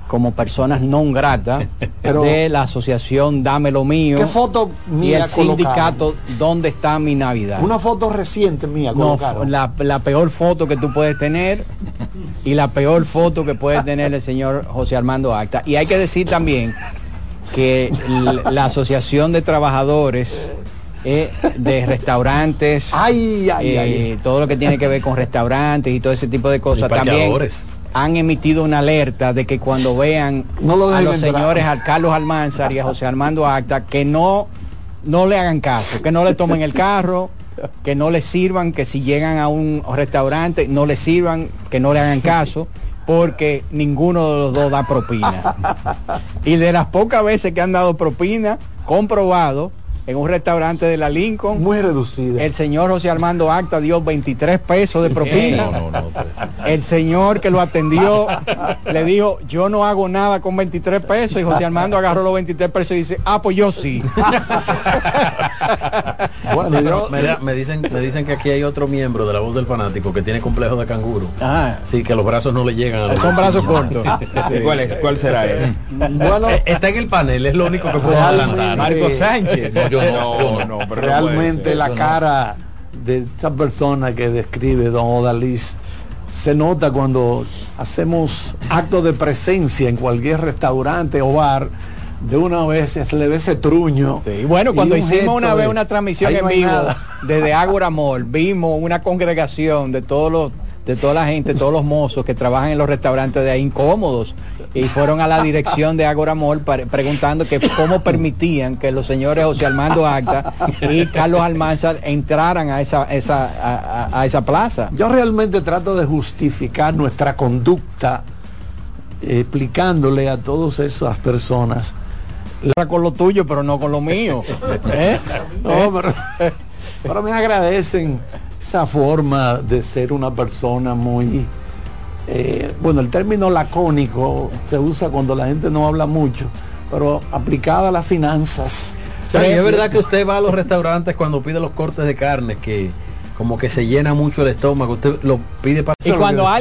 como personas non gratas <laughs> Pero- de la asociación Dame lo mío ¿Qué foto y mía el sindicato ¿Dónde está mi Navidad? Una foto reciente mía No, la, la peor foto que tú puedes tener y la peor foto que puede tener el señor José Armando Acta. Y hay que decir también que la Asociación de Trabajadores eh, de Restaurantes, Ay, ay, eh, ay. todo lo que tiene que ver con restaurantes y todo ese tipo de cosas, también. Han emitido una alerta de que cuando vean No lo a los entrar. señores, a Carlos Almanzar y a José Armando Acta, que no, no le hagan caso, que no le tomen el carro, que no le sirvan, que si llegan a un restaurante no le sirvan, que no le hagan caso, porque ninguno de los dos da propina. Y de las pocas veces que han dado propina, comprobado, en un restaurante de la Lincoln. Muy reducida. El señor José Armando Acta dio 23 pesos de propina. No, no, no, pues. El señor que lo atendió le dijo, yo no hago nada con 23 pesos. Y José Armando agarró los 23 pesos y dice, ah, pues yo sí. <laughs> Sí, pero me, me dicen, me dicen que aquí hay otro miembro de la voz del fanático que tiene complejo de canguro. Ajá. Sí, que los brazos no le llegan a los Son brazos <laughs> cortos. Sí. ¿Cuál, es, ¿Cuál será <laughs> ese? Bueno, Eh, Está en el panel, es lo único que puedo adelantar. Marco Sánchez. No, yo no, yo no. pero no realmente la cara de esa persona que describe don Odalís se nota cuando hacemos actos de presencia en cualquier restaurante o bar de una vez se le ve ese truño Sí, bueno, cuando un hicimos una vez de, una transmisión "Ahí en no vivo nada". desde Ágora Mall, vimos una congregación de todos los de toda la gente, todos los mozos que trabajan en los restaurantes de ahí incómodos y fueron a la dirección de Ágora Mall preguntando que cómo permitían que los señores José Armando Acta y Carlos Almanzar entraran a esa esa a, esa plaza. Yo realmente trato de justificar nuestra conducta eh, explicándole a todas esas personas con lo tuyo, pero no con lo mío. ¿Eh? <laughs> No, pero, pero me agradecen esa forma de ser una persona muy... eh, bueno, el término lacónico se usa cuando la gente no habla mucho, pero aplicada a las finanzas. O sea, y es verdad que usted va a los restaurantes cuando pide los cortes de carne que como que se llena mucho el estómago, usted lo pide para Y cuando